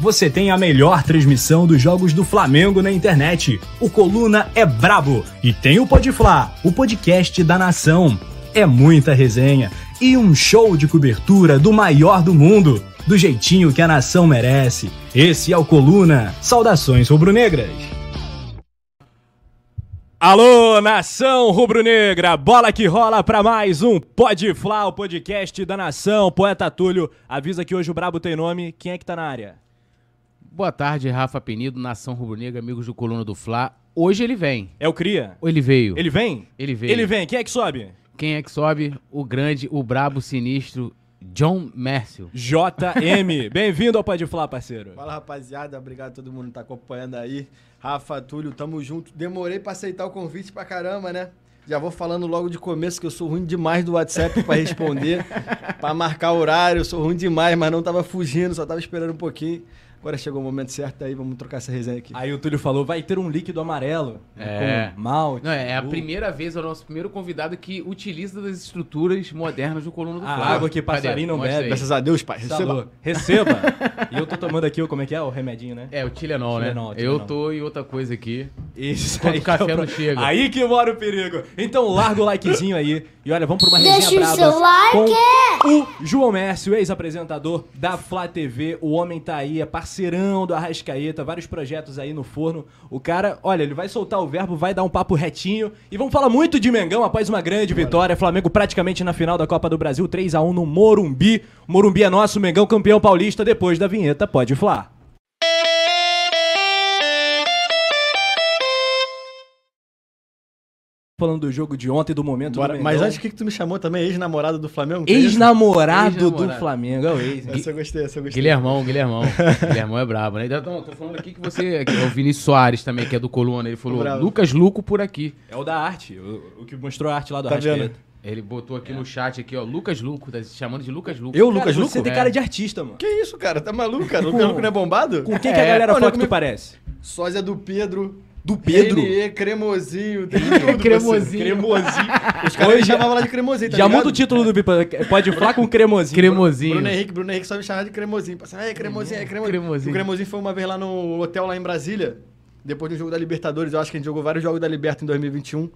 você tem a melhor transmissão dos jogos do Flamengo na internet. O Coluna é brabo e tem o Podfla, o podcast da nação. É muita resenha e um show de cobertura do maior do mundo, do jeitinho que a nação merece. Esse é o Coluna. Saudações rubro-negras. Alô, nação rubro-negra, bola que rola para mais um Pode Flá, o podcast da nação. Poeta Túlio, avisa que hoje o Brabo tem nome. Quem é que tá na área? Boa tarde, Rafa Penido, nação rubro-negra, amigos do Coluna do Fla. Hoje ele vem. É o Cria? Ou ele veio? Ele vem? Ele veio. Ele vem. Quem é que sobe? Quem é que sobe? O grande, o brabo, sinistro, John Mércio. JM. Bem-vindo ao Pode Flá, parceiro. Fala, rapaziada. Obrigado a todo mundo que tá acompanhando aí. Rafa, Túlio, tamo junto. Demorei pra aceitar o convite pra caramba, né? Já vou falando logo de começo que eu sou ruim demais do WhatsApp pra responder, pra marcar horário. Eu sou ruim demais, mas não tava fugindo, só tava esperando um pouquinho. Agora chegou o momento certo aí, vamos trocar essa resenha aqui. Aí o Túlio falou, vai ter um líquido amarelo. É. Com malte. Não, é a uh, primeira vez, é o nosso primeiro convidado que utiliza das estruturas modernas do Coluna do A Fla. água que Cadê? passarinho não bebe. Graças a Deus, pai. Receba. Receba. Receba. e eu tô tomando aqui, o- como é que é? O remedinho, né? É, o Tilenol, né? Tilenol, Eu Tilenol. tô em outra coisa aqui. Isso Enquanto aí o café é não chega. Aí que mora o perigo. Então larga o likezinho aí. E olha, vamos pra uma Deixa resenha o braba seu like. com o João Mércio, ex-apresentador da Flá TV. O homem tá aí, é parceirão do Arrascaeta, vários projetos aí no forno. O cara, olha, ele vai soltar o verbo, vai dar um papo retinho. E vamos falar muito de Mengão após uma grande vitória. Flamengo praticamente na final da Copa do Brasil, 3 a 1 no Morumbi. O Morumbi é nosso, Mengão campeão paulista depois da vinheta. Pode Flá. Falando do jogo de ontem, do momento Bora. do. Mas antes, o que, que tu me chamou também? Ex-namorado do Flamengo? Ex-namorado do Ex-namorado. Flamengo, é o ex. Essa eu gostei, essa eu gostei. Guilhermão, Guilhermão. Guilhermão é brabo, né? Então, tô falando aqui que você. que é o Vinícius Soares também, que é do Coluna. Ele falou, Bravo. Lucas Luco por aqui. É o da arte, o, o que mostrou a arte lá do Tá? Ele botou aqui no chat aqui, ó, Lucas Luco, tá se chamando de Lucas Luco. Eu, Cara, Lucas você Luco? tem É. cara de artista, mano. Que isso, cara? Tá maluco, cara? Lucas Luco não é bombado? Com quem que a É, galera olha fala que tu é- parece? Sósia do Pedro. Do Pedro? Cremosinho. Tem de tudo, Cremosinho. Cremosinho. Os caras Hoje- chamavam lá de cremosinho, tá Já ligado? muda o título do Bipa. Pode falar com cremosinho. Cremosinho. Bruno Henrique, Bruno Henrique só me chamava de cremosinho. Passava, é cremosinho, é cremosinho. Cremosinho. O cremosinho foi uma vez lá no hotel lá em Brasília, depois do jogo da Libertadores. Eu acho que a gente jogou vários jogos da Liberta em 2021.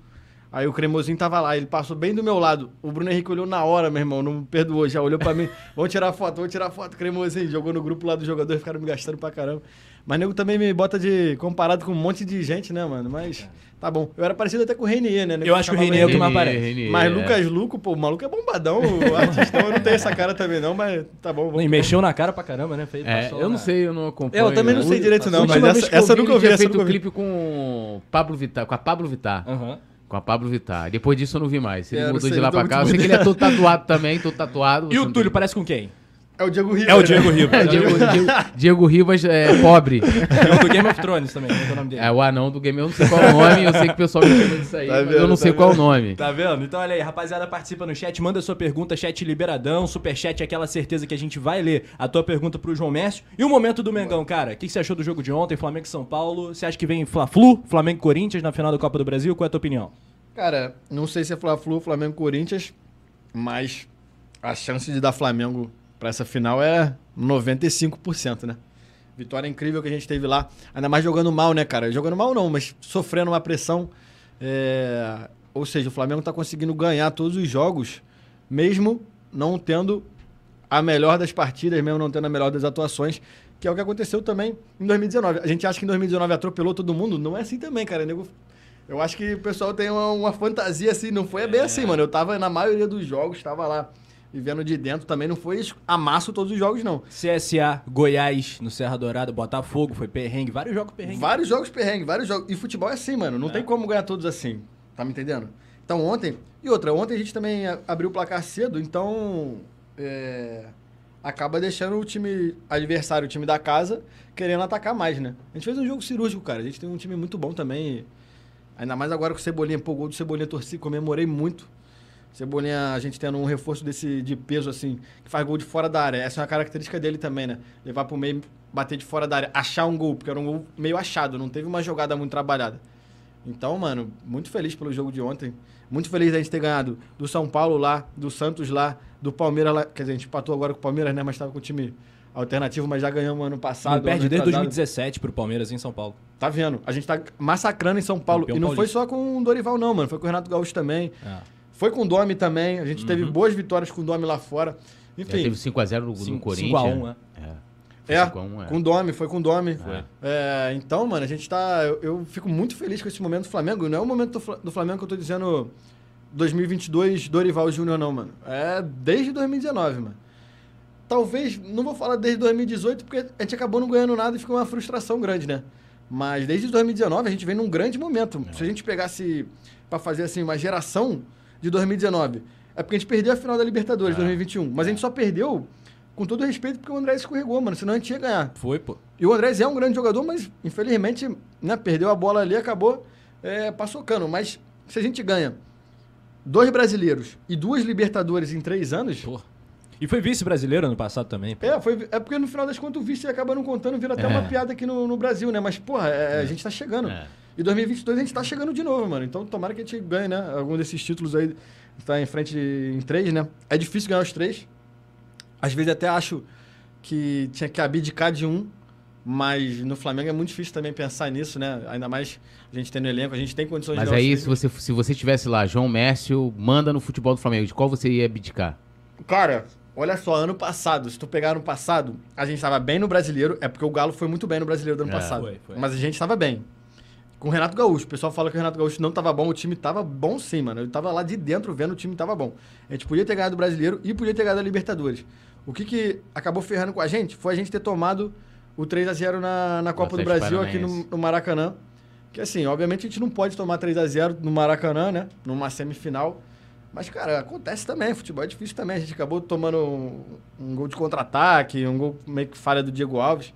Aí o cremosinho tava lá, ele passou bem do meu lado. O Bruno Henrique olhou na hora, meu irmão, não me perdoou, já olhou pra mim. Vamos tirar foto, vamos tirar foto, cremosinho. Jogou no grupo lá dos jogadores, ficaram me gastando pra caramba. Mas nego também me bota de comparado com um monte de gente, né, mano? Mas tá bom. Eu era parecido até com o Renier, né? Nego Eu acho que o Renier é o que mais. Renier, Mas é. Lucas Luco, pô, o maluco é bombadão, o artistão. Eu não tenho essa cara também não, mas tá bom. vamos E mexeu na cara pra caramba, né? Fez, É, passou eu não na- sei, eu não acompanho. Eu também não sei direito não, A mas essa, essa eu nunca ouvi, eu feito um clipe com Pablo Vittar, com a Pablo Vittar. Aham. Com a Pablo Vittar. Depois disso eu não vi mais. Ele É, mudou sei, de lá tô pra cá. Eu sei que ele é todo tatuado também, todo tatuado. E o Túlio tem- parece com quem? É o Diego Ribas. É o Diego Ribas. É, Diego, Diego, Diego Ribas é pobre. É o do Game of Thrones também, como é que é o nome dele? É o anão do game. Eu não sei qual é o nome, eu sei que o pessoal me chama disso aí, Tá mas vendo, eu não tá sei qual é o vendo. nome. Tá vendo? Então olha aí, rapaziada, participa no chat, manda sua pergunta, chat liberadão, superchat é aquela certeza que a gente vai ler a tua pergunta pro João Mércio. E o momento do Mengão, cara, o que, que você achou do jogo de ontem, Flamengo e São Paulo? Você acha que vem Fla-Flu, Flamengo e Corinthians na final da Copa do Brasil? Qual é a tua opinião? Cara, não sei se é Fla-Flu, Flamengo e Corinthians, mas a chance de dar Flamengo pra essa final é 95%, né? Vitória incrível que a gente teve lá. Ainda mais jogando mal, né, cara? Jogando mal não, mas sofrendo uma pressão. É, Ou seja, o Flamengo tá conseguindo ganhar todos os jogos, mesmo não tendo a melhor das partidas, mesmo não tendo a melhor das atuações, que é o que aconteceu também em 2019. A gente acha que em 2019 atropelou todo mundo, não é assim também, cara. Nego- Eu acho que o pessoal tem uma, uma fantasia assim, não foi bem assim, mano. Eu tava na maioria dos jogos, tava lá vivendo de dentro, também não foi amasso todos os jogos, não. CSA, Goiás, no Serra Dourada, Botafogo, foi perrengue, vários jogos perrengue. Vários jogos perrengue, vários jogos. E futebol é assim, mano. Não tem como ganhar todos assim. Tá me entendendo? Então ontem. E outra, ontem a gente também abriu o placar cedo, então. é, acaba deixando o time adversário, o time da casa, querendo atacar mais, né? A gente fez um jogo cirúrgico, cara. A gente tem um time muito bom também. Ainda mais agora com o Cebolinha. Pô, o gol do Cebolinha torci, comemorei muito. Cebolinha, a gente tendo um reforço desse de peso, assim, que faz gol de fora da área. Essa é uma característica dele também, né? Levar pro meio, bater de fora da área, achar um gol, porque era um gol meio achado, não teve uma jogada muito trabalhada. Então, mano, muito feliz pelo jogo de ontem. Muito feliz da gente ter ganhado do São Paulo lá, do Santos lá, do Palmeiras lá. Quer dizer, a gente empatou agora com o Palmeiras, né? Mas tava com o time alternativo, mas já ganhamos ano passado. Não perde desde retrasado. 2017 pro Palmeiras em São Paulo. Tá vendo? A gente tá massacrando em São Paulo. Campeão e não foi paulista. só com o Dorival, não, mano. Foi com o Renato Gaúcho também. É. Foi com o Domi também. A gente Uhum. teve boas vitórias com o Domi lá fora. Já Enfim. teve 5x0 no, no Corinthians. 5x1, né? É. Foi É, 5x1, é. com o Domi, foi com o Domi. É, então, mano, a gente tá. Eu, eu fico muito feliz com esse momento do Flamengo. Não é o momento do, Fla- do Flamengo que eu tô dizendo 2022 Dorival Júnior, não, mano. É desde 2019, mano. Talvez, não vou falar desde 2018, porque a gente acabou não ganhando nada e ficou uma frustração grande, né? Mas desde 2019 a gente vem num grande momento. Se a gente pegasse pra fazer assim uma geração de 2019, é porque a gente perdeu a final da Libertadores É. 2021. Mas a gente só perdeu, com todo respeito, porque o André escorregou, mano. Senão a gente ia ganhar. Foi, pô. E o Andrés é um grande jogador, mas infelizmente né, perdeu a bola ali, acabou é, paçocando. Mas se a gente ganha dois brasileiros e duas Libertadores em três anos, Porra. E foi vice-brasileiro ano passado também. pô. é, foi, é porque no final das contas o vice acaba não contando, vira até É. uma piada aqui no, no Brasil, né? Mas, porra, é, a gente tá chegando. É. E 2022 a gente tá chegando de novo, mano. Então tomara que a gente ganhe, né? Algum desses títulos aí. Tá em frente em três, né? É difícil ganhar os três. Às vezes até acho que tinha que abdicar de um. Mas no Flamengo é muito difícil também pensar nisso, né? Ainda mais a gente tem no elenco, a gente tem condições Mas de os aí, se você, se você tivesse lá, João Mércio, manda no futebol do Flamengo, de qual você ia abdicar? Cara, olha só, ano passado, se tu pegar ano passado, a gente tava bem no brasileiro, é porque o Galo foi muito bem no brasileiro do ano É, passado. foi, foi. Mas a gente tava bem. Com o Renato Gaúcho. O pessoal fala que o Renato Gaúcho não tava bom, o time tava bom sim, mano. Eu tava lá de dentro vendo o time tava bom. A gente podia ter ganhado o brasileiro e podia ter ganhado a Libertadores. O que que acabou ferrando com a gente foi a gente ter tomado o 3 a 0 na, na Copa do Brasil aqui no, no Maracanã. Que assim, obviamente a gente não pode tomar 3 a 0 no Maracanã, né? Numa semifinal. Mas, cara, acontece também. Futebol é difícil também. A gente acabou tomando um, um gol de contra-ataque, um gol meio que falha do Diego Alves.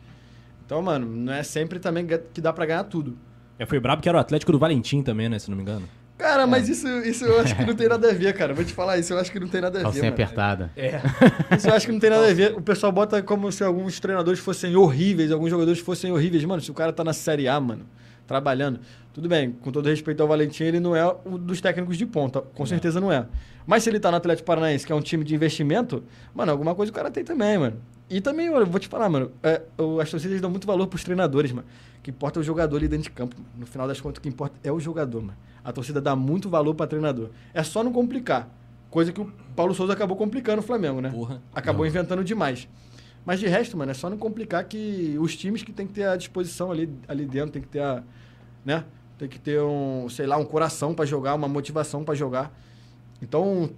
Então, mano, não é sempre também que dá pra ganhar tudo. É, foi brabo que era o Atlético do Valentim também, né? Se não me engano. Cara, mas isso, isso eu acho que não tem nada a ver, cara. Vou te falar isso, eu acho que não tem nada a ver. Calcinha apertada. É. Isso eu acho que não tem nada a ver. O pessoal bota como se alguns treinadores fossem horríveis, alguns jogadores fossem horríveis. Mano, se o cara tá na Série A, mano, trabalhando. Tudo bem, com todo respeito ao Valentim, ele não é o dos técnicos de ponta. Com certeza não é. Mas se ele tá no Atlético Paranaense, que é um time de investimento, mano, alguma coisa o cara tem também, mano. E também, eu vou te falar, mano, é, as torcidas dão muito valor pros treinadores, mano. O que importa é o jogador ali dentro de campo. mano. No final das contas, o que importa é o jogador, mano. A torcida dá muito valor pra treinador. É só não complicar. Coisa que o Paulo Souza acabou complicando o Flamengo, né? Porra. Acabou inventando demais. Mas de resto, mano, é só não complicar que os times que tem que ter a disposição ali, ali dentro, tem que ter a. né? Tem que ter um, sei lá, um coração pra jogar, uma motivação pra jogar. Então,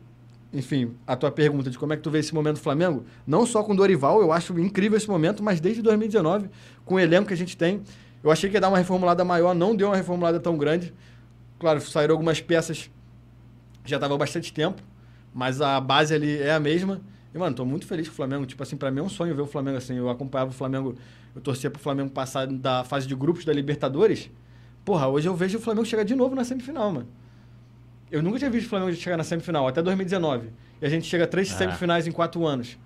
enfim, a tua pergunta de como é que tu vê esse momento do Flamengo, não só com o Dorival, eu acho incrível esse momento, mas desde 2019, com o elenco que a gente tem, eu achei que ia dar uma reformulada maior, não deu uma reformulada tão grande. Claro, saíram algumas peças, já tava há bastante tempo, mas a base ali é a mesma. E, mano, tô muito feliz com o Flamengo. Tipo assim, pra mim é um sonho ver o Flamengo assim. Eu acompanhava o Flamengo, eu torcia pro Flamengo passar da fase de grupos da Libertadores. Porra, hoje eu vejo o Flamengo chegar de novo na semifinal, mano. Eu nunca tinha visto o Flamengo chegar na semifinal, até 2019. E a gente chega a três Ah. semifinais em quatro anos.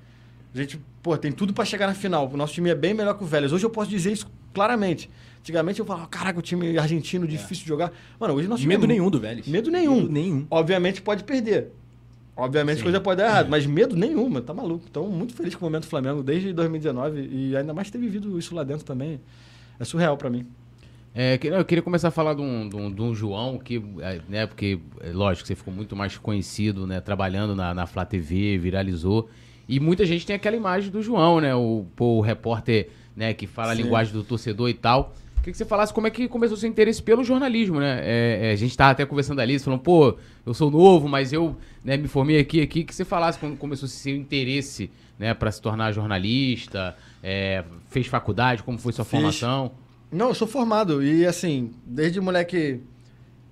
A gente, pô, tem tudo pra chegar na final. O nosso time é bem melhor que o Vélez. Hoje eu posso dizer isso claramente. Antigamente eu falava, caraca, o time argentino, difícil de jogar. Mano, hoje nosso Medo é nenhum do Vélez. Medo nenhum. Medo nenhum. Obviamente pode perder. Obviamente Sim. coisa pode dar errado, mas medo nenhum, mano, tá maluco. Então, muito feliz com o momento do Flamengo desde 2019 e ainda mais ter vivido isso lá dentro também. É surreal pra mim. É, eu queria começar a falar de um, de um- de um João que, é, né, porque, é, lógico, você ficou muito mais conhecido, né, trabalhando na, na Flá TV, viralizou. E muita gente tem aquela imagem do João, né, o, pô, o repórter, né, que fala a Sim. linguagem do torcedor e tal. Queria que você falasse como é que começou seu interesse pelo jornalismo, né? É, é, a gente tava até conversando ali, você falou, pô, eu sou novo, mas eu né, me formei aqui, aqui. Que você falasse quando começou seu interesse, né, para se tornar jornalista, é, fez faculdade, como foi sua Fiz. formação? Não, eu sou formado e assim, desde moleque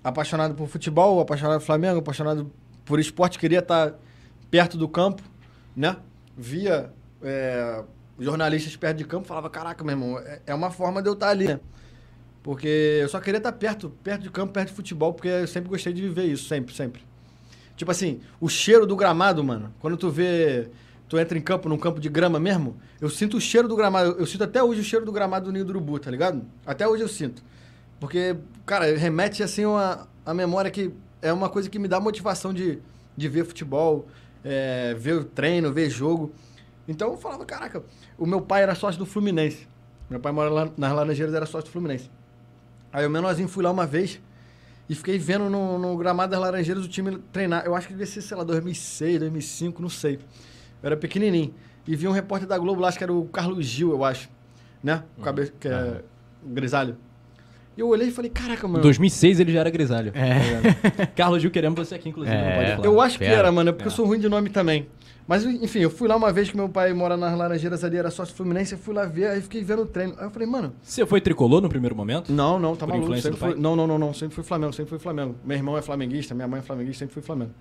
apaixonado por futebol, apaixonado por Flamengo, apaixonado por esporte, queria estar perto do campo, né? Via é, jornalistas perto de campo, falava, caraca, meu irmão, é, é uma forma de eu estar ali, né? Porque eu só queria estar perto, perto de campo, perto de futebol, porque eu sempre gostei de viver isso, sempre, sempre. Tipo assim, o cheiro do gramado, mano, quando tu vê, tu entra em campo, num campo de grama mesmo, eu sinto o cheiro do gramado, eu, sinto até hoje o cheiro do gramado do Ninho do Urubu, tá ligado? Até hoje eu sinto. Porque, cara, remete assim uma, a memória que é uma coisa que me dá motivação de, de ver futebol, é, ver o treino, ver jogo. Então eu falava, caraca, o meu pai era sócio do Fluminense. Meu pai mora lá nas Laranjeiras, era sócio do Fluminense. Aí eu menorzinho fui lá uma vez e fiquei vendo no, no gramado das Laranjeiras o time treinar. Eu acho que devia ser, sei lá, 2006, 2005, não sei. Eu era pequenininho. E vi um repórter da Globo lá, acho que era o Carlos Gil, eu acho. Né? O cabe... que é grisalho. E eu olhei e falei, caraca, Em mano. 2006 ele já era grisalho. É. Carlos Gil, queremos você aqui, inclusive, É. Eu acho que era, mano, é porque eu sou ruim de nome também. Mas, enfim, eu fui lá uma vez que meu pai mora nas Laranjeiras ali, era sócio Fluminense, eu fui lá ver, aí fiquei vendo o treino. Aí eu falei, mano, Você foi tricolor no primeiro momento? não, não, tá Por maluco. Sempre fui, não, não, não, não, sempre fui Flamengo, sempre fui Flamengo. Meu irmão é flamenguista, minha mãe é flamenguista, sempre fui Flamengo.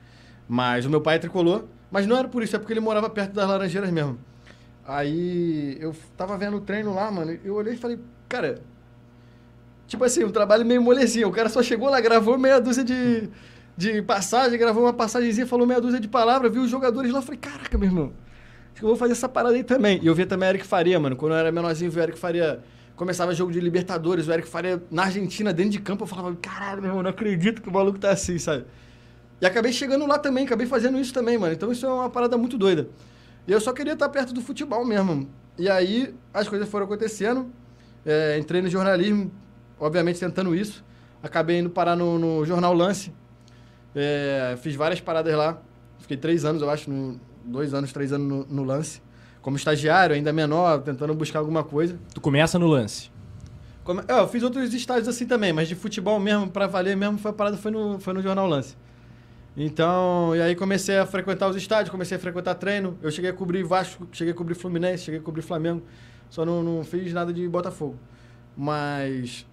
Mas o meu pai é tricolor, mas não era por isso, é porque ele morava perto das Laranjeiras mesmo. Aí eu tava vendo o treino lá, mano, eu olhei e falei, cara, tipo assim, um trabalho meio molezinho. O cara só chegou lá, gravou meia dúzia de, de passagem, gravou uma passagenzinha, falou meia dúzia de palavras, viu os jogadores lá, eu falei, caraca, meu irmão, acho que eu vou fazer essa parada aí também. E eu via também Eric Faria, mano, quando eu era menorzinho, eu Eric Faria, começava jogo de Libertadores, o Eric Faria na Argentina, dentro de campo, eu falava, caralho, meu irmão, não acredito que o maluco tá assim, sabe? E acabei chegando lá também, acabei fazendo isso também, mano. Então isso é uma parada muito doida. E eu só queria estar perto do futebol mesmo. E aí as coisas foram acontecendo. É, entrei no jornalismo, obviamente tentando isso. Acabei indo parar no, no Jornal Lance. É, fiz várias paradas lá. Fiquei três anos, eu acho, no, dois anos, três anos no, no Lance. Como estagiário, ainda menor, tentando buscar alguma coisa. Tu começa no lance. Como- é, eu fiz outros estágios assim também, mas de futebol mesmo, pra valer mesmo, foi a parada foi no, foi no Jornal Lance. Então, e aí comecei a frequentar os estádios, comecei a frequentar treino. Eu cheguei a cobrir Vasco, cheguei a cobrir Fluminense, cheguei a cobrir Flamengo. Só não, não fiz nada de Botafogo. Mas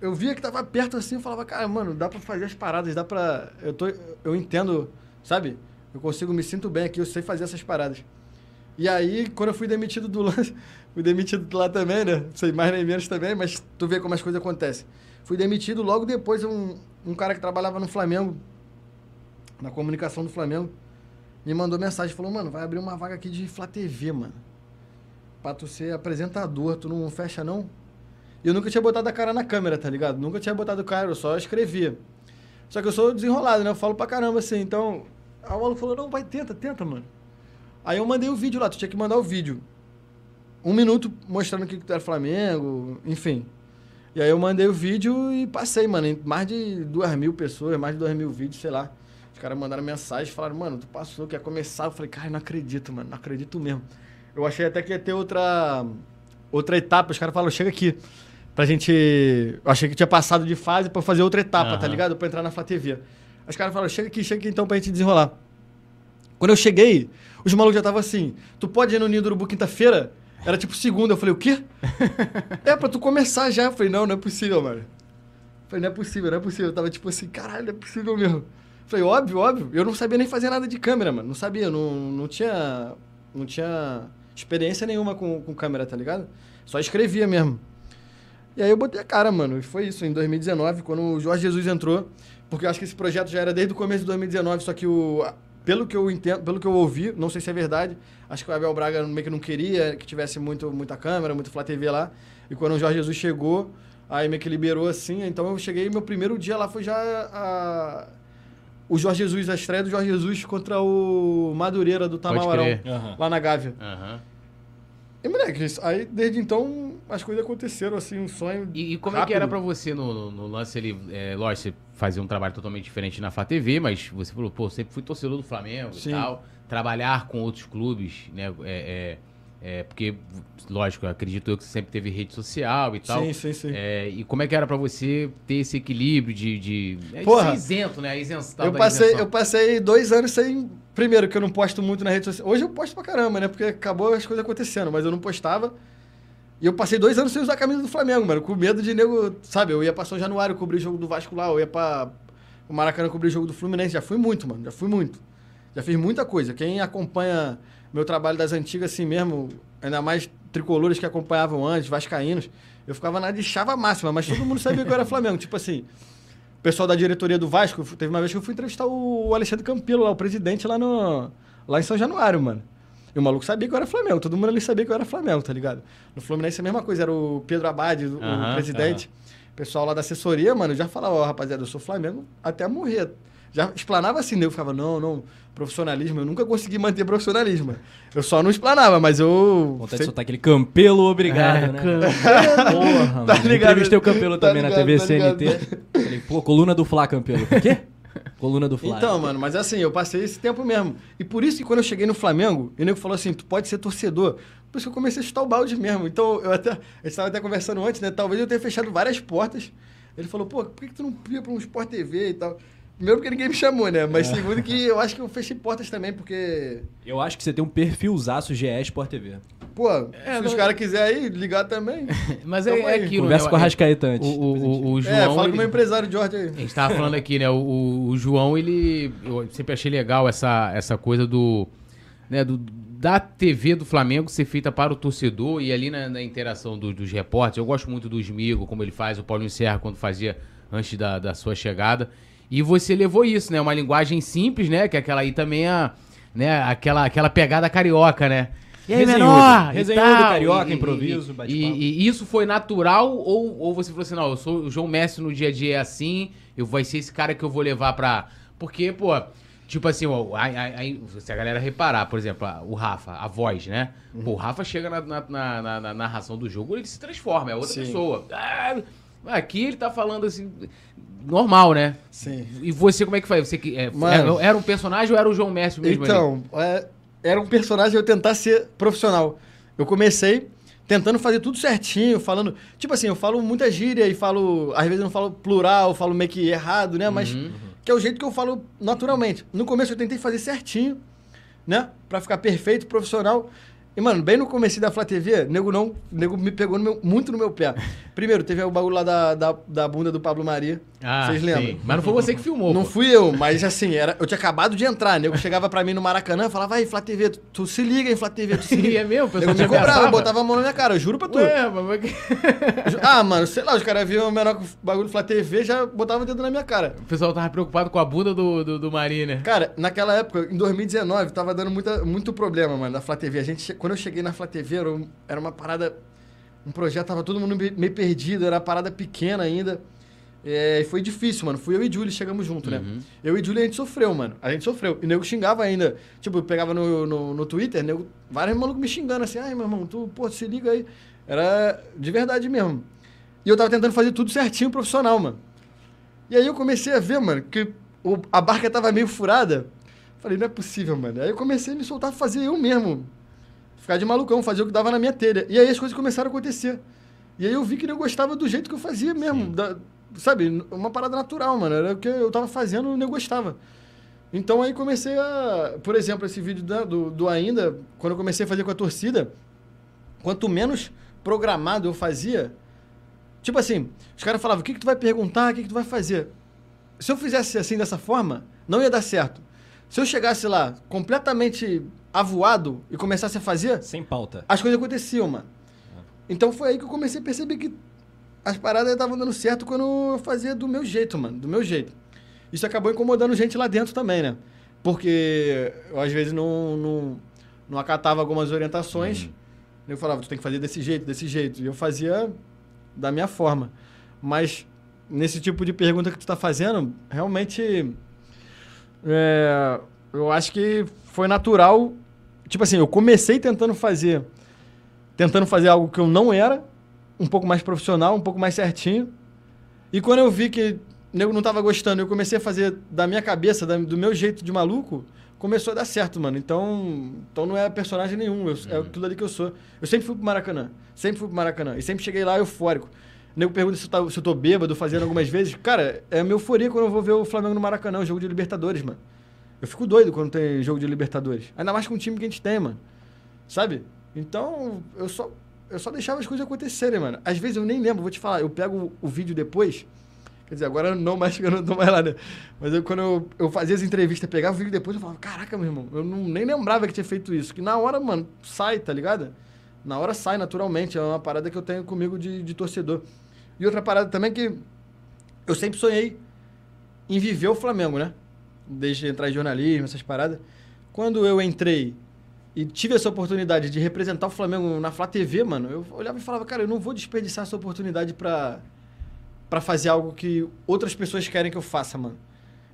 eu via que tava perto assim, eu falava, cara, mano, dá pra fazer as paradas, dá pra. Eu, tô, eu entendo, sabe? Eu consigo, me sinto bem aqui, eu sei fazer essas paradas. E aí, quando eu fui demitido do lance, fui demitido lá também, né? Sei mais nem menos também, mas tu vê como as coisas acontecem. Fui demitido logo depois, um, um cara que trabalhava no Flamengo, na comunicação do Flamengo, me mandou mensagem, falou, mano, vai abrir uma vaga aqui de Flá TV, mano. Pra tu ser apresentador, tu não fecha não? E eu nunca tinha botado a cara na câmera, tá ligado? Nunca tinha botado o cara, eu só escrevia. Só que eu sou desenrolado, né? Eu falo pra caramba assim, então... O maluco falou, não, vai, tenta, tenta, mano. Aí eu mandei o vídeo lá, tu tinha que mandar o vídeo. Um minuto mostrando que tu era Flamengo, enfim. E aí eu mandei o vídeo e passei, mano. Em mais de duas mil pessoas, mais de dois mil vídeos, sei lá. Os caras mandaram mensagem, falaram, mano, tu passou, quer começar? Eu falei, cara, não acredito, mano, não acredito mesmo. Eu achei até que ia ter outra, outra etapa. Os caras falaram, chega aqui. Pra gente. Eu achei que tinha passado de fase pra fazer outra etapa, tá Aham. ligado? Pra entrar na Flá TV. Os caras falaram, chega aqui, chega aqui então pra gente desenrolar. Quando eu cheguei, os malucos já estavam assim, tu pode ir no Ninho do Urubu quinta-feira? Era tipo segunda. Eu falei, o quê? é, pra tu começar já. Eu falei, não, não é possível, mano. Eu falei, não é possível, não é possível. Eu tava tipo assim, caralho, não é possível mesmo. Falei, óbvio, óbvio. Eu não sabia nem fazer nada de câmera, mano. Não sabia, não, não tinha. Não tinha experiência nenhuma com, com câmera, tá ligado? Só escrevia mesmo. E aí eu botei a cara, mano. E foi isso, em 2019, quando o Jorge Jesus entrou. Porque eu acho que esse projeto já era desde o começo de 2019, só que o. Pelo que eu entendo, pelo que eu ouvi, não sei se é verdade, acho que o Abel Braga meio que não queria que tivesse muito, muita câmera, muito Flá TV lá. E quando o Jorge Jesus chegou, aí meio que liberou assim. Então eu cheguei, meu primeiro dia lá foi já a, o Jorge Jesus, a estreia do Jorge Jesus contra o Madureira do crer. Aham. lá na Gávea. Aham. E moleque, aí desde então as coisas aconteceram assim, um sonho. E, e como é rápido. que era pra você no, no- no lance ali? É, lógico, você fazia um trabalho totalmente diferente na Flá TV, mas você falou, pô, sempre fui torcedor do Flamengo Sim. e tal. Trabalhar com outros clubes, né? É, é, é, porque, lógico, acredito eu que você sempre teve rede social e tal. Sim, sim, sim. É, e como é que era pra você ter esse equilíbrio de, de, é, Porra. isento, né? Isenção Eu passei, isenção. eu passei dois anos sem. Primeiro, que eu não posto muito na rede social. Hoje eu posto pra caramba, né? Porque acabou as coisas acontecendo, mas eu não postava. E eu passei dois anos sem usar a camisa do Flamengo, mano. Com medo de nego. Sabe, eu ia pra São Januário cobrir jogo do Vasco lá, eu ia pra o Maracanã cobrir jogo do Fluminense. Já fui muito, mano. Já fui muito. Já fiz muita coisa. Quem acompanha meu trabalho das antigas assim mesmo, ainda mais tricolores que acompanhavam antes, vascaínos, eu ficava na de chava máxima, mas todo mundo sabia que eu era Flamengo. Tipo assim, o pessoal da diretoria do Vasco, teve uma vez que eu fui entrevistar o Alexandre Campelo, lá, o presidente, lá, no, lá em São Januário, mano. E o maluco sabia que eu era Flamengo, todo mundo ali sabia que eu era Flamengo, tá ligado? No Fluminense a mesma coisa, era o Pedro Abad, o, o presidente. O pessoal lá da assessoria, mano, já falava, ó, rapaziada, eu sou Flamengo até morrer. já explanava assim, né? eu ficava, não, não, profissionalismo, eu nunca consegui manter profissionalismo. Eu só não explanava, mas eu. Vontade de soltar aquele campelo obrigado, É, né? Campelo. Porra, Tá mano. ligado? Entrevistei o Campelo Tá também na ligado, TV tá. CNT. Falei, pô, coluna do Fla, Campelo. O quê? Coluna do Fla. Então, mano, mas assim, eu passei esse tempo mesmo. E por isso que quando eu cheguei no Flamengo, o nego falou assim: tu pode ser torcedor. Por isso que eu comecei a chutar o balde mesmo. Então, eu até. A gente estava até conversando antes, né? Talvez eu tenha fechado várias portas. Ele falou, pô, por que, que tu não ia pra um Sport TV e tal? Primeiro porque ninguém me chamou, né? É. Mas segundo que eu acho que eu fechei portas também, porque. Eu acho que você tem um perfilzaço GE Sport TV. Pô, É, se não- os caras quiserem aí, ligar também. Mas é, é aquilo, Conversa né? com a Rascaeta antes. O, o, o, o João. é, fala ele- com o meu empresário Jorge aí. A gente tava falando aqui, né? O, o- João, ele. Eu sempre achei legal essa, essa coisa do. Né, do da TV do Flamengo ser feita para o torcedor e ali na, na interação do- dos repórteres. Eu gosto muito do Smigo, como ele faz, o Paulinho Serra quando fazia antes da, da sua chegada. E você levou isso, né? Uma linguagem simples, né? Que é aquela aí também a. Né, aquela, aquela pegada carioca, né? E aí, Resenhudo. menor? e Resenhudo, tal, carioca, e- improviso, e, e, isso foi natural ou, ou você falou assim, não, eu sou o João Messi no dia a dia é assim, eu vai ser esse cara que eu vou levar pra... Porque, pô, tipo assim, ó, se a galera reparar, por exemplo, o Rafa, a voz, né? Pô, o Rafa chega na, na, na- na- na narração do jogo, ele se transforma, é outra Sim. pessoa. Ah, aqui ele tá falando assim, normal, né? Sim. E você, como é que faz? Você que, é, Mano. era, um personagem ou era o João Messi mesmo? Então, é, era um personagem eu tentar ser profissional. Eu comecei tentando fazer tudo certinho, falando. Tipo assim, eu falo muita gíria e falo. Às vezes eu não falo plural, falo meio que errado, né? Mas Uhum. que é o jeito que eu falo naturalmente. No começo eu tentei fazer certinho, né? Pra ficar perfeito, profissional. E, mano, bem no começo da Flá TV, nego não. Nego me pegou no meu- muito no meu pé. Primeiro, teve o bagulho lá da, da, da bunda do Pablo Maria. Ah, Vocês sim. lembram? Mas não foi você que filmou, Não pô. fui eu, mas assim, era, eu tinha acabado de entrar. Nego chegava pra mim no Maracanã e falava, vai, Flá TV, tu, tu se liga, hein, Flá TV, tu se liga. é mesmo? Nego me cobrava, botava a mão na minha cara, eu juro pra tu. Ué, mas... Ah, mano, sei lá, os caras viam o menor bagulho do Flá TV já botavam o dedo na minha cara. O pessoal tava preocupado com a bunda do, do, do Mari, né? Cara, naquela época, em 2019, tava dando muita, muito problema, mano, da Flá TV. A gente, quando eu cheguei na Flá TV, era, um- era uma parada. Um projeto, tava todo mundo me- meio perdido, era uma parada pequena ainda. É, e foi difícil, mano. Fui eu e Júlio, chegamos junto, né? Uhum. Eu e Júlio, a gente sofreu, mano. A gente sofreu. E o nego xingava ainda. Tipo, eu pegava no, no, no Twitter, nego, vários malucos me xingando assim. Ai, meu irmão, tu, pô, se liga aí. Era de verdade mesmo. E eu tava tentando fazer tudo certinho, profissional, mano. E aí eu comecei a ver, mano, que o- a barca tava meio furada. Falei, não é possível, mano. Aí eu comecei a me soltar, fazer eu mesmo. Ficar de malucão, fazer o que dava na minha telha. E aí as coisas começaram a acontecer. E aí eu vi que eu gostava do jeito que eu fazia mesmo. da- sabe, uma parada natural, mano. Era o que eu tava fazendo e eu gostava. Então aí comecei a. Por exemplo, esse vídeo da- do, do Ainda, quando eu comecei a fazer com a torcida, quanto menos programado eu fazia. Tipo assim, os caras falavam: o que, que tu vai perguntar, o que, que tu vai fazer? Se eu fizesse assim dessa forma, não ia dar certo. Se eu chegasse lá completamente avoado e começasse a fazer, Sem pauta. as coisas aconteciam, mano. Então foi aí que eu comecei a perceber que as paradas estavam dando certo quando eu fazia do meu jeito, mano. Do meu jeito. Isso acabou incomodando gente lá dentro também, né? Porque eu às vezes não, não, não acatava algumas orientações. Eu falava, tu tem que fazer desse jeito, desse jeito. E eu fazia da minha forma. Mas nesse tipo de pergunta que tu tá fazendo, realmente. é, eu acho que foi natural. Tipo assim, eu comecei tentando fazer. Tentando fazer algo que eu não era, um pouco mais profissional, um pouco mais certinho. E quando eu vi que o nego não tava gostando, eu comecei a fazer da minha cabeça, da- do meu jeito de maluco, começou a dar certo, mano. Então, então não é personagem nenhum, eu- é tudo ali que eu sou. Eu sempre fui pro Maracanã, sempre fui pro Maracanã. E sempre cheguei lá eufórico. O nego pergunta se eu, tá- se eu tô bêbado fazendo algumas vezes. Cara, é a minha euforia quando eu vou ver o Flamengo no Maracanã, o jogo de Libertadores, mano. Eu fico doido quando tem jogo de Libertadores. Ainda mais com o time que a gente tem, mano. Sabe? Então, eu só, eu só deixava as coisas acontecerem, mano. Às vezes eu nem lembro, vou te falar. Eu pego o, vídeo depois. Quer dizer, agora não mais, eu não tô mais lá, né? Mas eu, quando eu, eu fazia as entrevistas, pegava o vídeo depois, eu falava, caraca, meu irmão, eu não, nem lembrava que tinha feito isso. Que na hora, mano, sai, tá ligado? Na hora sai naturalmente. É uma parada que eu tenho comigo de, de torcedor. E outra parada também que eu sempre sonhei em viver o Flamengo, né? Desde entrar em jornalismo, essas paradas. Quando eu entrei e tive essa oportunidade de representar o Flamengo na Flá TV, mano, eu olhava e falava, cara, eu não vou desperdiçar essa oportunidade pra, pra fazer algo que outras pessoas querem que eu faça, mano.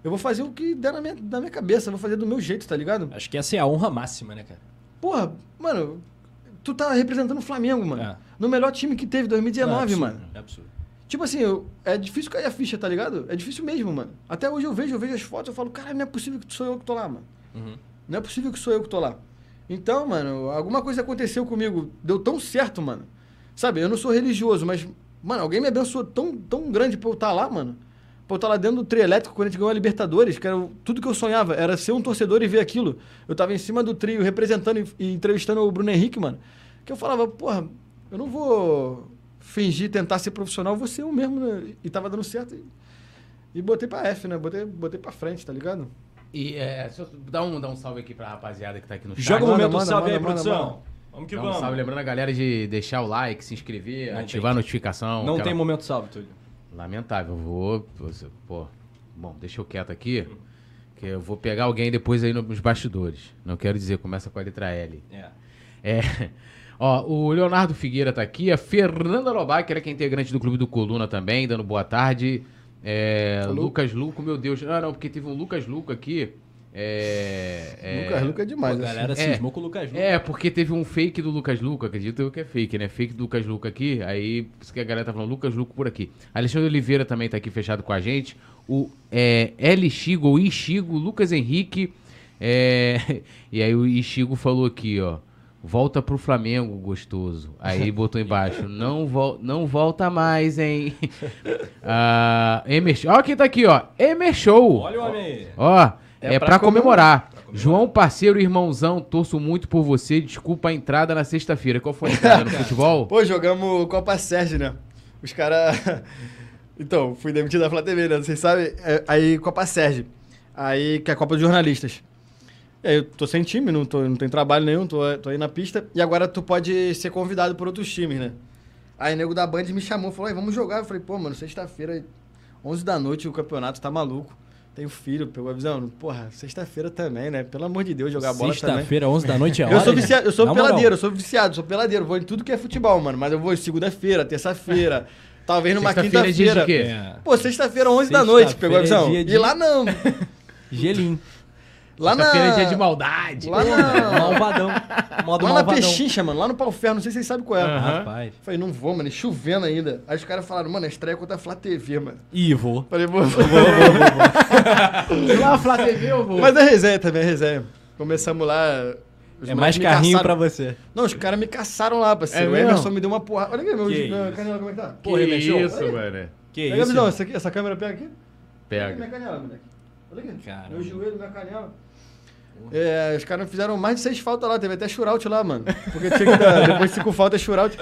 Eu vou fazer o que der na minha, na minha cabeça, eu vou fazer do meu jeito, tá ligado? Acho que essa é a honra máxima, né, cara? Porra, mano, tu tá representando o Flamengo, mano. É. No melhor time que teve, 2019, é absurdo, mano. É absurdo. Tipo assim, eu- é difícil cair a ficha, tá ligado? É difícil mesmo, mano. Até hoje eu vejo, eu vejo as fotos, eu falo, cara, não é possível que sou eu que tô lá, mano. Uhum. Não é possível que sou eu que tô lá. Então, mano, alguma coisa aconteceu comigo, deu tão certo, mano. Sabe, eu não sou religioso, mas, mano, alguém me abençoou tão, tão grande pra eu estar lá, mano. Pra eu estar lá dentro do trio elétrico quando a gente ganhou a Libertadores, que era tudo que eu sonhava, era ser um torcedor e ver aquilo. Eu tava em cima do trio representando e, e entrevistando o Bruno Henrique, mano. Que eu falava, porra, eu não vou fingir, tentar ser profissional, vou ser eu mesmo, né? E tava dando certo. E, e botei pra F, né? Botei, botei pra frente, tá ligado? E é, só dá um, dá um salve aqui pra rapaziada que tá aqui no chat. Joga o momento manda, salve aí, manda, manda, produção. manda. Vamos que Dá um vamos. salve, lembrando a galera de deixar o like, se inscrever, Não ativar a tem. notificação. Não aquela- tem momento salve, Túlio. Lamentável, vou. você- Pô, bom, deixa eu quieto aqui. Que eu vou pegar alguém depois aí nos bastidores. Não quero dizer, começa com a letra L. É. É. Ó, o Leonardo Figueira tá aqui, a Fernanda Lobac, que era que é integrante do Clube do Coluna também, dando boa tarde. É? Lucas Luco, meu Deus. Não, não, porque teve um Lucas Luco aqui. É, é, Lucas Luca é Pô, demais. a assim. galera É. cismou com o Lucas Luco. É, porque teve um fake do Lucas Luco, acredito eu que é fake, né? Fake do Lucas Luco aqui, aí por isso que a galera tá falando Lucas Luco por aqui. Alexandre Oliveira também tá aqui fechado com a gente. O é, L. Chigo, ou Ichigo, Lucas Henrique. é, e aí o Ichigo falou aqui, ó. Volta pro Flamengo, gostoso. Aí botou embaixo. Não, vol não volta mais, hein? ah, Emer, ó quem tá aqui, ó. Emer Show. Olha o homem aí. Ó, é, É pra, pra comemorar. João, parceiro irmãozão, torço muito por você. Desculpa a entrada na sexta-feira. Qual foi a entrada no futebol? Pô, jogamos Copa Sérgio, né? Os caras. então, fui demitido da Flá TV, né? Vocês sabem? É, aí, Copa Sérgio. Aí, que é a Copa dos Jornalistas. E aí, eu tô sem time, não, tô, não tem trabalho nenhum, tô, tô aí na pista. E agora tu pode ser convidado por outros times, né? Aí, o nego da Band me chamou, falou, vamos jogar. Eu falei, pô, mano, sexta-feira, 11 da noite, o campeonato tá maluco. Tenho filho, pegou a visão. Porra, sexta-feira também, né? Pelo amor de Deus, jogar bola também. Sexta-feira, 11 da noite é hora. Eu sou viciado, eu sou Na moral. peladeiro, eu sou viciado, sou peladeiro, vou em tudo que é futebol, mano. Mas eu vou segunda-feira, terça-feira, talvez numa é dia de quinta-feira. quê? É. Pô, sexta-feira, 11 da noite, pegou a Sexta-feira visão? é dia E de- lá não. Gelim. Lá na. Sexta-feira é dia de maldade. Lá na. Malvadão. Modo Lá na malvadão. Pechincha, mano, lá no Pau Ferro, não sei se vocês sabem qual é. Aham. Rapaz. Falei, não vou, mano, e chovendo ainda. Aí os caras falaram, mano, a estreia contra a Flá TV, mano. Ih, vou. Falei, vou. Lá, Flá TV, eu vou. Mas é resenha também, é resenha. Começamos lá. os É mais carrinho caçaram. pra você. Não, os caras me caçaram lá, parceiro. É o? Emerson me deu uma porrada. Olha aqui, meu Que minha canela, como é que tá? que Porra, Emer Show. isso, mano. Que Pega isso? visão, essa, aqui, essa câmera pega aqui? Pega minha Pega. canela, moleque. Olha aqui. Caramba. Meu joelho, minha canela. É, os caras fizeram mais de seis faltas lá, teve até shootout lá, mano. Porque tinha que dar, depois de cinco faltas, shootout.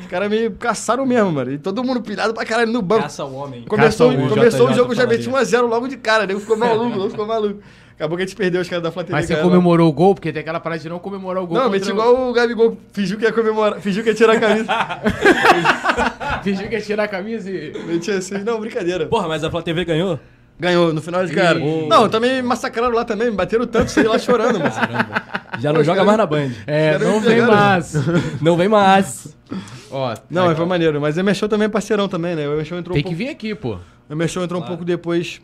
Os caras me caçaram mesmo, mano. E todo mundo pilhado pra caralho no banco. Caça o homem. Começou, Caça o começou o jogo, já meti 1x0 logo de cara. Nego ficou maluco, nego ficou maluco. Acabou que a gente perdeu os caras da TV. Mas você comemorou o gol, porque tem aquela parada de não comemorar o gol. Não, meti o- igual o Gabigol, fingiu que ia comemorar, fingiu que ia tirar a camisa. Fingiu que ia tirar a camisa e. meti assim, não, brincadeira. Porra, mas a Flá TV ganhou? Ganhou, no final eles ganharam. Não, também me massacraram lá também, me bateram tanto, saí lá chorando, mano. Já não Pô, joga cara- mais na Band. É, não vem mais. Não vem mais. Ó, Não, mas foi maneiro. Mas o Emerson também é parceirão também, né? O Emerson entrou Tem um que pouco... vir aqui, pô. O Emerson entrou um Claro. pouco depois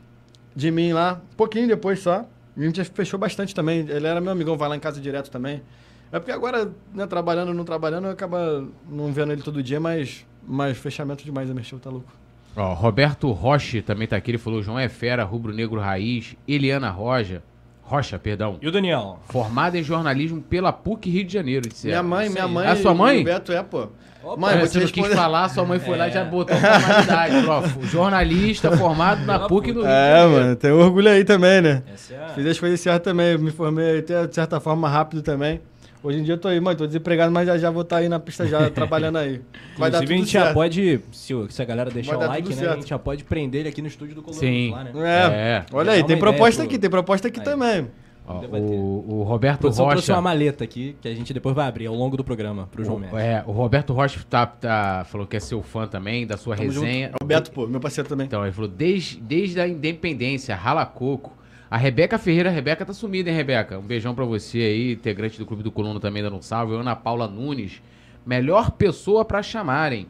de mim lá. Um pouquinho depois só. E a gente fechou bastante também. Ele era meu amigão, vai lá em casa direto também. É porque agora, né, trabalhando, não trabalhando, acaba não vendo ele todo dia, mas, mas fechamento demais, Emerson tá louco. Ó, Roberto Roche também tá aqui. Ele falou: João é fera, rubro-negro raiz. Eliana Roja. Rocha, perdão. E o Daniel? Formada em jornalismo pela PUC Rio de Janeiro. Disse minha mãe, minha mãe. É a sua mãe? O Beto é, pô. Opa, mãe, É, você não quis falar, sua mãe foi lá e É. já botou formalidade, prof. Jornalista formado na PUC do Rio de É, mano, tem orgulho aí também, né? Essa é. Fiz as coisas certas também, me formei até de certa forma rápido também. Hoje em dia eu tô aí, mãe, tô desempregado, mas já já vou estar aí na pista já trabalhando aí. Vai dar Inclusive, tudo a gente já certo. pode, se, se a galera deixar o like, né? A gente já pode prender ele aqui no estúdio do Coluna Sim. lá, né? É. É. Olha aí, tem proposta pro- aqui, tem proposta aqui Aí. também. Ó, o, o Roberto A produção trouxe Rocha. uma maleta aqui, que a gente depois vai abrir ao longo do programa, pro João O, Mendes. é, o Roberto Rocha tá, tá- falou que é seu fã também, da sua Tamo resenha. junto. O Beto, pô, meu parceiro também. Então, ele falou, desde, desde a independência, rala coco. A Rebeca Ferreira, a Rebeca tá sumida, hein, Rebeca? Um beijão pra você aí, integrante do Clube do Colono também dando um salve. Ana Paula Nunes, melhor pessoa pra chamarem.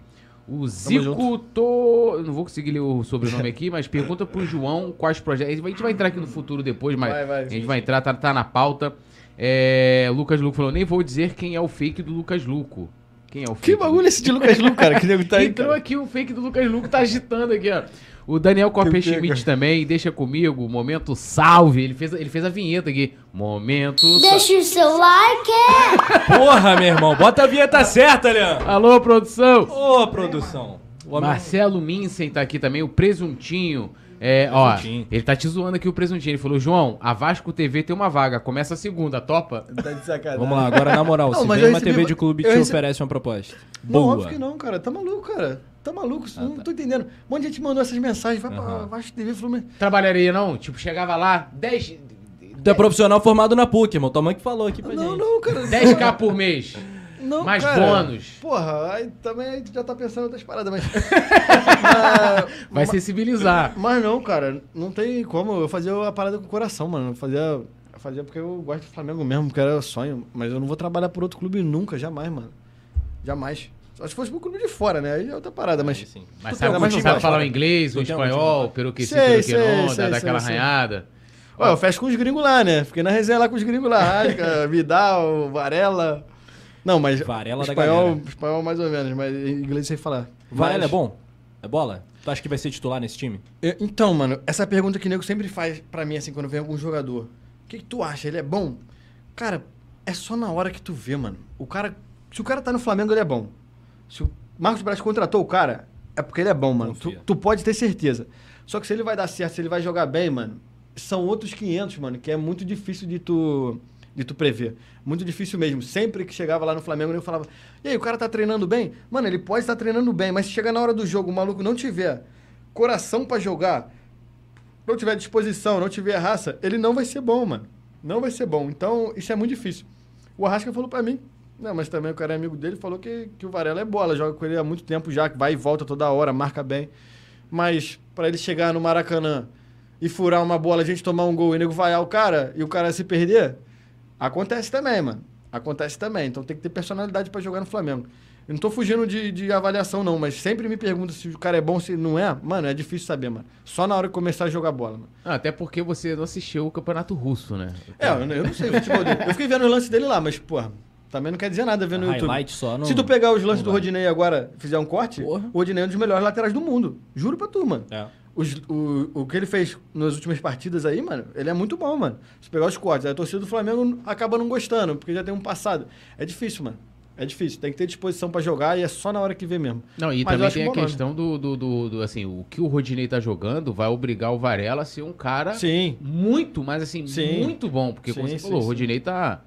O Zico tô. Não vou conseguir ler o sobrenome aqui, mas pergunta pro João quais projetos. A gente vai entrar aqui no futuro depois, mas Vai, vai. a gente vai entrar, tá, tá na pauta. É, Lucas Luco falou: nem vou dizer quem é o fake do Lucas Luco. Quem é o fake? Que bagulho esse de Lucas Lu, cara? Que nego tá aí, Entrou cara. aqui o fake do Lucas Luco, tá agitando aqui, ó. O Daniel Que Copper-Schmidt também, deixa comigo, momento salve. Ele fez, ele fez a vinheta aqui. Momento salve. Deixa o seu like. Porra, meu irmão. Bota a vinheta certa, Leandro. Alô, produção! Ô, produção. O homem- Marcelo Minsen tá aqui também, o Presuntinho. É, ó, Presuntinho. ele tá te zoando aqui o Presuntinho. Ele falou: João, a Vasco TV tem uma vaga, começa a segunda, topa? Tá de sacanagem. Vamos lá, agora na moral. Não, se mas vem eu uma recebi- TV de clube eu te recebi- oferece uma proposta. Não, Boa. óbvio que não, cara. Tá maluco, cara. Tá maluco. Ah, não tá. tô entendendo. Um monte de gente mandou essas mensagens. Vai pra Aham. Vasco TV Fluminense. Trabalharia não? Tipo, chegava lá, 10. Tu é profissional formado na PUC, irmão. Tua mãe que falou aqui pra Não, gente. não, cara. 10k por mês. Não, mais cara. bônus. Porra, aí também aí já tá pensando em outras paradas, mas. mas, Vai sensibilizar. mas não, cara, não tem como. Eu fazia a parada com o coração, mano. Eu fazia, eu fazia porque eu gosto do Flamengo mesmo, porque era sonho. Mas eu não vou trabalhar por outro clube nunca, jamais, mano. Jamais. Só se fosse pro clube de fora, né? Aí é outra parada, mas. Aí sim. Mas sabe, motivo, sabe falar o inglês, o tem espanhol, motivo? pelo que sei, dá sei. arranhada. Ó, eu fecho com os gringos lá, né? Fiquei na resenha lá com os gringos lá. Rasca, Vidal, Varela. Não, mas. Varela da espanhol, galera. espanhol mais ou menos, mas em inglês sei falar. Varela Mas- é bom? É bola? Tu acha que vai ser titular nesse time? Eu- Então, mano, essa pergunta que o nego sempre faz pra mim, assim, quando vem algum jogador. O que, que tu acha? Ele é bom? Cara, é só na hora que tu vê, mano. O cara. Se o cara tá no Flamengo, ele é bom. Se o Marcos Braz contratou o cara, é porque ele é bom, mano. Tu, tu pode ter certeza. Só que se ele vai dar certo, se ele vai jogar bem, mano, são outros 500, mano, que é muito difícil de tu, de tu prever. Muito difícil mesmo. Sempre que chegava lá no Flamengo, eu falava: E aí, o cara tá treinando bem? Mano, ele pode estar treinando bem, mas se chegar na hora do jogo, o maluco não tiver coração pra jogar, não tiver disposição, não tiver raça, ele não vai ser bom, mano. Não vai ser bom. Então, isso é muito difícil. O Arrasca falou pra mim, não, mas também o cara é amigo dele, falou que, que o Varela é bola, joga com ele há muito tempo já, que vai e volta toda hora, marca bem. Mas pra ele chegar no Maracanã e furar uma bola, a gente tomar um gol e o nego vaiar o cara e o cara se perder, acontece também, mano. Acontece também. Então tem que ter personalidade pra jogar no Flamengo. Eu não tô fugindo de, de avaliação, não, mas sempre me pergunta se o cara é bom, se não é. Mano, é difícil saber, mano. Só na hora que começar a jogar bola, mano. Ah, até porque você não assistiu o Campeonato Russo, né? É, eu, não- eu não sei o futebol dele. Eu fiquei vendo os lances dele lá, mas, porra, também não quer dizer nada vendo no YouTube. Highlight só não... Se tu pegar os lances do. Rodinei agora e fizer um corte, Porra. o Rodinei é um dos melhores laterais do mundo. Juro pra tu, mano. É. Os- o, o que ele fez nas últimas partidas aí, mano, ele é muito bom, mano. Se pegar os cortes, aí a torcida do Flamengo acaba não gostando, porque já tem um passado. É difícil, mano. É difícil. Tem que ter disposição pra jogar e é só na hora que vê mesmo. Não, e Mas também tem a questão do, do, do, do, assim, o que o Rodinei tá jogando vai obrigar o Varela a ser um cara Sim. muito, mas assim, Sim. muito bom. Porque, como Sim, você sim, falou, o. Rodinei tá,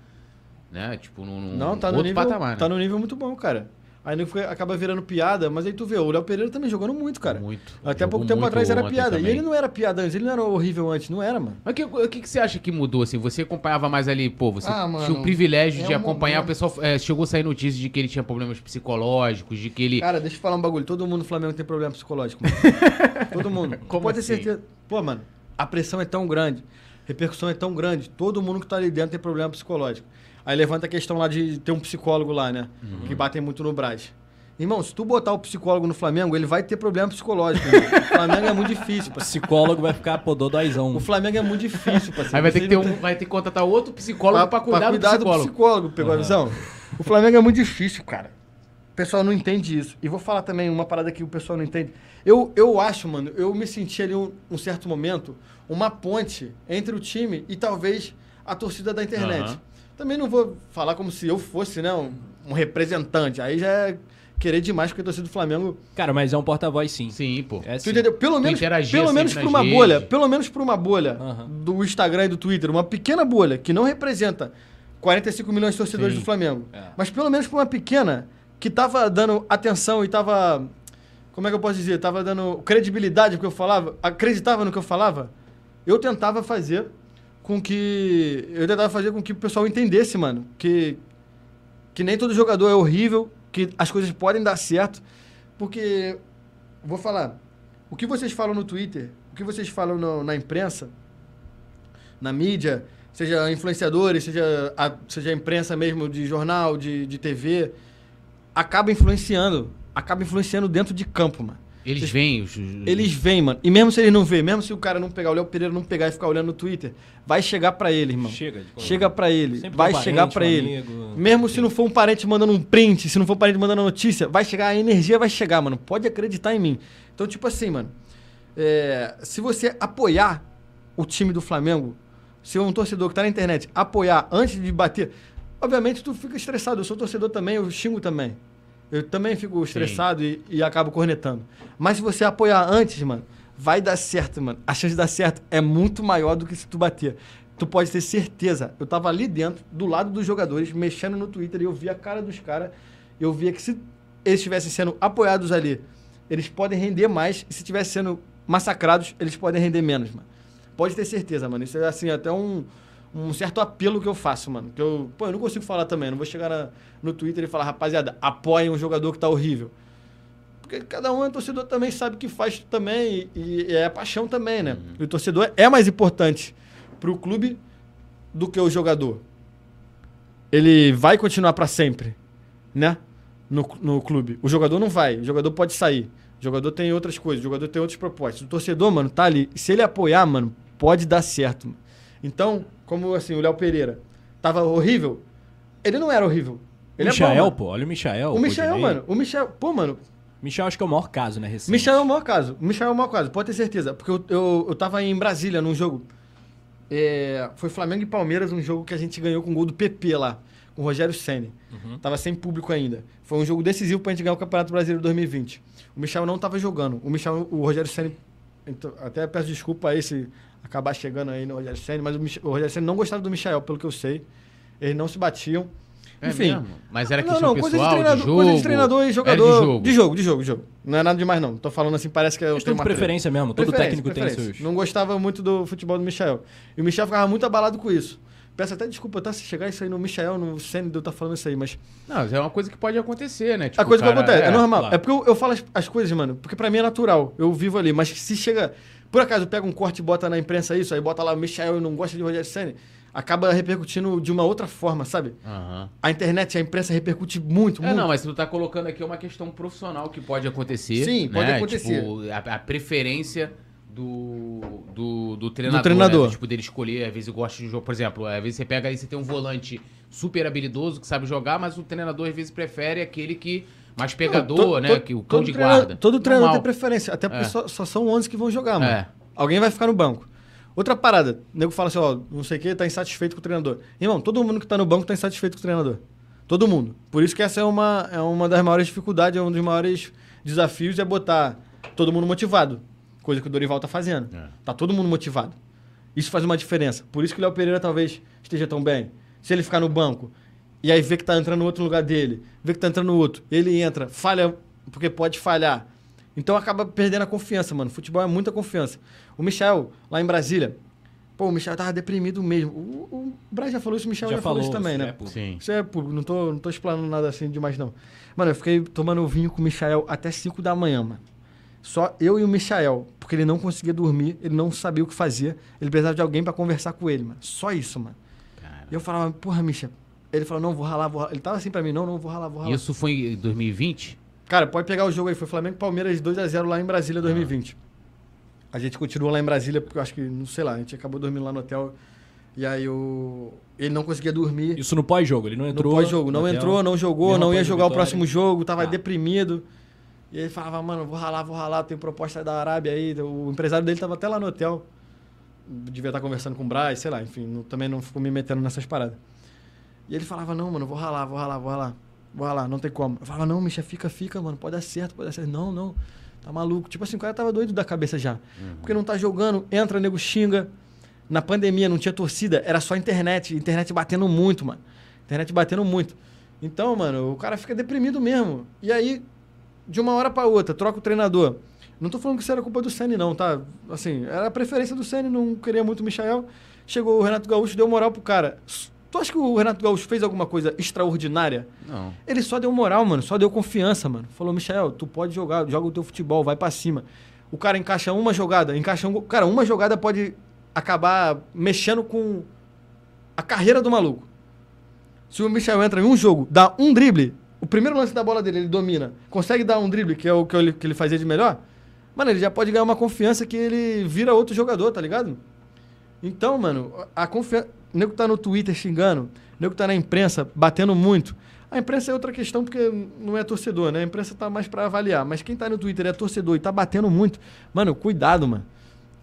né, tipo, num, num Não, tá no outro nível, patamar, né? tá no nível muito bom, cara. Aí fica- acaba virando piada, mas aí tu vê, o Léo Pereira também jogando muito, cara. Muito. Até Jogou pouco tempo atrás era piada. E ele não era piada antes, ele não era horrível antes, não era, mano. Mas o que, o que, que você acha que mudou, assim? Você acompanhava mais ali, pô, você Ah, mano, tinha o privilégio é de um acompanhar, momento. o pessoal é, chegou a sair notícias de que ele tinha problemas psicológicos, de que ele... Cara, deixa eu falar um bagulho. Todo mundo no Flamengo tem problema psicológico, mano. Todo mundo. Como Pode assim? ter certeza. Pô, mano, a pressão é tão grande, repercussão é tão grande, todo mundo que tá ali dentro tem problema psicológico. Aí levanta a questão lá de ter um psicólogo lá, né? Uhum. Que batem muito no Braz. Irmão, se tu botar o psicólogo no Flamengo, ele vai ter problema psicológico. o Flamengo é muito difícil, parceiro. Psicólogo vai ficar pododóizão. O Flamengo é muito difícil, parceiro. Aí vai ter que ter um, vai ter que contratar outro psicólogo pra, cuidar, do psicólogo. psicólogo, pegou a visão? O Flamengo é muito difícil, cara. O pessoal não entende isso. E vou falar também uma parada que o pessoal não entende. Eu, eu acho, mano, eu me senti ali um, um certo momento, uma ponte entre o time e talvez a torcida da internet. Aham. Também não vou falar como se eu fosse, né, um, um representante. Aí já é querer demais, porque a torcida do Flamengo Cara, mas é um porta-voz sim. Sim, pô. É sim. Pelo menos, pelo menos por uma redes. bolha, pelo menos por uma bolha Aham. do Instagram e do Twitter, uma pequena bolha que não representa 45 milhões de torcedores Sim. do Flamengo, É. mas pelo menos por uma pequena que tava dando atenção e tava como é que eu posso dizer, tava dando credibilidade ao que eu falava, acreditava no que eu falava, eu tentava fazer com que eu tentava fazer com que o pessoal entendesse, mano, que que nem todo jogador é horrível, que as coisas podem dar certo, porque vou falar, o que vocês falam no Twitter, o que vocês falam no- na imprensa, na mídia, seja influenciadores, seja a, seja a imprensa mesmo de jornal, de, de TV, acaba influenciando acaba influenciando dentro de campo, mano. Eles Vocês- vêm, os, Eles vêm, mano. E mesmo se ele não vê, mesmo se o cara não pegar, o Léo Pereira não pegar e ficar olhando no Twitter, vai chegar pra ele, irmão. Chega. de- Chega pra ele. Sempre vai um chegar parente, pra um ele. amigo. Mesmo se não for um parente mandando um print, se não for um parente mandando notícia, vai chegar, a energia vai chegar, mano. Pode acreditar em mim. Então, tipo assim, mano. é, se você apoiar o time do Flamengo, se um torcedor que tá na internet apoiar antes de bater, obviamente tu fica estressado. Eu sou torcedor também, eu xingo também. Eu também fico estressado e, e acabo cornetando. Mas se você apoiar antes, mano, vai dar certo, mano. A chance de dar certo é muito maior do que se tu bater. Tu pode ter certeza. Eu tava ali dentro, do lado dos jogadores, mexendo no Twitter e eu vi a cara dos caras. Eu via que se eles estivessem sendo apoiados ali, eles podem render mais. E se estivessem sendo massacrados, eles podem render menos, mano. Pode ter certeza, mano. Isso é assim, até um, um certo apelo que eu faço, mano. Que eu, pô, eu não consigo falar também. Não vou chegar na- no Twitter e falar, rapaziada, apoiem um jogador que tá horrível. Porque cada um é torcedor também, sabe o que faz também. E, e é paixão também, né? E o torcedor é mais importante pro clube do que o jogador. Ele vai continuar para sempre, né? No, no clube. O jogador não vai. O jogador pode sair. O jogador tem outras coisas. O jogador tem outros propósitos. O torcedor, mano, tá ali. Se ele apoiar, mano, pode dar certo. Então, como assim, o Léo Pereira tava horrível, ele não era horrível. Ele é bom, Michael, mano. pô. Olha o Michael. O Michel, Rodinei. mano. O Michel, pô, mano, Michel acho que é o maior caso, né, recente. Michel é o maior caso. Michel é o maior caso, pode ter certeza. Porque eu, eu, eu tava em Brasília num jogo. é, foi Flamengo e Palmeiras, um jogo que a gente ganhou com o gol do PP lá, com o Rogério Senni. Uhum. Tava sem público ainda. Foi um jogo decisivo pra gente ganhar o Campeonato Brasileiro 2020. O Michel não tava jogando. O Michel, o Rogério Senni. então, até peço desculpa aí se acabar chegando aí no Rogério Senni, mas o, Mich- o Rogério Senni não gostava do Michel, pelo que eu sei. Eles não se batiam. É Enfim. mesmo? Mas era Não, questão não, coisa de, pessoal, de, treinador, jogo? coisa de treinador e jogador. de jogo. De jogo, de jogo, de jogo. Não é nada demais, não. Tô falando assim, parece que eu tenho de uma preferência mesmo. Todo Preferência, técnico tem preferência. seus... Não gostava muito do futebol do Michel. E o Michel ficava muito abalado com isso. Peço até desculpa tá, se chegar isso aí no Michel, no Senna, de eu estar falando isso aí, mas Não, é uma coisa que pode acontecer, né? Tipo, a coisa cara- que acontece, é, normal. claro. É porque eu, eu falo as, as coisas, mano, porque pra mim é natural. Eu vivo ali, mas se chega. Por acaso pega um corte e bota na imprensa isso, aí bota lá o Michel não gosta de Rogério Senna, acaba repercutindo de uma outra forma, sabe? Aham. A internet, a imprensa repercute muito, É, muito. não, mas tu tá colocando aqui uma questão profissional que pode acontecer. Sim, pode né? acontecer. Tipo, a, a preferência do, do, do treinador. treinador. né? Do, tipo, dele escolher, às vezes eu gosto de jogo. Por exemplo, às vezes você pega aí, você tem um volante super habilidoso que sabe jogar, mas o treinador às vezes prefere aquele que. Mais pegador, Todo- né? todo- que o cão de guarda. Todo treinador tem preferência, até porque É. só, só são 11 que vão jogar, mano. É. Alguém vai ficar no banco. Outra parada, o nego fala assim, ó, não sei o que, tá insatisfeito com o treinador. Irmão, todo mundo que tá no banco tá insatisfeito com o treinador. Todo mundo. Por isso que essa é uma, é uma das maiores dificuldades, é um dos maiores desafios, é botar todo mundo motivado. Coisa que o Dorival tá fazendo. É. Tá todo mundo motivado. Isso faz uma diferença. Por isso que o Léo Pereira talvez esteja tão bem. Se ele ficar no banco e aí vê que tá entrando no outro lugar dele, vê que tá entrando no outro, ele entra, falha, porque pode falhar. Então acaba perdendo a confiança, mano. Futebol é muita confiança. O Michel, lá em Brasília, pô, o Michel tava deprimido mesmo. O, o Braz já falou isso, o Michel já, falou isso também, né? pô. Sim. Isso é público, não tô, não tô explanando nada assim demais, não. Mano, eu fiquei tomando vinho com o Michael até 5 da manhã, mano. Só eu e o Michael, porque ele não conseguia dormir, ele não sabia o que fazia, ele precisava de alguém pra conversar com ele, mano. Só isso, mano. Cara. E eu falava, porra, Micha. Ele falou, não, vou ralar, vou ralar. Ele tava assim pra mim, não, não, vou ralar, vou ralar. Isso foi em 2020? Cara, pode pegar o jogo aí, foi Flamengo e Palmeiras 2x0 lá em Brasília 2020. A gente continua lá em Brasília, porque eu acho que, não sei lá, a gente acabou dormindo lá no hotel. E aí o... ele não conseguia dormir. Isso no pós-jogo, ele não entrou. No pós-jogo. Não entrou, não jogou, não ia jogar o próximo jogo, tava Ah. deprimido. E ele falava, mano, vou ralar, vou ralar, tem proposta da Arábia aí. O empresário dele tava até lá no hotel. Devia estar conversando com o Braz, sei lá, enfim, não- também não ficou me metendo nessas paradas. E ele falava, não, mano, vou ralar, vou ralar, vou ralar. Vou ralar, não tem como. Eu falava, não, Micha, fica, fica, mano, pode dar certo, pode dar certo. Não, não, tá maluco. Tipo assim, o cara tava doido da cabeça já. Porque não tá jogando, entra, nego xinga. Na pandemia não tinha torcida, era só internet. Internet batendo muito, mano. Internet batendo muito. Então, mano, o cara fica deprimido mesmo. E aí, de uma hora pra outra, troca o treinador. Não tô falando que isso era culpa do Senna, não, tá? Assim, era a preferência do Senna, não queria muito o Michael. Chegou o Renato Gaúcho, deu moral pro cara. Tu acha que o Renato Gaúcho fez alguma coisa extraordinária? Não. Ele só deu moral, mano. Só deu confiança, mano. Falou, Michel, tu pode jogar, joga o teu futebol, vai pra cima. O cara encaixa uma jogada, encaixa um. Cara, uma jogada pode acabar mexendo com a carreira do maluco. Se o Michel entra em um jogo, dá um drible, o primeiro lance da bola dele, ele domina, consegue dar um drible, que é o que ele, que ele fazia de melhor, mano, ele já pode ganhar uma confiança que ele vira outro jogador, tá ligado? Então, mano, a confiança. O nego tá no Twitter xingando, o nego tá na imprensa batendo muito. A imprensa é outra questão porque não é torcedor, né? A imprensa tá mais pra avaliar. Mas quem tá no Twitter é torcedor e tá batendo muito. Mano, cuidado, mano.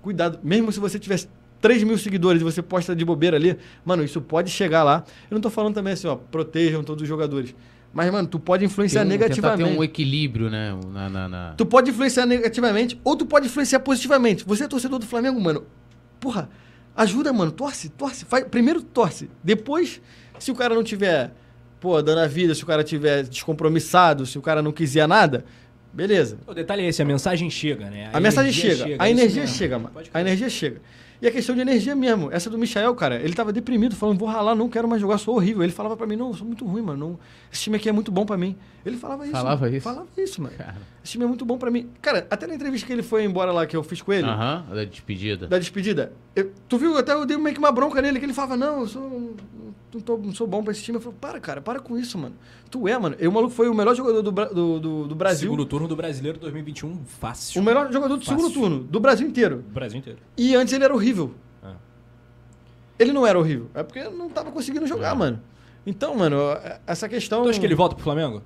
Cuidado. Mesmo se você tivesse 3 mil seguidores e você posta de bobeira ali, mano, isso pode chegar lá. Eu não tô falando também assim, ó, protejam todos os jogadores. Mas, mano, tu pode influenciar Tem um- negativamente. ter um equilíbrio, né? Na, na- na- Tu pode influenciar negativamente ou tu pode influenciar positivamente. Você é torcedor do Flamengo, mano. Porra, ajuda, mano. Torce, torce. Faz, primeiro torce. Depois, se o cara não tiver, pô, dando a vida, se o cara tiver descompromissado, se o cara não quiser nada, beleza. O detalhe é esse, a mensagem chega, né? A, mensagem energia chega, a é energia chega, mano. A energia chega. E a questão de energia mesmo. Essa do Michael, cara, ele tava deprimido, falando, vou ralar, não quero mais jogar, sou horrível. Ele falava pra mim, não, eu sou muito ruim, mano. não- esse time aqui é muito bom pra mim. Ele falava isso. Falava mano. isso? Falava isso, mano. Cara. Esse time é muito bom pra mim. Cara, até na entrevista que ele foi embora lá, que eu fiz com ele, Aham, da despedida. da despedida, eu- tu viu, até eu dei meio que uma bronca nele, que ele falava, não, eu sou, não, tô- não sou bom pra esse time. Eu falei, para, cara, para com isso, mano. Tu é, mano. E o maluco foi o melhor jogador do, do, do, do Brasil. Segundo turno do Brasileiro 2021, fácil. O melhor jogador do Fácil. segundo turno, do Brasil inteiro. O Brasil inteiro. E antes ele era horrível. Ah. Ele não era horrível. É porque não tava conseguindo jogar, É. mano. Então, mano, essa questão. Tu acha que ele volta pro Flamengo?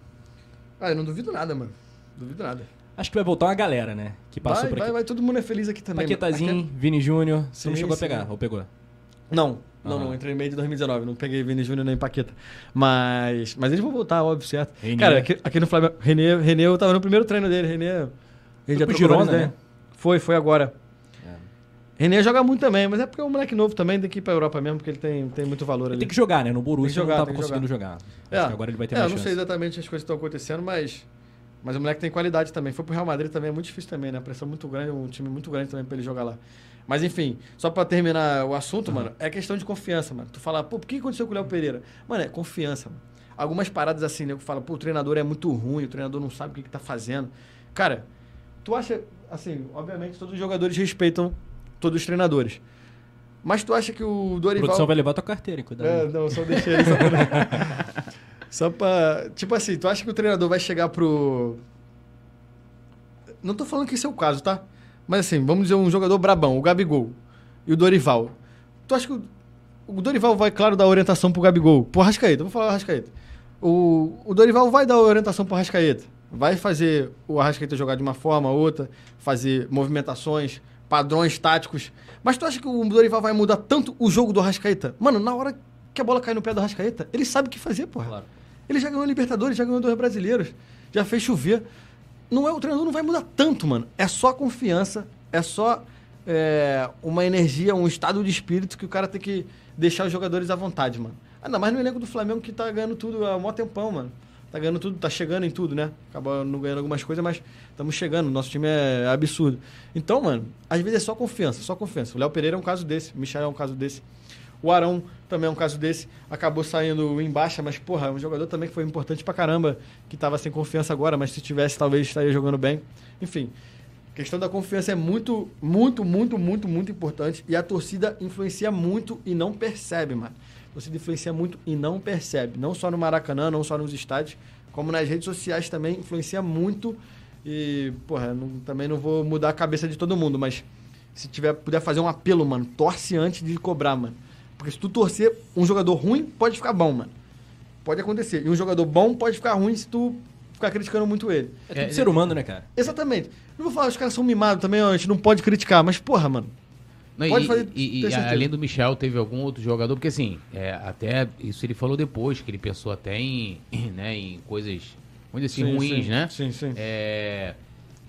Ah, eu não duvido nada, mano. Duvido nada. Acho que vai voltar uma galera, né? Que passou Vai, por vai, aqui. vai, todo mundo é feliz aqui também. Paquetazinho, Vini Júnior. Você não Sim, chegou a sim. pegar, ou pegou? Não, não, não. Entrei em meio de 2019. Não peguei Vini Júnior nem Paqueta. Mas. Mas eles vão voltar, óbvio, certo. René. Cara, aqui, aqui no Flamengo. René, René, eu tava no primeiro treino dele. René. Ele já Girona, né? Foi, foi agora. É. René joga muito também, mas é porque é um moleque novo também, tem que ir pra Europa mesmo, porque ele tem, tem muito valor Ele ali. tem que jogar, né? No Borussia jogar, não tava conseguindo jogar. É, Acho que agora ele vai ter é, mais eu não sei chance. exatamente as coisas que estão acontecendo, mas. Mas o moleque tem qualidade também. Foi pro Real Madrid também, é muito difícil também, né? Pressão muito grande, um time muito grande também pra ele jogar lá. Mas enfim, só pra terminar o assunto, mano, é questão de confiança, mano. Tu fala, pô, por que aconteceu com o Léo Pereira? Mano, é confiança, mano. Algumas paradas assim, né? Que fala, pô, o treinador é muito ruim, o treinador não sabe o que, que tá fazendo. Cara, tu acha, assim, obviamente todos os jogadores respeitam todos os treinadores. Mas tu acha que o A Dorival. produção vai levar tua carteira, hein? cuidado. É, não, só deixei só pra... só pra... Tipo assim, tu acha que o treinador vai chegar pro... Não tô falando que esse é o caso, tá? Mas assim, vamos dizer um jogador brabão, o Gabigol e o Dorival. Tu acha que o, o Dorival vai, claro, dar orientação pro Gabigol? Pro Arrascaeta, vou falar o Arrascaeta. O, o Dorival vai dar orientação pro Arrascaeta. Vai fazer o Arrascaeta jogar de uma forma ou outra, fazer movimentações, padrões táticos. Mas tu acha que o Dorival vai mudar tanto o jogo do Arrascaeta? Mano, na hora que a bola cai no pé do Arrascaeta, ele sabe o que fazer, porra. Claro. Ele já ganhou Libertadores, já ganhou dois brasileiros, já fez chover. Não é o treinador não vai mudar tanto, mano. É só confiança, é só é, uma energia, um estado de espírito que o cara tem que deixar os jogadores à vontade, mano. Ainda mais no elenco do Flamengo que tá ganhando tudo há mó tempão, mano. Tá ganhando tudo, tá chegando em tudo, né? Acaba não ganhando algumas coisas, mas estamos chegando. Nosso time é absurdo. Então, mano, às vezes é só confiança, só confiança. O Léo Pereira é um caso desse, o Michel é um caso desse. O Arão também é um caso desse. Acabou saindo em baixa, mas, porra, é um jogador também que foi importante pra caramba, que tava sem confiança agora, mas se tivesse, talvez estaria jogando bem. Enfim, a questão da confiança é muito, muito, muito, muito, muito importante. E a torcida influencia muito e não percebe, mano. A torcida influencia muito e não percebe. Não só no Maracanã, não só nos estádios, como nas redes sociais também influencia muito. E, porra, não- também não vou mudar a cabeça de todo mundo, mas se tiver, puder fazer um apelo, mano, torce antes de cobrar, mano. Porque se tu torcer, um jogador ruim pode ficar bom, mano. Pode acontecer. E um jogador bom pode ficar ruim se tu ficar criticando muito ele. É tudo É, ser humano, né, cara? Exatamente. Não vou falar, os caras são mimados também, ó, a gente não pode criticar, mas porra, mano. Não, Pode e, fazer- e- e além do Michel, teve algum outro jogador, porque assim, é, até isso ele falou depois, que ele pensou até em, né, em coisas, vamos dizer assim, Sim, ruins, sim, né? sim, sim. É,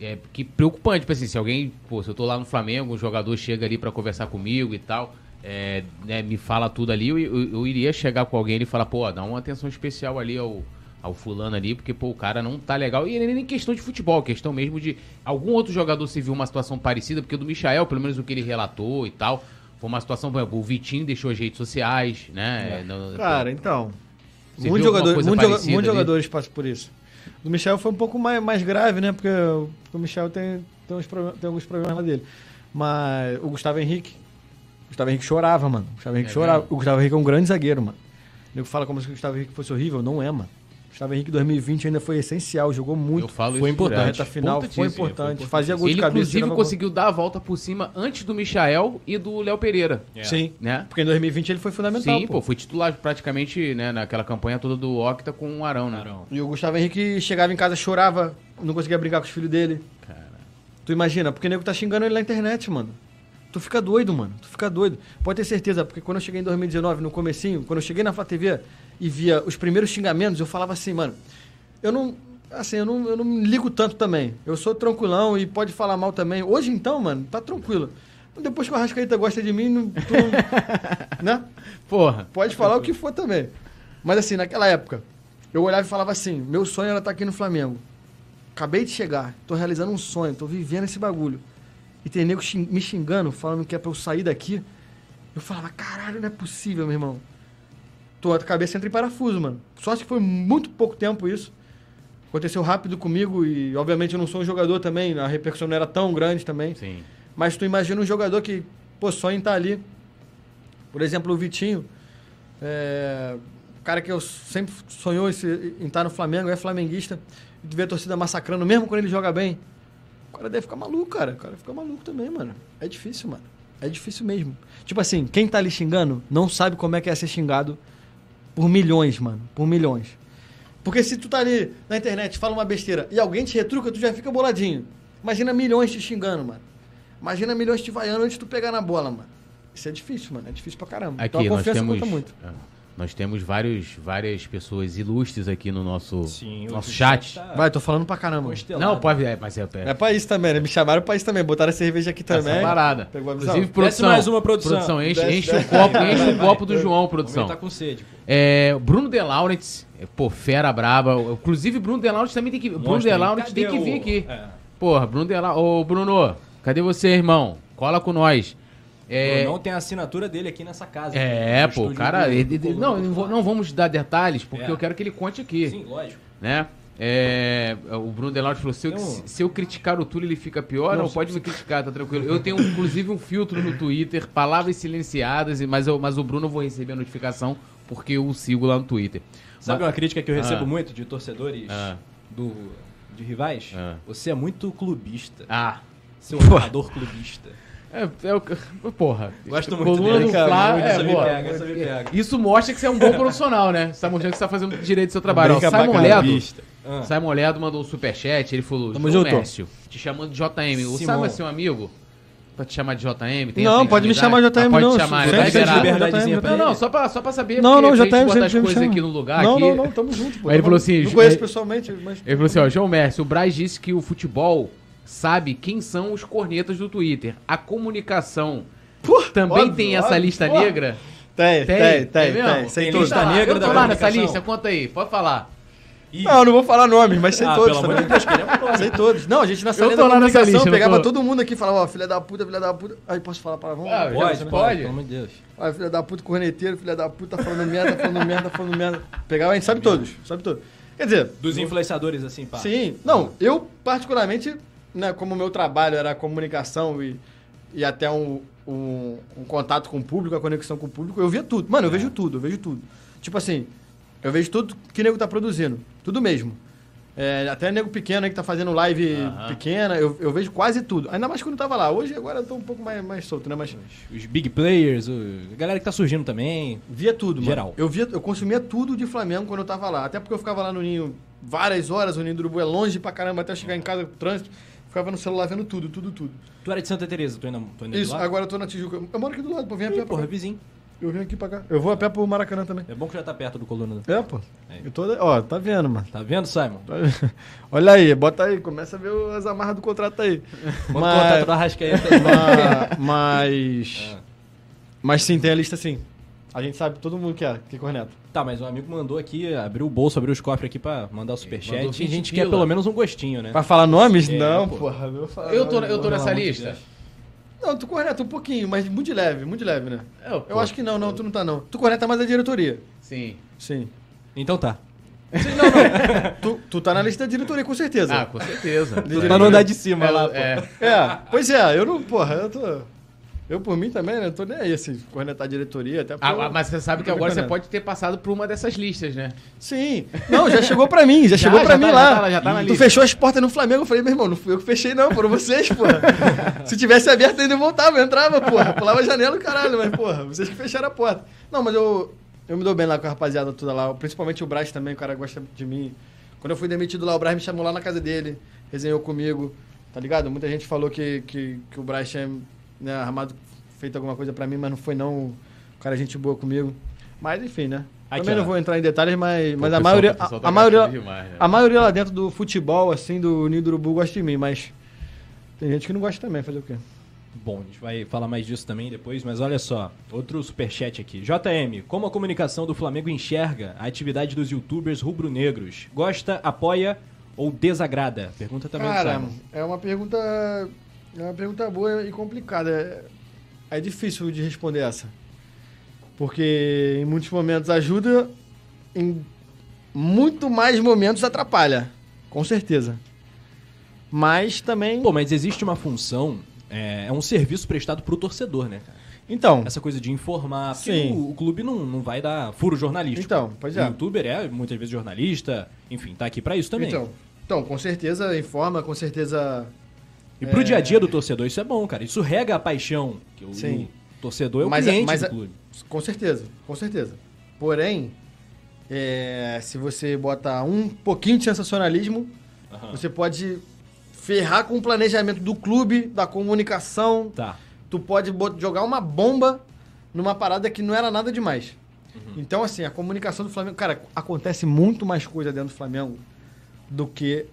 é que preocupante, tipo assim, se alguém, pô, se eu tô lá no Flamengo, um jogador chega ali pra conversar comigo e tal, é, né, me fala tudo ali, eu, eu, eu iria chegar com alguém e falar, pô, dá uma atenção especial ali ao, ao fulano ali, porque, pô, o cara não tá legal. E nem questão de futebol, questão mesmo de algum outro jogador se viu uma situação parecida, porque o do Michael, pelo menos o que ele relatou e tal, foi uma situação, por exemplo, o Vitinho deixou as redes sociais, né? no- Cara, então. Muitos viu alguma jogador, coisa muito joga- parecida muitos ali? jogadores passam por isso. O Michel foi um pouco mais, mais grave, né? Porque, o- Michel tem, tem, uns tem alguns problemas lá dele. Mas o Gustavo Henrique. Gustavo Henrique chorava, mano. O Gustavo Henrique É chorava. mesmo? O Gustavo Henrique é um grande zagueiro, mano. O nego fala como se o Gustavo Henrique fosse horrível. Não é, mano. Gustavo Henrique 2020 ainda foi essencial, jogou muito. Eu falo Foi isso importante. Reta final foi importante. foi Fazia gol de Ele, cabeça. inclusive, tirava gol. conseguiu dar a volta por cima antes do Michael e do Léo Pereira. É. Sim. Né? Porque em 2020 ele foi fundamental. Sim, pô. foi titular praticamente né, naquela campanha toda do Octa com o Arão, né? Arão. E o Gustavo Henrique chegava em casa, chorava, não conseguia brincar com os filhos dele. Cara. Tu imagina, porque o nego tá xingando ele na internet, mano. Tu fica doido, mano. Tu fica doido. Pode ter certeza, porque quando eu cheguei em 2019, no comecinho, quando eu cheguei na Flá TV e via os primeiros xingamentos, eu falava assim, mano, eu não. Assim, eu não, eu não me ligo tanto também. Eu sou tranquilão e pode falar mal também. Hoje, então, mano, tá tranquilo. Depois que o Arrascaeta gosta de mim, não, tu não- né? Porra. Pode falar o que for também. Mas assim, naquela época, eu olhava e falava assim: meu sonho era estar aqui no Flamengo. Acabei de chegar, tô realizando um sonho, tô vivendo esse bagulho. E tem nego xing- me xingando, falando que é pra eu sair daqui. Eu falava, caralho, não é possível, meu irmão. Tô, a cabeça entra em parafuso, mano. Sorte que foi muito pouco tempo isso. Aconteceu rápido comigo e, obviamente, eu não sou um jogador também, a repercussão não era tão grande também. Sim. Mas tu imagina um jogador que, pô, sonha em estar ali. Por exemplo, o Vitinho. É, o cara que eu sempre sonhou em, estar no Flamengo, é flamenguista. E tu vê a torcida massacrando, mesmo quando ele joga bem. O cara deve ficar maluco, cara. O cara fica maluco também, mano. É difícil, mano. É difícil mesmo. Tipo assim, quem tá ali xingando não sabe como é que é ser xingado por milhões, mano. Por milhões. Porque se tu tá ali na internet, fala uma besteira e alguém te retruca, tu já fica boladinho. Imagina milhões te xingando, mano. Imagina milhões te vaiando antes de tu pegar na bola, mano. Isso é difícil, mano. É difícil pra caramba. Aqui então a confiança temos, conta muito. é, nós temos vários, várias pessoas ilustres aqui no nosso, Sim, nosso chat. tá Vai, tô falando pra caramba. constelado. Não, pode é, mas é, é, É pra isso também, né? Me chamaram pra isso também. Botaram a cerveja aqui essa também. parada. Pegou a visão? Inclusive, produção. mais uma produção. enche, Desce, enche desce. o copo, enche vai, o copo do João, produção. homem tá com sede. pô. É, Bruno De Laurentiis, é, pô, fera braba. Inclusive, Bruno De Laurentiis também tem que. Bruno Mostra De aí. Laurentiis tem que vir o- aqui. É. Porra, Bruno De Laurentiis. Ô, Bruno, cadê você, irmão? Cola com nós. É, Não tem a assinatura dele aqui nessa casa. é No pô, cara. ele- não, não, vamos dar detalhes, porque É. eu quero que ele conte aqui. Sim, lógico. né? É, o Bruno Delaude falou: se eu, um- se eu criticar o Túlio, ele fica pior? Não, Não, pode me criticar, tá tranquilo. Eu tenho inclusive um filtro no Twitter, palavras silenciadas, e- mas, eu, mas o Bruno eu vou receber a notificação porque eu o sigo lá no Twitter. Sabe uma crítica que eu recebo Ah. muito de torcedores Ah. do, de rivais? Ah. Você é muito clubista. Ah, Seu narrador clubista. É, é o- porra. Gosto muito Coluna dele, do cara. Fla, Muito, é, me boa. pega, essa me pega. Isso mostra que você é um bom profissional, né? Você tá mostrando que você tá fazendo direito do seu trabalho. Ó, Simon. Ledo. Ah. Simon Ledo mandou um superchat, ele falou, Tamo João junto. Mércio, te chamando de JM. O Simão. Simon é seu amigo? Pra te chamar de JM? Tem Não, pode me chamar de JM, Ah, pode não. te chamar, Sempre pra Não, não, só pra, só pra saber, Não, não, botar sempre as coisas aqui no lugar. Não, aqui. não, não, tamo junto. Pô. Aí ele falou assim, Não conheço pessoalmente, mas. Ele falou assim, ó, João Mércio, o Braz disse que o futebol sabe quem são os cornetas do Twitter. A comunicação também óbvio, tem essa óbvio, lista porra. negra? Tem, tem, tem, mesmo? tem. Sei Tem todos. lista lá, negra eu da tô lá nessa lista, conta aí, pode falar. Ih, Não, eu não vou falar nomes, mas sei Ah, todos pelo amor também. de Deus. Sei todos. Não, a gente na salinha tô da lá nessa comunicação lista, pegava tô. todo mundo aqui e falava, ó, filha da puta, filha da puta. Aí posso falar palavrão? Ah, Pode, Pode? pode, pelo amor de Deus. Olha, filha da puta, corneteiro, filha da puta, tá falando merda, tá falando merda, tá falando merda. Pegava, a gente né, como o meu trabalho era comunicação e, e até um, um, um contato com o público, a conexão com o público, eu via tudo. Mano, eu vejo tudo, eu vejo tudo. Tipo assim, eu vejo tudo que o nego tá produzindo, tudo mesmo. É, até nego pequeno aí que tá fazendo live pequena, eu, eu vejo quase tudo. Ainda mais quando eu tava lá. Hoje, agora eu tô um pouco mais, mais solto, né? Mas Os big players, a galera que tá surgindo também. Via tudo, mano. Geral. Eu, via, eu consumia tudo de Flamengo quando eu tava lá. Até porque eu ficava lá no Ninho várias horas, o Ninho do Urubu é longe pra caramba, até eu chegar em casa com trânsito. Ficava no celular vendo tudo, tudo, tudo. Tu era de Santa Teresa, tu ainda, tu ainda é Isso, agora eu tô na Tijuca. Eu moro aqui do lado, pô, vem a pé porra, cá. vizinho. Eu venho aqui pra cá. Eu vou a pé pro Maracanã também. É bom que já tá perto do Coluna. É, pô. É. Eu tô, ó, tá vendo, mano. Tá vendo, Simon? Tá- Olha aí, bota aí, começa a ver as amarras do contrato aí. O Mas- contato da Rascaeta. Ma- Mas. Ah. Mas sim, tem a lista sim. A gente sabe todo mundo que é, que é corneto. Tá, mas um amigo mandou aqui, abriu o bolso, abriu os cofres aqui pra mandar o superchat. E a 20 gente pila. quer pelo menos um gostinho, né? Pra falar nomes? É, não, pô. porra. Eu, falar Eu tô, eu tô nessa de lista? Não, tu corneta um pouquinho, mas muito de leve, muito de leve, né? Eu, Eu acho que não, não, tu não tá não. Tu corneta mais a diretoria. Sim. Sim. Então tá. Sim, não, não. tu, tu tá na lista da diretoria, com certeza. Ah, com certeza. Pra não andar de cima É, lá, pô. é. É, pois é, eu não, porra, eu tô. Eu, por mim também, né? Tô nem aí, assim, cornetar a diretoria, até Ah, eu- mas você sabe que eu agora você pode ter passado por uma dessas listas, né? Sim. Não, já chegou pra mim, já, chegou já pra tá- mim já lá. tá- já tá na tu lista. fechou as portas no Flamengo. Eu falei, meu irmão, não fui eu que fechei, não, foram vocês, porra. Se tivesse aberto, ainda voltava, eu entrava, porra. Pulava a janela, caralho, mas, porra, vocês que fecharam a porta. Não, mas eu, eu me dou bem lá com a rapaziada toda lá, principalmente o Braz também, o cara gosta de mim. Quando eu fui demitido lá, o Braz me chamou lá na casa dele, resenhou comigo, tá ligado? Muita gente falou que, que, que o Braz tinha né, armado, feito alguma coisa pra mim, mas não foi não. O cara é gente boa comigo. Mas enfim, né? Aqui, Também ó. não vou entrar em detalhes, mas, mas Pô, a o pessoal- maioria, a, tá a maioria, demais, né? a maioria lá dentro do futebol, assim, do Ninho do Urubu gosta de mim, mas tem gente que não gosta também, fazer o quê? Bom, a gente vai falar mais disso também depois, mas olha só, outro superchat aqui. JM, como a comunicação do Flamengo enxerga a atividade dos youtubers rubro-negros? Gosta, apoia ou desagrada? Pergunta também do Cara, Simon. é uma pergunta. É uma pergunta boa e complicada. É, é difícil de responder essa. Porque em muitos momentos ajuda, em muito mais momentos atrapalha. Com certeza. Mas também. Pô, mas existe uma função, é, é um serviço prestado pro torcedor, né, cara? Então. Essa coisa de informar, porque Sim. o, o clube não, não vai dar furo jornalístico. Então, pois é. O youtuber é muitas vezes jornalista, enfim, tá aqui pra isso também. Então, então, com certeza informa, com certeza. E pro é- dia a dia do torcedor isso é bom, cara. Isso rega a paixão, que o, Sim. torcedor é o Mas- cliente mas- do clube. Com certeza, com certeza. Porém, é, se você bota um pouquinho de sensacionalismo, Aham. você pode ferrar com o planejamento do clube, da comunicação. Tá. Tu pode jogar uma bomba numa parada que não era nada demais. Uhum. Então, assim, a comunicação do Flamengo. Cara, acontece muito mais coisa dentro do Flamengo do que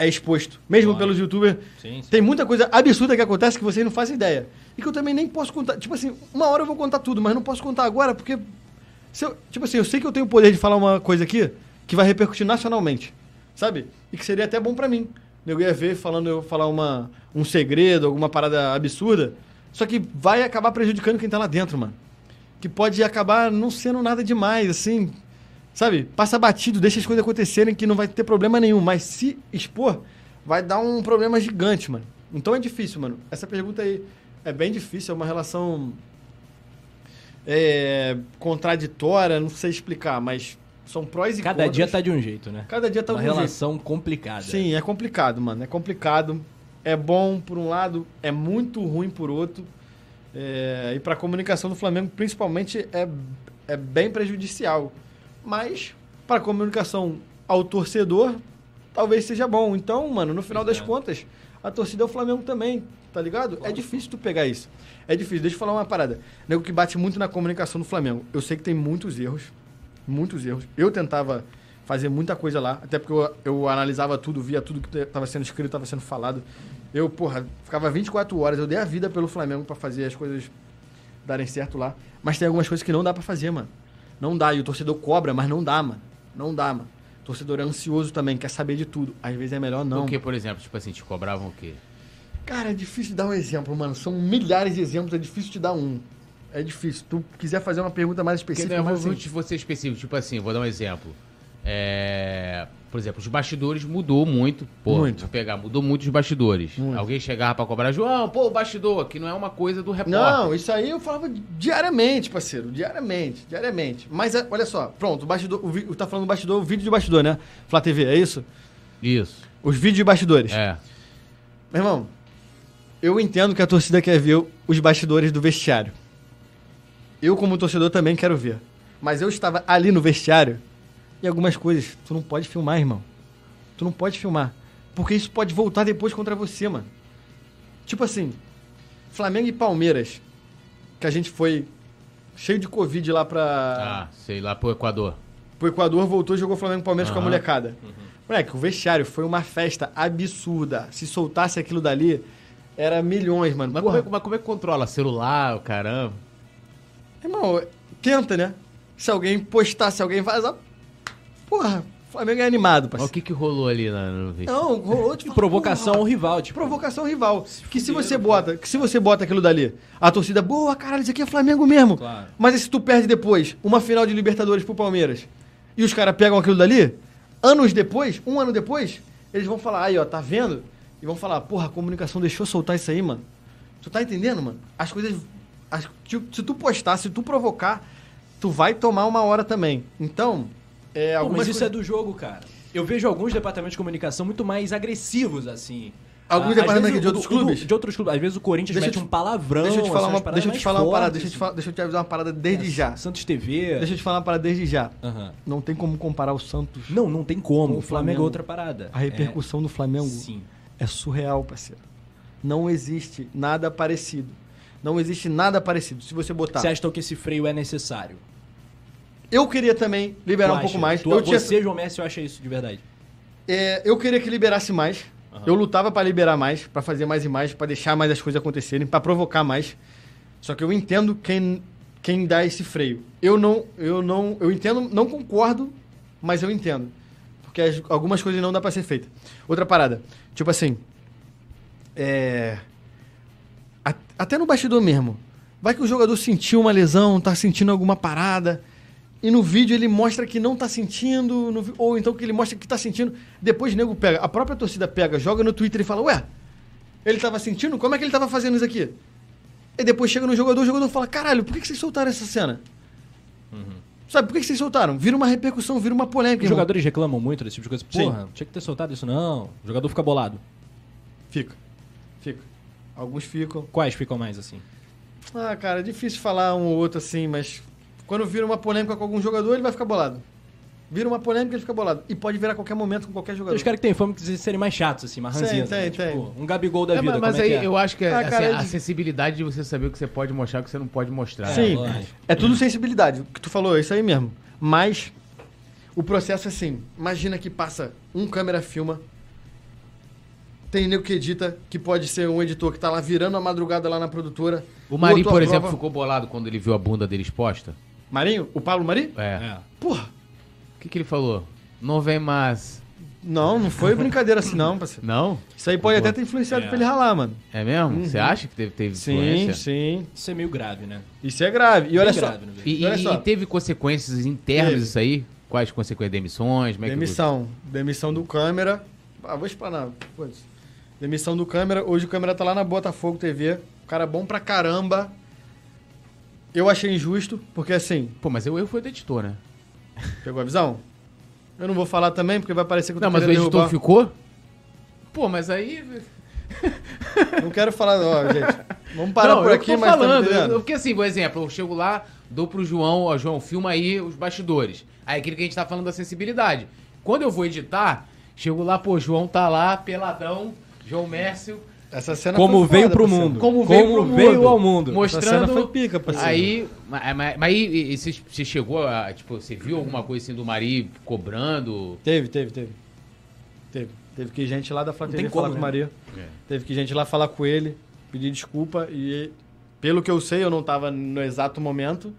é exposto. Mesmo Lógico. pelos youtubers. Sim, sim. Tem muita coisa absurda que acontece que vocês não fazem ideia. E que eu também nem posso contar. Tipo assim, uma hora eu vou contar tudo, mas não posso contar agora porque. se eu- tipo assim, eu sei que eu tenho o poder de falar uma coisa aqui que vai repercutir nacionalmente. Sabe? E que seria até bom pra mim. Eu ia ver falando eu falar uma, um segredo, alguma parada absurda. Só que vai acabar prejudicando quem tá lá dentro, mano. Que pode acabar não sendo nada demais, assim. Sabe? Passa batido, deixa as coisas acontecerem que não vai ter problema nenhum. Mas se expor, vai dar um problema gigante, mano. Então é difícil, mano. Essa pergunta aí é bem difícil, é uma relação é, contraditória, não sei explicar, mas são prós e Cada contras. dia tá de um jeito, né? Cada dia tá Uma de um jeito. relação complicada. Sim, é complicado, mano. É complicado. É bom por um lado, é muito ruim por outro. É, e para a comunicação do Flamengo, principalmente, é, é bem prejudicial. Mas, para comunicação ao torcedor, talvez seja bom. Então, mano, no final das é. contas, a torcida é o Flamengo também, tá ligado? É difícil tu pegar isso. É difícil. Deixa eu falar uma parada. Nego que bate muito na comunicação do Flamengo. Eu sei que tem muitos erros. Muitos erros. Eu tentava fazer muita coisa lá, até porque eu, eu analisava tudo, via tudo que estava sendo escrito, estava sendo falado. Eu, porra, ficava 24 horas, eu dei a vida pelo Flamengo para fazer as coisas darem certo lá. Mas tem algumas coisas que não dá para fazer, mano. Não dá. E o torcedor cobra, mas não dá, mano. Não dá, mano. O torcedor é ansioso também, quer saber de tudo. Às vezes é melhor não. O que, por exemplo? Tipo assim, te cobravam o quê? Cara, é difícil dar um exemplo, mano. São milhares de exemplos, é difícil te dar um. É difícil. Tu quiser fazer uma pergunta mais Porque, específica, né, mas vou, assim, vou ser específico, tipo assim, vou dar um exemplo. É, por exemplo, os bastidores mudou muito. Pô, Muito. pegar, mudou muito os bastidores. Muito. Alguém chegava pra cobrar, João, pô, o bastidor, que não é uma coisa do repórter. Não, isso aí eu falava diariamente, parceiro. Diariamente, diariamente. Mas é, olha só, pronto, o bastidor. O, tá falando do bastidor, o vídeo de bastidor, né? Flá TV, é isso? Isso. Os vídeos de bastidores. É. Meu irmão, eu entendo que a torcida quer ver os bastidores do vestiário. Eu, como torcedor, também quero ver. Mas eu estava ali no vestiário e algumas coisas tu não pode filmar, irmão. Tu não pode filmar. Porque isso pode voltar depois contra você, mano. Tipo assim, Flamengo e Palmeiras, que a gente foi cheio de Covid lá pra, Ah, sei lá, pro Equador. pro Equador, voltou e jogou Flamengo e Palmeiras com a molecada. Moleque, o vestiário foi uma festa absurda. Se soltasse aquilo dali, era milhões, mano. Mas como, é, mas como é que controla? Celular, o caramba. Irmão, tenta, né? Se alguém postar, se alguém vazar. Porra, o Flamengo é animado, Mas o parceiro. que que rolou ali na- no vídeo? Não, rolou E provocação ao rival, tipo. Provocação rival. Que se você bota, que se você bota aquilo dali, a torcida, boa, caralho, isso aqui é Flamengo mesmo. Claro. Mas e se tu perde depois uma final de Libertadores pro Palmeiras e os caras pegam aquilo dali, anos depois, um ano depois, eles vão falar, aí ó, tá vendo? E vão falar, porra, a comunicação deixou soltar isso aí, mano. Tu tá entendendo, mano? As coisas. as- tipo, se tu postar, se tu provocar, tu vai tomar uma hora também. Então, é, Pô, mas isso é do jogo, cara. Eu vejo alguns departamentos de comunicação muito mais agressivos, assim. Alguns Ah, às departamentos vezes de outros clubes? De outros clubes. Às vezes o Corinthians Deixa mete te- um palavrão. Deixa eu te falar uma, deixa eu te falar uma parada, deixa eu te, assim. deixa eu te avisar uma parada desde É, já. Santos TV. Deixa eu te falar uma parada desde já. Aham. Não tem como comparar o Santos. Não, não tem como. Com O o Flamengo Flamengo. é outra parada. A repercussão do Flamengo É, sim. é surreal, parceiro. Não existe nada parecido. Não existe nada parecido. Se você botar. Você acha então que esse freio é necessário? Eu queria também liberar Tu um pouco acha? mais. Tu, eu, tinha- Você, João Messi, eu acho isso de verdade. é, eu queria que liberasse mais. Aham. Eu lutava pra liberar mais, pra fazer mais imagens, pra deixar mais as coisas acontecerem, pra provocar mais. Só que eu entendo quem, quem dá esse freio. Eu não, eu não, eu entendo, não concordo, mas eu entendo. Porque as- algumas coisas não dá pra ser feita. Outra parada, tipo assim, é a- até no bastidor mesmo. Vai que o jogador sentiu uma lesão, tá sentindo alguma parada, e no vídeo ele mostra que não tá sentindo, no ou então que ele mostra que tá sentindo. Depois o nego pega, a própria torcida pega, joga no Twitter e fala: Ué, ele tava sentindo? Como é que ele tava fazendo isso aqui? E depois chega no jogador, o jogador fala: Caralho, por que, que vocês soltaram essa cena? Sabe, por que, que vocês soltaram? Vira uma repercussão, vira uma polêmica. Os irmão. jogadores reclamam muito desse tipo de coisa. Sim. Porra, tinha que ter soltado isso não. O jogador fica bolado. Fica. Fica. Alguns ficam. Quais ficam mais assim? Ah, cara, é difícil falar um ou outro assim, mas quando vira uma polêmica com algum jogador, ele vai ficar bolado. Vira uma polêmica, ele fica bolado. E pode virar a qualquer momento com qualquer jogador. Os caras que têm fama de serem mais chatos, assim, mais ranzinhos. tem, né? tem. Tipo, um Gabigol da É, vida, mas é aí é? eu acho que é, Ah, assim, cara, a de- sensibilidade de você saber o que você pode mostrar e o que você não pode mostrar. Sim, lógico. é tudo sensibilidade. O que tu falou, é isso aí mesmo. Mas o processo é assim: imagina que passa um câmera filma, tem nego que edita, que pode ser um editor que tá lá virando a madrugada lá na produtora. O Mari, outro por exemplo, ficou bolado quando ele viu a bunda dele exposta. Marinho? O Pablo Mari? É. É. Porra! O que, que ele falou? Não vem mais. Não, não foi brincadeira assim, não, parceiro. Não? Isso aí pode Pô. até ter influenciado É. pra ele ralar, mano. É mesmo? Você acha que teve, teve Sim, influência? sim. Isso é meio grave, né? Isso é grave. E olha Bem só. grave, velho? E, E olha só. e teve consequências internas Teve. isso aí? Quais consequências? Demissões? Como é que- Demissão. Demissão do câmera. Ah, vou explanar. Demissão do câmera. Hoje o câmera tá lá na Botafogo TV. O cara bom pra caramba. Eu achei injusto, porque assim, Pô, mas eu, eu fui do editor, né? pegou a visão? Eu não vou falar também, porque vai parecer que eu tô Não, mas o editor derrubar. ficou? Pô, mas aí... Não quero falar, ó, gente. Vamos parar não, por aqui, mas tá falando. eu- porque assim, por exemplo, eu chego lá, dou pro João, ó, João, filma aí os bastidores. Aí aquilo que a gente tá falando da sensibilidade. Quando eu vou editar, chego lá, pô, João tá lá, peladão, João Mércio, Essa cena Como foi veio foda, pro parceiro. mundo. Como veio pro veio ao mundo. mostrando... Essa cena foi pica, parceiro. Aí, mas, mas, mas aí, você, chegou a, tipo, você viu alguma coisa assim do Mari cobrando? Teve, teve, teve. Teve. Teve que gente lá da tem falar como, com o né? Maria. É. Teve que gente lá falar com ele, pedir desculpa e pelo que eu sei, eu não tava no exato momento.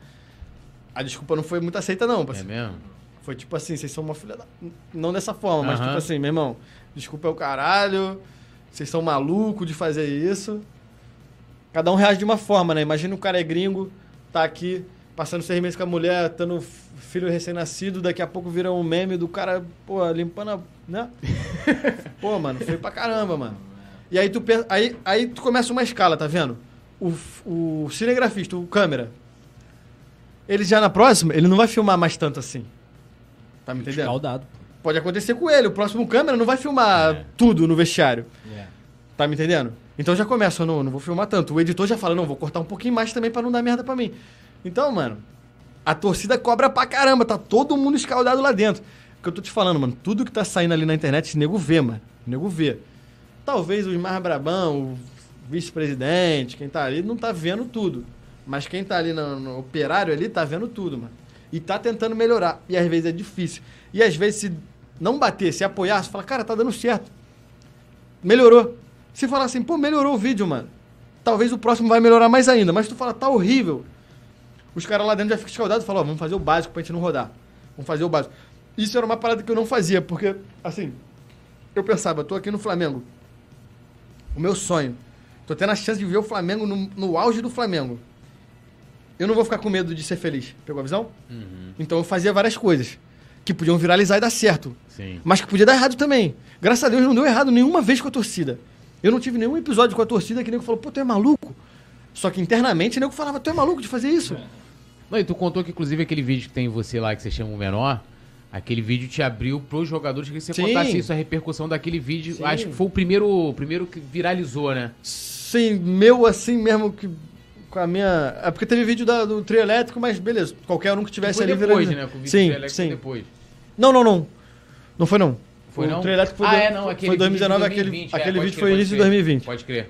A desculpa não foi muito aceita não, É parceiro. mesmo? Foi tipo assim, vocês são uma filha da... Não dessa forma, mas Aham. tipo assim, meu irmão, desculpa é o caralho, vocês são malucos de fazer isso. Cada um reage de uma forma, né? Imagina o cara é gringo, tá aqui, passando seis meses com a mulher, tendo filho recém-nascido, daqui a pouco vira um meme do cara, pô, limpando a... né? pô, mano, feio pra caramba, mano. E aí tu, pensa, aí, aí tu começa uma escala, tá vendo? O, o cinegrafista, o câmera, ele já na próxima, ele não vai filmar mais tanto assim. Tá me entendendo? Escaldado. Pode acontecer com ele. O próximo câmera não vai filmar É. tudo no vestiário. É. Tá me entendendo? Então já começa, não, não vou filmar tanto. O editor já fala, não, vou cortar um pouquinho mais também pra não dar merda pra mim. Então, mano, a torcida cobra pra caramba. Tá todo mundo escaldado lá dentro. O que eu tô te falando, mano, tudo que tá saindo ali na internet, o nego vê, mano. O nego vê. Talvez os mais brabão, o vice-presidente, quem tá ali, não tá vendo tudo. Mas quem tá ali no, no operário ali tá vendo tudo, mano. E tá tentando melhorar. E às vezes é difícil. E às vezes, se não bater, se apoiar, você fala, cara, tá dando certo. Melhorou. Se falar assim, pô, melhorou o vídeo, mano. Talvez o próximo vai melhorar mais ainda. Mas tu fala, tá horrível. Os caras lá dentro já ficam escaldados e falam, ó, vamos fazer o básico pra gente não rodar. Vamos fazer o básico. Isso era uma parada que eu não fazia, porque, assim, eu pensava, tô aqui no Flamengo. O meu sonho. Tô tendo a chance de ver o Flamengo no, no auge do Flamengo. Eu não vou ficar com medo de ser feliz. Pegou a visão? Então eu fazia várias coisas que podiam viralizar e dar certo. Sim. Mas que podia dar errado também. Graças a Deus não deu errado nenhuma vez com a torcida. Eu não tive nenhum episódio com a torcida que nem falou, pô, tu é maluco? Só que internamente, nego falava, tu é maluco de fazer isso? Não, e tu contou que, inclusive, aquele vídeo que tem você lá, que você chama o menor, aquele vídeo te abriu pros jogadores. Que você Sim. contasse isso, a repercussão daquele vídeo. Sim. Acho que foi o primeiro, o primeiro que viralizou, né? Sim, meu assim mesmo que com a minha. É porque teve vídeo da- do trio elétrico, mas beleza, qualquer um que tivesse foi ali depois, né? Com o vídeo Sim, foi sim. depois. Não, não, não. Não foi não. Foi o não? trio elétrico foi, ah, do- é, não, aquele foi 2019, vídeo de aquele, 2020, é, aquele vídeo crer, foi início de crer. 2020. Pode crer.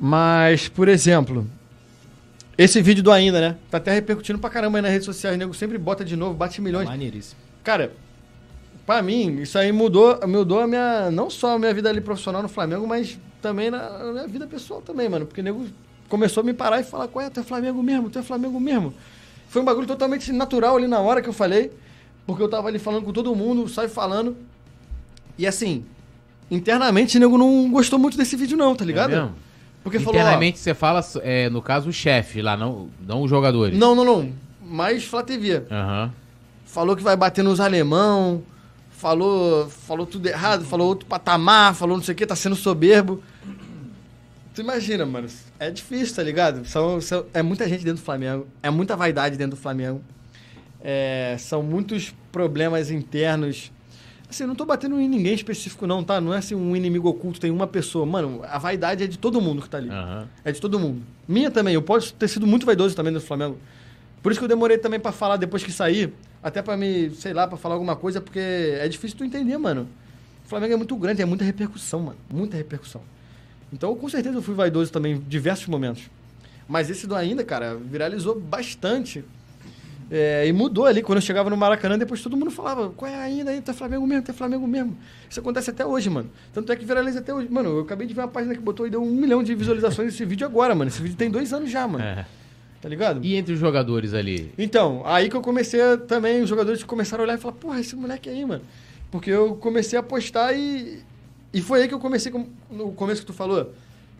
Mas, por exemplo, esse vídeo do ainda, né? Tá até repercutindo pra caramba aí nas redes sociais. O nego sempre bota de novo, bate milhões. Maneiríssimo. Cara, pra mim, isso aí mudou, mudou a minha. Não só a minha vida ali profissional no Flamengo, mas também na, na minha vida pessoal também, mano. Porque o nego começou a me parar e falar, qual é, tu é Flamengo mesmo, tu é Flamengo mesmo. Foi um bagulho totalmente natural ali na hora que eu falei, porque eu tava ali falando com todo mundo, sai falando. E assim, internamente o nego não gostou muito desse vídeo, não, tá ligado? É mesmo? Porque falou, ó, Internamente você fala, é, no caso, o chefe lá, não, não os jogadores. não, não, não, mais Flá TV. Aham. falou que vai bater nos alemão, falou, falou tudo errado, falou outro patamar, falou não sei o que, tá sendo soberbo. Tu imagina, mano, é difícil, tá ligado? São, são- é muita gente dentro do Flamengo, é muita vaidade dentro do Flamengo, é, são muitos problemas internos. Assim, não tô batendo em ninguém específico não, tá? Não é assim um inimigo oculto, tem uma pessoa. Mano, a vaidade é de todo mundo que tá ali. Aham. É de todo mundo. Minha também. Eu posso ter sido muito vaidoso também do Flamengo. Por isso que eu demorei também pra falar depois que sair. Até pra me, sei lá, pra falar alguma coisa, porque é difícil tu entender, mano. O Flamengo é muito grande, é muita repercussão, mano. Muita repercussão. Então, com certeza eu fui vaidoso também em diversos momentos. Mas esse do ainda, cara, viralizou bastante. É, e mudou ali. Quando eu chegava no Maracanã, depois todo mundo falava: qual é ainda aí? Tu é Flamengo mesmo, é Flamengo mesmo. Isso acontece até hoje, mano. Tanto é que viraliza até hoje. Mano, eu acabei de ver uma página que botou e deu um milhão de visualizações desse vídeo agora, mano. Esse vídeo tem dois anos já, mano. É. Tá ligado? E entre os jogadores ali? Então, aí que eu comecei a, também, os jogadores começaram a olhar e falar, porra, esse moleque aí, mano. Porque eu comecei a postar e. E foi aí que eu comecei, com- no começo que tu falou,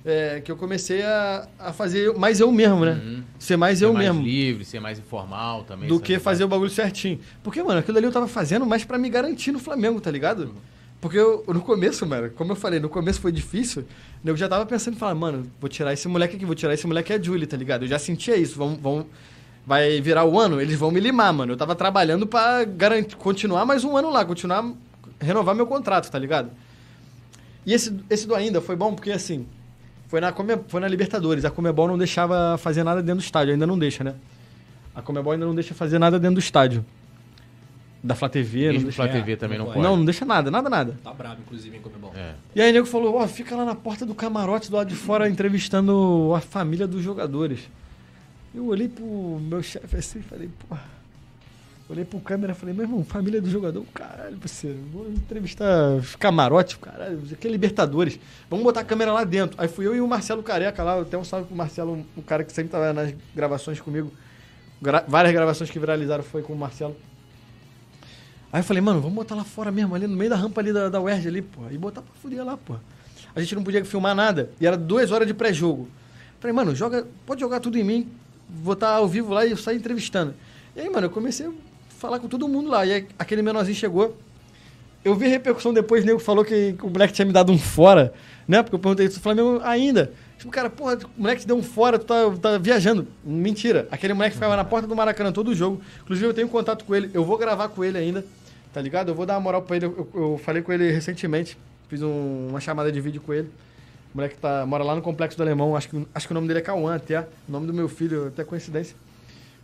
é, que eu comecei a, a fazer mais eu mesmo, né? Uhum. Ser mais Ser eu mais mesmo. livre, ser mais informal também. do que fazer o bagulho certinho. Porque, mano, aquilo ali eu tava fazendo mais pra me garantir no Flamengo, tá ligado? Porque eu, no começo, mano, como eu falei, no começo foi difícil, eu já tava pensando em falar, mano, vou tirar esse moleque aqui, vou tirar esse moleque é Julie, tá ligado? Eu já sentia isso, vão, vão, vai virar o ano, eles vão me limar, mano. Eu tava trabalhando pra garantir, continuar mais um ano lá, continuar, renovar meu contrato, tá ligado? E esse, esse do ainda foi bom porque, assim, foi na, Come- foi na Libertadores. A Comebol não deixava fazer nada dentro do estádio, ainda não deixa, né? A Comebol ainda não deixa fazer nada dentro do estádio. Da Flá TV, não Mesmo o deixa. Flá É, TV também não não pode. Não, não deixa nada, nada, nada. Tá brabo, inclusive, em Comebol. É. E aí o nego falou, ó, fica lá na porta do camarote do lado de fora entrevistando a família dos jogadores. Eu olhei pro meu chefe assim e falei, porra. Olhei pro câmera e falei, meu irmão, família do jogador, caralho, parceiro, vou entrevistar os camarotes, caralho, aqui é Libertadores. Vamos botar a câmera lá dentro. Aí fui eu e o Marcelo Careca lá, até um salve pro Marcelo, o cara que sempre tava nas gravações comigo. Gra- várias gravações que viralizaram foi com o Marcelo. Aí eu falei, mano, vamos botar lá fora mesmo, ali no meio da rampa ali da, da UERJ ali, pô. E botar pra fuder lá, pô. A gente não podia filmar nada. E era duas horas de pré-jogo. Falei, mano, joga, pode jogar tudo em mim. Vou estar ao vivo lá e sair entrevistando. E aí, mano, eu comecei falar com todo mundo lá. E aí, aquele menorzinho chegou. Eu vi repercussão depois, o nego falou que, que o moleque tinha me dado um fora, né? Porque eu perguntei isso, o Flamengo ainda. Tipo, cara, porra, o moleque te deu um fora, tu tá, tá viajando. Mentira. Aquele moleque ficava na porta do Maracanã todo o jogo. Inclusive, eu tenho contato com ele, eu vou gravar com ele ainda, tá ligado? Eu vou dar uma moral pra ele. Eu, eu falei com ele recentemente, fiz um- uma chamada de vídeo com ele. O moleque tá, mora lá no Complexo do Alemão, acho que, acho que o nome dele é Cauã até. O nome do meu filho, até coincidência.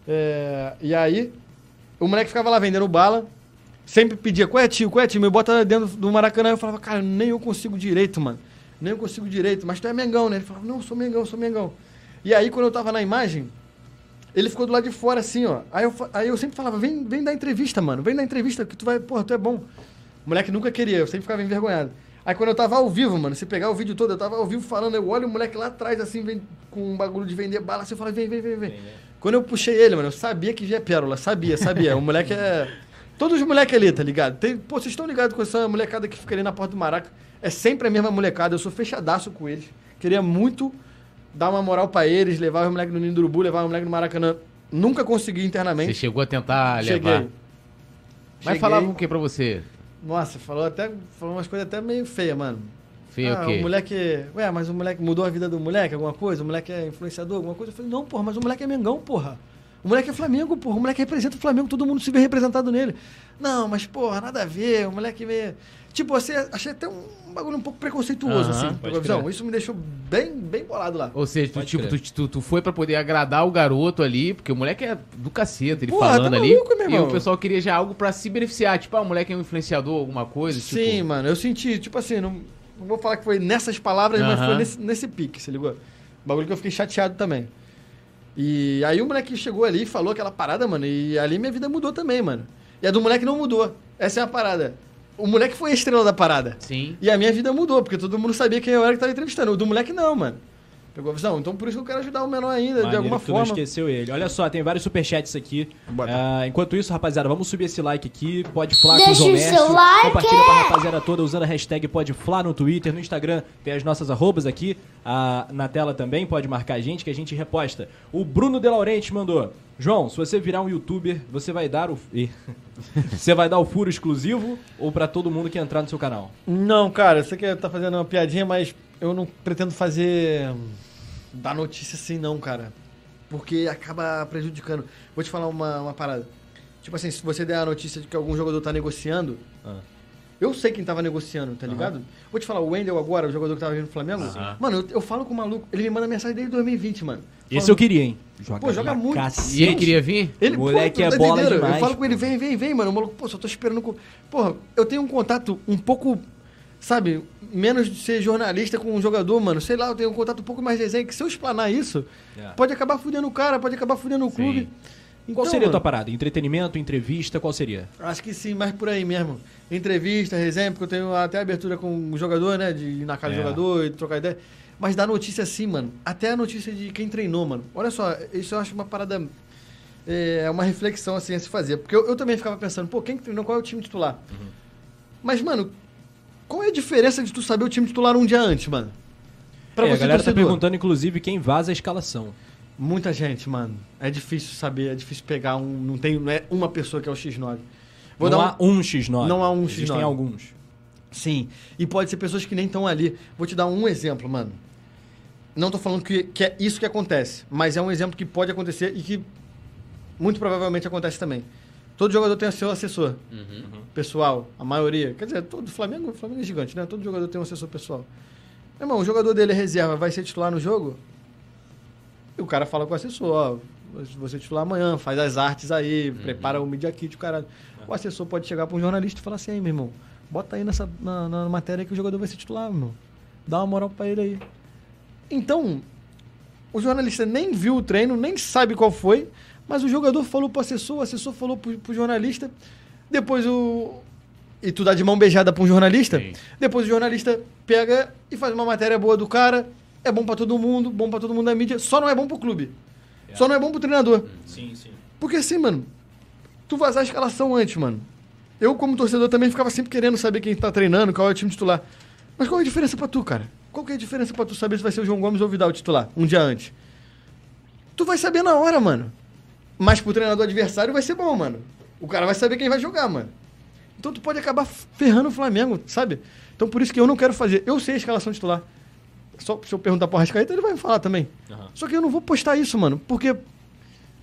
É, e aí, o moleque ficava lá vendendo bala, sempre pedia, qual é tio, qual é tio? Me bota dentro do Maracanã. Eu falava, cara, nem eu consigo direito, mano. Nem eu consigo direito. Mas tu é Mengão, né? Ele falava, não, sou Mengão, sou Mengão. E aí, quando eu tava na imagem, ele ficou do lado de fora, assim, ó. Aí eu, aí eu sempre falava, vem, vem dar entrevista, mano. Vem dar entrevista, que tu vai, porra, tu é bom. O moleque nunca queria, eu sempre ficava envergonhado. Aí quando eu tava ao vivo, mano, se pegar o vídeo todo, eu tava ao vivo falando, eu olho o moleque lá atrás, assim, vem com um bagulho de vender bala, assim, eu falo, vem, vem, vem, vem. Quando eu puxei ele, mano, eu sabia que já é pérola, sabia, sabia. O moleque é. Todos os moleques ali, tá ligado? Tem... Pô, vocês estão ligados com essa molecada que fica ali na porta do Maraca? É sempre a mesma molecada, eu sou fechadaço com eles. Queria muito dar uma moral pra eles, levar os moleques no Ninho do Urubu, levar os moleques no Maracanã. Nunca consegui Você internamente. chegou a tentar Cheguei. levar. Mas Cheguei. falava o que pra você? Nossa, falou até. Falou umas coisas até meio feias, mano. Fez ah, o quê? o moleque. Ué, mas o moleque mudou a vida do moleque, alguma coisa? O moleque é influenciador, alguma coisa? Eu falei, não, porra, mas o moleque é Mengão, porra. O moleque é Flamengo, porra. O moleque representa o Flamengo, todo mundo se vê representado nele. Não, mas, porra, nada a ver. O moleque meio. Tipo, você achei até um bagulho um pouco preconceituoso, Aham, assim, pela visão. crer. Isso me deixou bem, bem bolado lá. Ou seja, tu, Pode tipo, crer. tu, tu, tu foi pra poder agradar o garoto ali, porque o moleque é do cacete, ele Porra, falando tá ali. maluco, meu e irmão? o pessoal queria já algo pra se beneficiar. Tipo, ah, o moleque é um influenciador, alguma coisa. Sim, tipo... mano, eu senti, tipo assim, não, não vou falar que foi nessas palavras, mas Aham. foi nesse, nesse pique, se ligou? Bagulho que eu fiquei chateado também. E aí o moleque chegou ali e falou aquela parada, mano, e ali minha vida mudou também, mano. E a do moleque não mudou. Essa é a parada. O moleque foi a estrela da parada. Sim. E a minha vida mudou, porque todo mundo sabia quem eu era que tava entrevistando. O do moleque não, mano. Pegou a visão? Então por isso que eu quero ajudar o menor ainda, de Maneiro alguma que tu não forma. esqueceu ele. Olha só, tem vários superchats aqui. Ah, enquanto isso, rapaziada, vamos subir esse like aqui. Pode falar com o Deixa seu like. Compartilha pra rapaziada toda usando a hashtag Pode Flá no Twitter, no Instagram. Tem as nossas arrobas aqui ah, na tela também. Pode marcar a gente que a gente reposta. O Bruno De Laurenti mandou. João, se você virar um youtuber, você vai dar o. Você vai dar o furo exclusivo ou pra todo mundo que entrar no seu canal? Não, cara, você que tá fazendo uma piadinha, mas eu não pretendo fazer. Dar notícia assim, não, cara. Porque acaba prejudicando. Vou te falar uma, uma parada. Tipo assim, se você der a notícia de que algum jogador tá negociando, Ah. eu sei quem tava negociando, tá ligado? Vou te falar, o Wendel agora, o jogador que tava vindo do Flamengo, Aham. mano, eu, eu falo com o maluco, ele me manda mensagem desde 2020, mano. Esse Falando- eu queria, hein? Joga Pô, joga muito. cacete. E ele queria vir? Ele, Moleque pô, é tá bola demais, Eu falo com pô. ele, vem, vem, vem, mano. O maluco, pô, só tô esperando. Com... Porra, eu tenho um contato um pouco, sabe, menos de ser jornalista com um jogador, mano. Sei lá, eu tenho um contato um pouco mais desenho. Que se eu explanar isso, É. pode acabar fudendo o cara, pode acabar fudendo o Sim. clube. Qual Então, seria a tua mano, parada? Entretenimento, entrevista, qual seria? Acho que sim, mais por aí mesmo. Entrevista, resenha, porque eu tenho até abertura com o jogador, né? De ir na casa É. do jogador e trocar ideia. Mas dar notícia assim, mano. Até a notícia de quem treinou, mano. Olha só, isso eu acho uma parada. É uma reflexão assim a se fazer. Porque eu, eu também ficava pensando, pô, quem que treinou? Qual é o time titular? Mas, mano, qual é a diferença de tu saber o time titular um dia antes, mano? Pra É, a você, galera tá torcedor. perguntando, inclusive, quem vaza a escalação. Muita gente, mano. É difícil saber, é difícil pegar um. Não tem não é uma pessoa que é o X9. Vou não dar um- há um X9. Não há um Existem X9. alguns. Sim. E pode ser pessoas que nem estão ali. Vou te dar um exemplo, mano. Não tô falando que, que é isso que acontece, mas é um exemplo que pode acontecer e que muito provavelmente acontece também. Todo jogador tem o seu assessor pessoal, a maioria. Quer dizer, todo Flamengo, o Flamengo é gigante, né? Todo jogador tem um assessor pessoal. Meu irmão, o jogador dele é reserva, vai ser titular no jogo? E o cara fala com o assessor, ó, você titular amanhã, faz as artes aí, prepara o media kit, o cara. O assessor pode chegar para um jornalista e falar assim, aí, meu irmão, bota aí nessa, na, na matéria que o jogador vai ser titular, meu irmão. Dá uma moral para ele aí. Então, o jornalista nem viu o treino, nem sabe qual foi, mas o jogador falou pro assessor, o assessor falou pro, pro jornalista, depois o. E tu dá de mão beijada pra um jornalista, Sim. depois o jornalista pega e faz uma matéria boa do cara, é bom pra todo mundo, bom pra todo mundo da mídia, só não é bom pro clube. Só não é bom pro treinador. Sim, sim. Porque assim, mano, tu vazar a escalação antes, mano. Eu, como torcedor, também ficava sempre querendo saber quem tá treinando, qual é o time titular. Mas qual é a diferença pra tu, cara? Qual que é a diferença pra tu saber se vai ser o João Gomes ou o Vidal titular, um dia antes? Tu vai saber na hora, mano. Mas pro treinador adversário vai ser bom, mano. O cara vai saber quem vai jogar, mano. Então tu pode acabar ferrando o Flamengo, sabe? Então por isso que eu não quero fazer. Eu sei a escalação titular. Só se eu perguntar pro Arrascaeta, ele vai me falar também. Aham. Só que eu não vou postar isso, mano. Porque,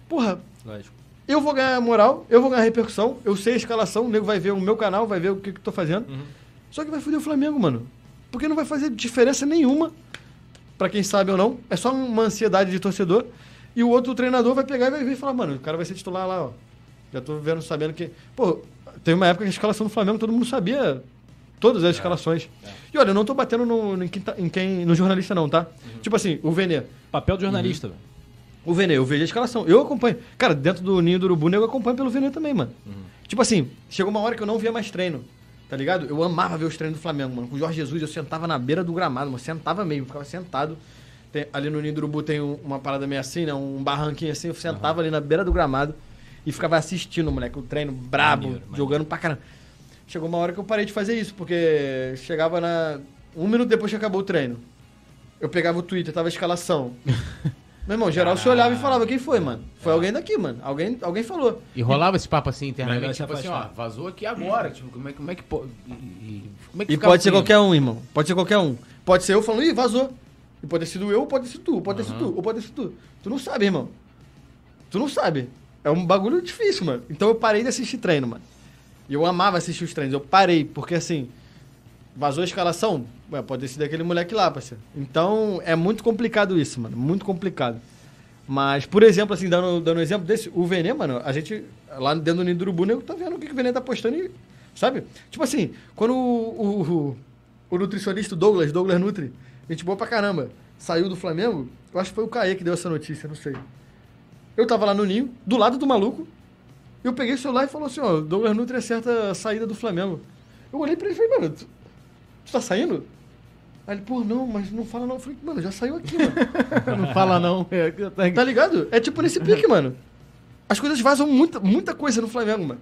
porra, Lógico. eu vou ganhar moral, eu vou ganhar repercussão, eu sei a escalação, o nego vai ver o meu canal, vai ver o que, que eu tô fazendo. Uhum. Só que vai foder o Flamengo, mano. Porque não vai fazer diferença nenhuma, pra quem sabe ou não. É só uma ansiedade de torcedor. E o outro treinador vai pegar e vai vir e falar, mano, o cara vai ser titular lá, ó. Já tô vendo, sabendo que. Pô, tem uma época que a escalação do Flamengo todo mundo sabia todas as escalações. E olha, eu não tô batendo no, em, quem tá- em quem, no jornalista, não, tá? Tipo assim, o Vene. Papel de jornalista, velho. O Vene, eu vejo a escalação. Eu acompanho. Cara, dentro do ninho do Urubu, eu acompanho pelo Vene também, mano. Tipo assim, chegou uma hora que eu não via mais treino. Tá ligado? Eu amava ver os treinos do Flamengo, mano. Com o Jorge Jesus, eu sentava na beira do gramado, mano. Sentava mesmo, ficava sentado. Tem- ali no ninho do Urubu tem um- uma parada meio assim, né? Um barranquinho assim. Eu sentava ali na beira do gramado e ficava assistindo, moleque. O treino brabo, Maneiro, maneiro. jogando pra caramba. Chegou uma hora que eu parei de fazer isso, porque chegava na. Um minuto depois que acabou o treino. Eu pegava o Twitter, tava a escalação. Meu irmão, geral se olhava e falava, quem foi, mano? Foi alguém daqui, mano. Alguém, alguém falou. E rolava esse papo assim internamente, tipo assim, ó, afastar. vazou aqui agora. Tipo, como é, como é que pode. E, e- como é que E pode ser assim? qualquer um, irmão. Pode ser qualquer um. Pode ser eu falando, ih, vazou. E pode ter sido eu, ou pode ter sido tu, pode ter sido tu, ou pode ter sido tu. Tu não sabe, irmão. Tu não sabe. É um bagulho difícil, mano. Então eu parei de assistir treino, mano. E eu amava assistir os treinos. Eu parei, porque assim, vazou a escalação. Ué, pode ter sido aquele moleque lá, parceiro. Então é muito complicado isso, mano. Muito complicado. Mas, por exemplo, assim, dando, dando um exemplo desse, o Venê, mano, a gente, lá dentro do Nido do Urubu, nego tá vendo o que, que o Venê tá postando e, sabe? Tipo assim, quando o, o, o, o nutricionista Douglas, Douglas Nutri, gente boa pra caramba, saiu do Flamengo, eu acho que foi o Caê que deu essa notícia, não sei. Eu tava lá no Ninho, do lado do maluco, eu peguei o celular e falou assim, ó, Douglas Nutri acerta a saída do Flamengo. Eu olhei pra ele e falei, mano, tu, tu tá saindo? Aí ele, pô, não, mas não fala não. Eu falei, mano, já saiu aqui, mano. Não fala não. É, tá- Tá ligado? É tipo nesse pique, mano. As coisas vazam muita, muita coisa no Flamengo, mano.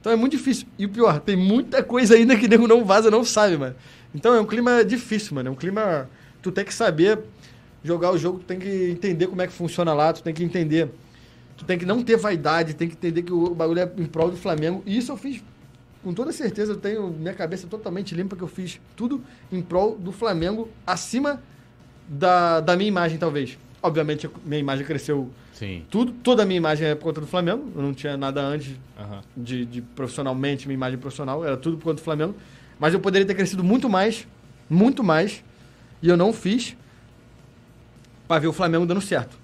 Então é muito difícil. E o pior, tem muita coisa ainda que nego não vaza, não sabe, mano. Então é um clima difícil, mano. É um clima. Tu tem que saber jogar o jogo, tu tem que entender como é que funciona lá, tu tem que entender. Tu tem que não ter vaidade, tem que entender que o bagulho é em prol do Flamengo. E isso eu fiz com toda certeza, eu tenho minha cabeça totalmente limpa, que eu fiz tudo em prol do Flamengo, acima da, da minha imagem, talvez. Obviamente, minha imagem cresceu Sim. tudo, toda a minha imagem é por conta do Flamengo. Eu não tinha nada antes Aham. de, de profissionalmente, minha imagem profissional, era tudo por conta do Flamengo. Mas eu poderia ter crescido muito mais, muito mais, e eu não fiz pra ver o Flamengo dando certo.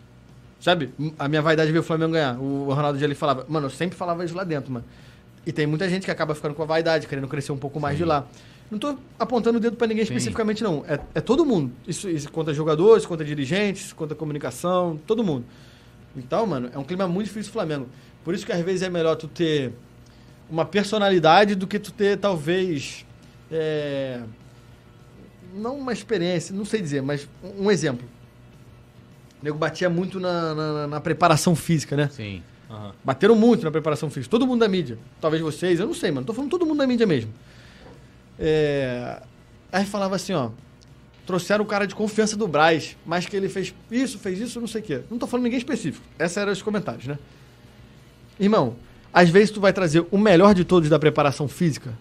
Sabe? A minha vaidade de ver o Flamengo ganhar. O Ronaldo Gelli falava, mano, eu sempre falava isso lá dentro, mano. E tem muita gente que acaba ficando com a vaidade, querendo crescer um pouco mais de lá. Não tô apontando o dedo pra ninguém Sim. especificamente, não. É, é todo mundo. Isso, isso conta jogadores, conta dirigentes, conta comunicação, todo mundo. Então, mano, é um clima muito difícil do Flamengo. Por isso que às vezes é melhor tu ter uma personalidade do que tu ter, talvez. É, Não uma experiência, não sei dizer, mas um exemplo. O nego batia muito na, na- na preparação física, né? Sim. Aham. Bateram muito na preparação física. Todo mundo da mídia. Talvez vocês, eu não sei, mano. Tô falando todo mundo da mídia mesmo. É... Aí falava assim, ó. Trouxeram o cara de confiança do Braz, mas que ele fez isso, fez isso, não sei o quê. Não tô falando ninguém específico. Esses eram os comentários, né? Irmão, às vezes tu vai trazer o melhor de todos da preparação física,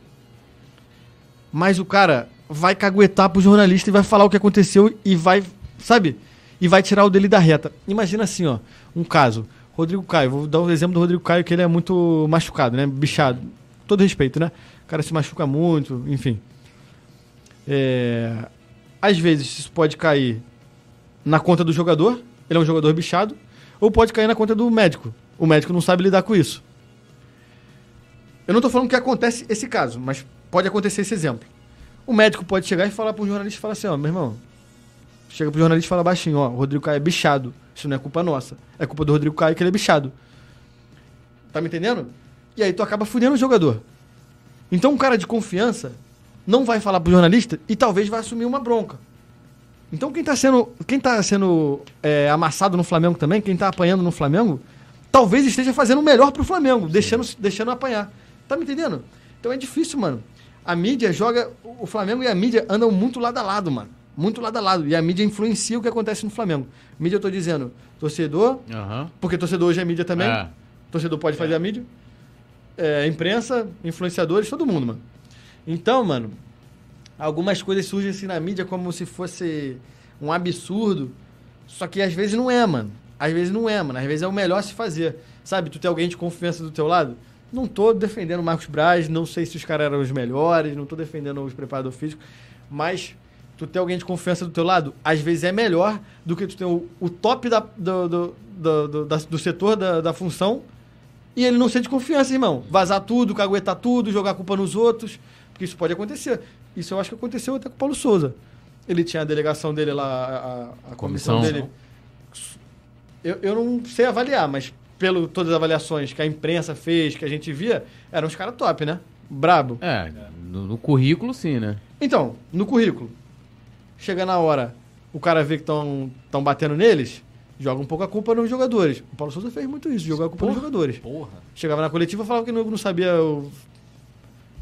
mas o cara vai caguetar pro jornalista e vai falar o que aconteceu e vai, sabe? E vai tirar o dele da reta. Imagina assim, ó, um caso. Rodrigo Caio, vou dar um exemplo do Rodrigo Caio, que ele é muito machucado, né? Bichado. Todo respeito, né? O cara se machuca muito, enfim. É... Às vezes isso pode cair na conta do jogador, ele é um jogador bichado, ou pode cair na conta do médico. O médico não sabe lidar com isso. Eu não tô falando que acontece esse caso, mas pode acontecer esse exemplo. O médico pode chegar e falar pro jornalista e falar assim, ó, meu irmão, chega pro jornalista e fala baixinho, ó, o Rodrigo Caio é bichado. Isso não é culpa nossa. É culpa do Rodrigo Caio que ele é bichado. Tá me entendendo? E aí tu acaba fudendo o jogador. Então um cara de confiança não vai falar pro jornalista e talvez vai assumir uma bronca. Então quem tá sendo, quem tá sendo é, amassado no Flamengo também, quem tá apanhando no Flamengo, talvez esteja fazendo o melhor pro Flamengo, deixando, deixando apanhar. Tá me entendendo? Então é difícil, mano. A mídia joga. O Flamengo e a mídia andam muito lado a lado, mano. Muito lado a lado. E a mídia influencia o que acontece no Flamengo. Mídia, eu tô dizendo, torcedor, Aham. porque torcedor hoje é mídia também. É. Torcedor pode fazer a mídia. É, imprensa, influenciadores, todo mundo, mano. Então, mano, algumas coisas surgem assim na mídia como se fosse um absurdo. Só que às vezes não é, mano. Às vezes não é, mano. Às vezes é o melhor se fazer. Sabe, tu tem alguém de confiança do teu lado? Não tô defendendo o Marcos Braz, não sei se os caras eram os melhores, não tô defendendo os preparadores físicos, mas tu ter alguém de confiança do teu lado, às vezes é melhor do que tu ter o, o top da, do, do, do, do, da- do setor da, da função e ele não ser de confiança, irmão. Vazar tudo, caguetar tudo, jogar culpa nos outros, porque isso pode acontecer. Isso eu acho que aconteceu até com o Paulo Souza. Ele tinha a delegação dele lá, a, a- a comissão, Comissão. dele. Eu, eu não sei avaliar, mas pelo todas as avaliações que a imprensa fez, que a gente via, eram os caras top, né? Brabo. É, no, no currículo sim, né? Então, no currículo, chega na hora, o cara vê que estão batendo neles, joga um pouco a culpa nos jogadores. O Paulo Souza fez muito isso, jogou a culpa nos jogadores. Porra. Chegava na coletiva e falava que não, não sabia o...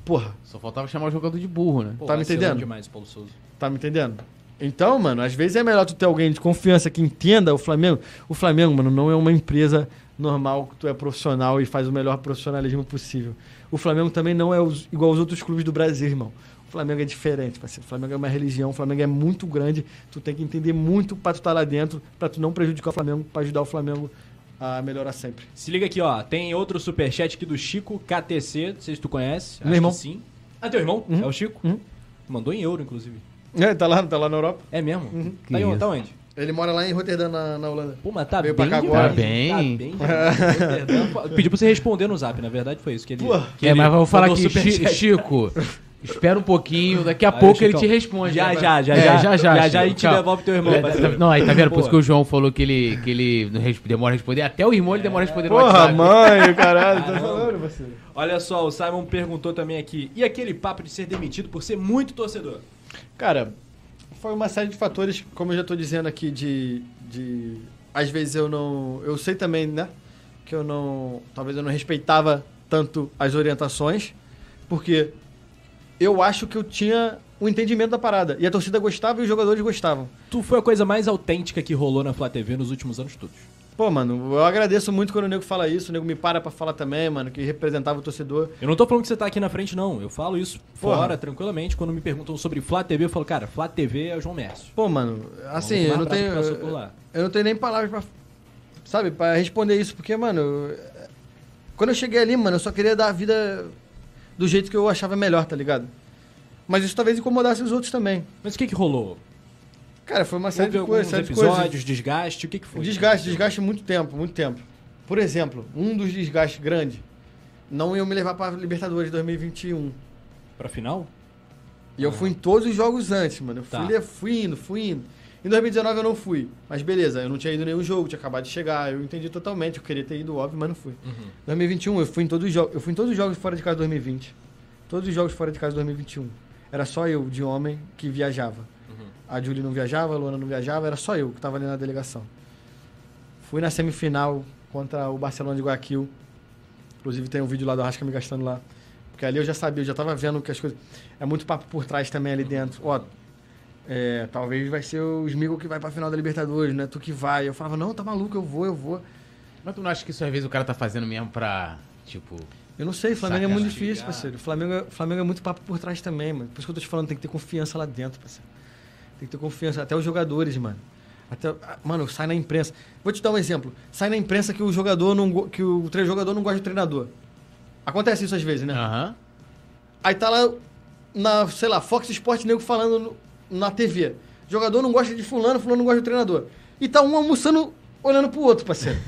Porra, Só faltava chamar o jogador de burro, né? Pô, Tá me entendendo? demais Paulo Souza. tá me entendendo? Então, mano, às vezes é melhor tu ter alguém de confiança que entenda o Flamengo. O Flamengo, mano, não é uma empresa normal que tu é profissional e faz o melhor profissionalismo possível. O Flamengo também não é os- igual aos outros clubes do Brasil, irmão. O Flamengo é diferente, parceiro. O Flamengo é uma religião, o Flamengo é muito grande. Tu tem que entender muito pra tu estar lá dentro, pra tu não prejudicar o Flamengo, pra ajudar o Flamengo a melhorar sempre. Se liga aqui, ó. Tem outro superchat aqui do Chico KTC. Não sei se tu conhece. Meu irmão. que sim. Ah, teu irmão? Uhum. É o Chico? Uhum. Mandou em euro, inclusive. É, tá lá, tá lá na Europa. É mesmo? Uhum. Tá, tá onde? Ele mora lá em Rotterdam, na, na Holanda. Pô, mas tá Veio bem pra cá agora. Tá bem. Tá bem. Roterdã. Pediu pra você responder no zap, na verdade foi isso que ele... Pô. que É, ele mas vou falar aqui, Chi- superchat. Chico, espera um pouquinho, daqui a Aí, pouco ele Chicão. te responde. Já, né? já, já, É, já. já, já, Já, já Chico, a gente calma. devolve teu irmão, É, parceiro. Não, aí tá vendo? Por isso que o João falou que ele, que ele não demora a responder. Até o irmão ele demora a responder no Porra, WhatsApp. mãe, caralho, tá falando, parceiro. Olha só, o Simon perguntou também aqui. E aquele papo de ser demitido por ser muito torcedor? Cara, foi uma série de fatores, como eu já tô dizendo aqui, de. de às vezes eu não. Eu sei também, né? Que eu não. Talvez eu não respeitava tanto as orientações, porque eu acho que eu tinha o entendimento da parada. E a torcida gostava e os jogadores gostavam. Tu foi a coisa mais autêntica que rolou na Flá TV nos últimos anos todos. Pô, mano, eu agradeço muito quando o nego fala isso, o nego me para pra falar também, mano, que representava o torcedor. Eu não tô falando que você tá aqui na frente, não. Eu falo isso Porra. fora, tranquilamente. Quando me perguntam sobre Flá TV, eu falo, cara, Flá TV é o João Mércio. Pô, mano, assim, eu não tenho. lá. Eu não tenho nem palavras pra. Sabe, pra responder isso, porque, mano. eu- Quando eu cheguei ali, mano, eu só queria dar a vida do jeito que eu achava melhor, tá ligado? Mas isso talvez incomodasse os outros também. Mas o que que rolou? Cara, foi uma série Houve de coisas, série de coisas. episódios, desgaste, o que que foi? Desgaste, desgaste muito tempo, muito tempo. Por exemplo, um dos desgastes grandes, não iam me levar pra Libertadores 2021. Pra final? E eu fui em todos os jogos antes, mano. Eu fui, Tá. le- fui indo, fui indo. Em 2019 eu não fui. Mas beleza, eu não tinha ido nenhum jogo, tinha acabado de chegar. Eu entendi totalmente. Eu queria ter ido, óbvio, mas não fui. Uhum. 2021 eu fui em todos os jogos. Eu fui em todos os jogos fora de casa 2020. Todos os jogos fora de casa 2021. Era só eu, de homem, que viajava. A Julie não viajava, a Luana não viajava, era só eu que tava ali na delegação. Fui na semifinal contra o Barcelona de Guayaquil. Inclusive tem um vídeo lá do Arrasca me gastando lá. Porque ali eu já sabia, eu já tava vendo que as coisas. É muito papo por trás também ali dentro. Ó, é, talvez vai ser o Smigo que vai pra final da Libertadores, né? Tu que vai. Eu falava, não, tá maluco, eu vou, eu vou. Mas tu não acha que isso às vezes o cara tá fazendo mesmo pra, tipo... Eu não sei, Flamengo é muito difícil, parceiro. Flamengo, é- Flamengo é muito papo por trás também, mano. Por isso que eu tô te falando, tem que ter confiança lá dentro, parceiro. Tem que ter confiança. Até os jogadores, mano. Até, ah, mano, sai na imprensa. Vou te dar um exemplo. Sai na imprensa que o jogador não que o jogador não gosta do treinador. Acontece isso às vezes, né? Aham. Aí tá lá na, sei lá, Fox Sport nego falando no- na TV. Jogador não gosta de fulano, fulano não gosta do treinador. E tá um almoçando olhando pro outro, parceiro.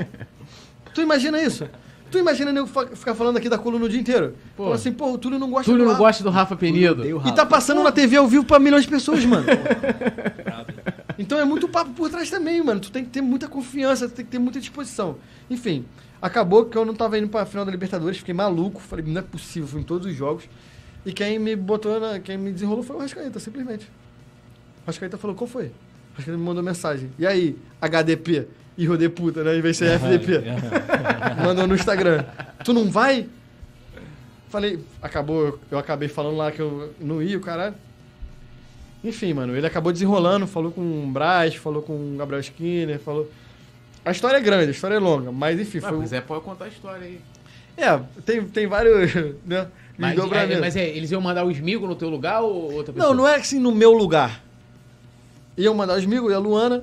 tu imagina isso? Tu imagina nego fa- ficar falando aqui da coluna o dia inteiro? Pô. Fala assim, pô, o Túlio não gosta Túlio do não Rafa. gosta do Rafa Penido. E tá passando na TV ao vivo pra milhões de pessoas, mano. Então é muito papo por trás também, mano. Tu tem que ter muita confiança, tu tem que ter muita disposição. Enfim, acabou que eu não tava indo pra final da Libertadores, fiquei maluco. Falei, não é possível, fui em todos os jogos. E quem me botou, na, quem me desenrolou foi o Rascaeta, simplesmente. O Rascaeta falou, qual foi? O Rascaeta me mandou mensagem. E aí, HDP? Irro de puta, né? Em vez de ser FDP. Mandou no Instagram. Tu não vai? Falei, acabou, eu acabei falando lá que eu não ia, o caralho. Enfim, mano, ele acabou desenrolando, falou com o Braz, falou com o Gabriel Skinner, falou. A história é grande, a história é longa, mas enfim, Ah, foi. pois é, pode contar a história aí. É, tem, tem vários, né? Mas, é, mas é, eles iam mandar o Smigo no teu lugar ou outra pessoa? Não, não é assim no meu lugar. Iam mandar os amigos e a Luana.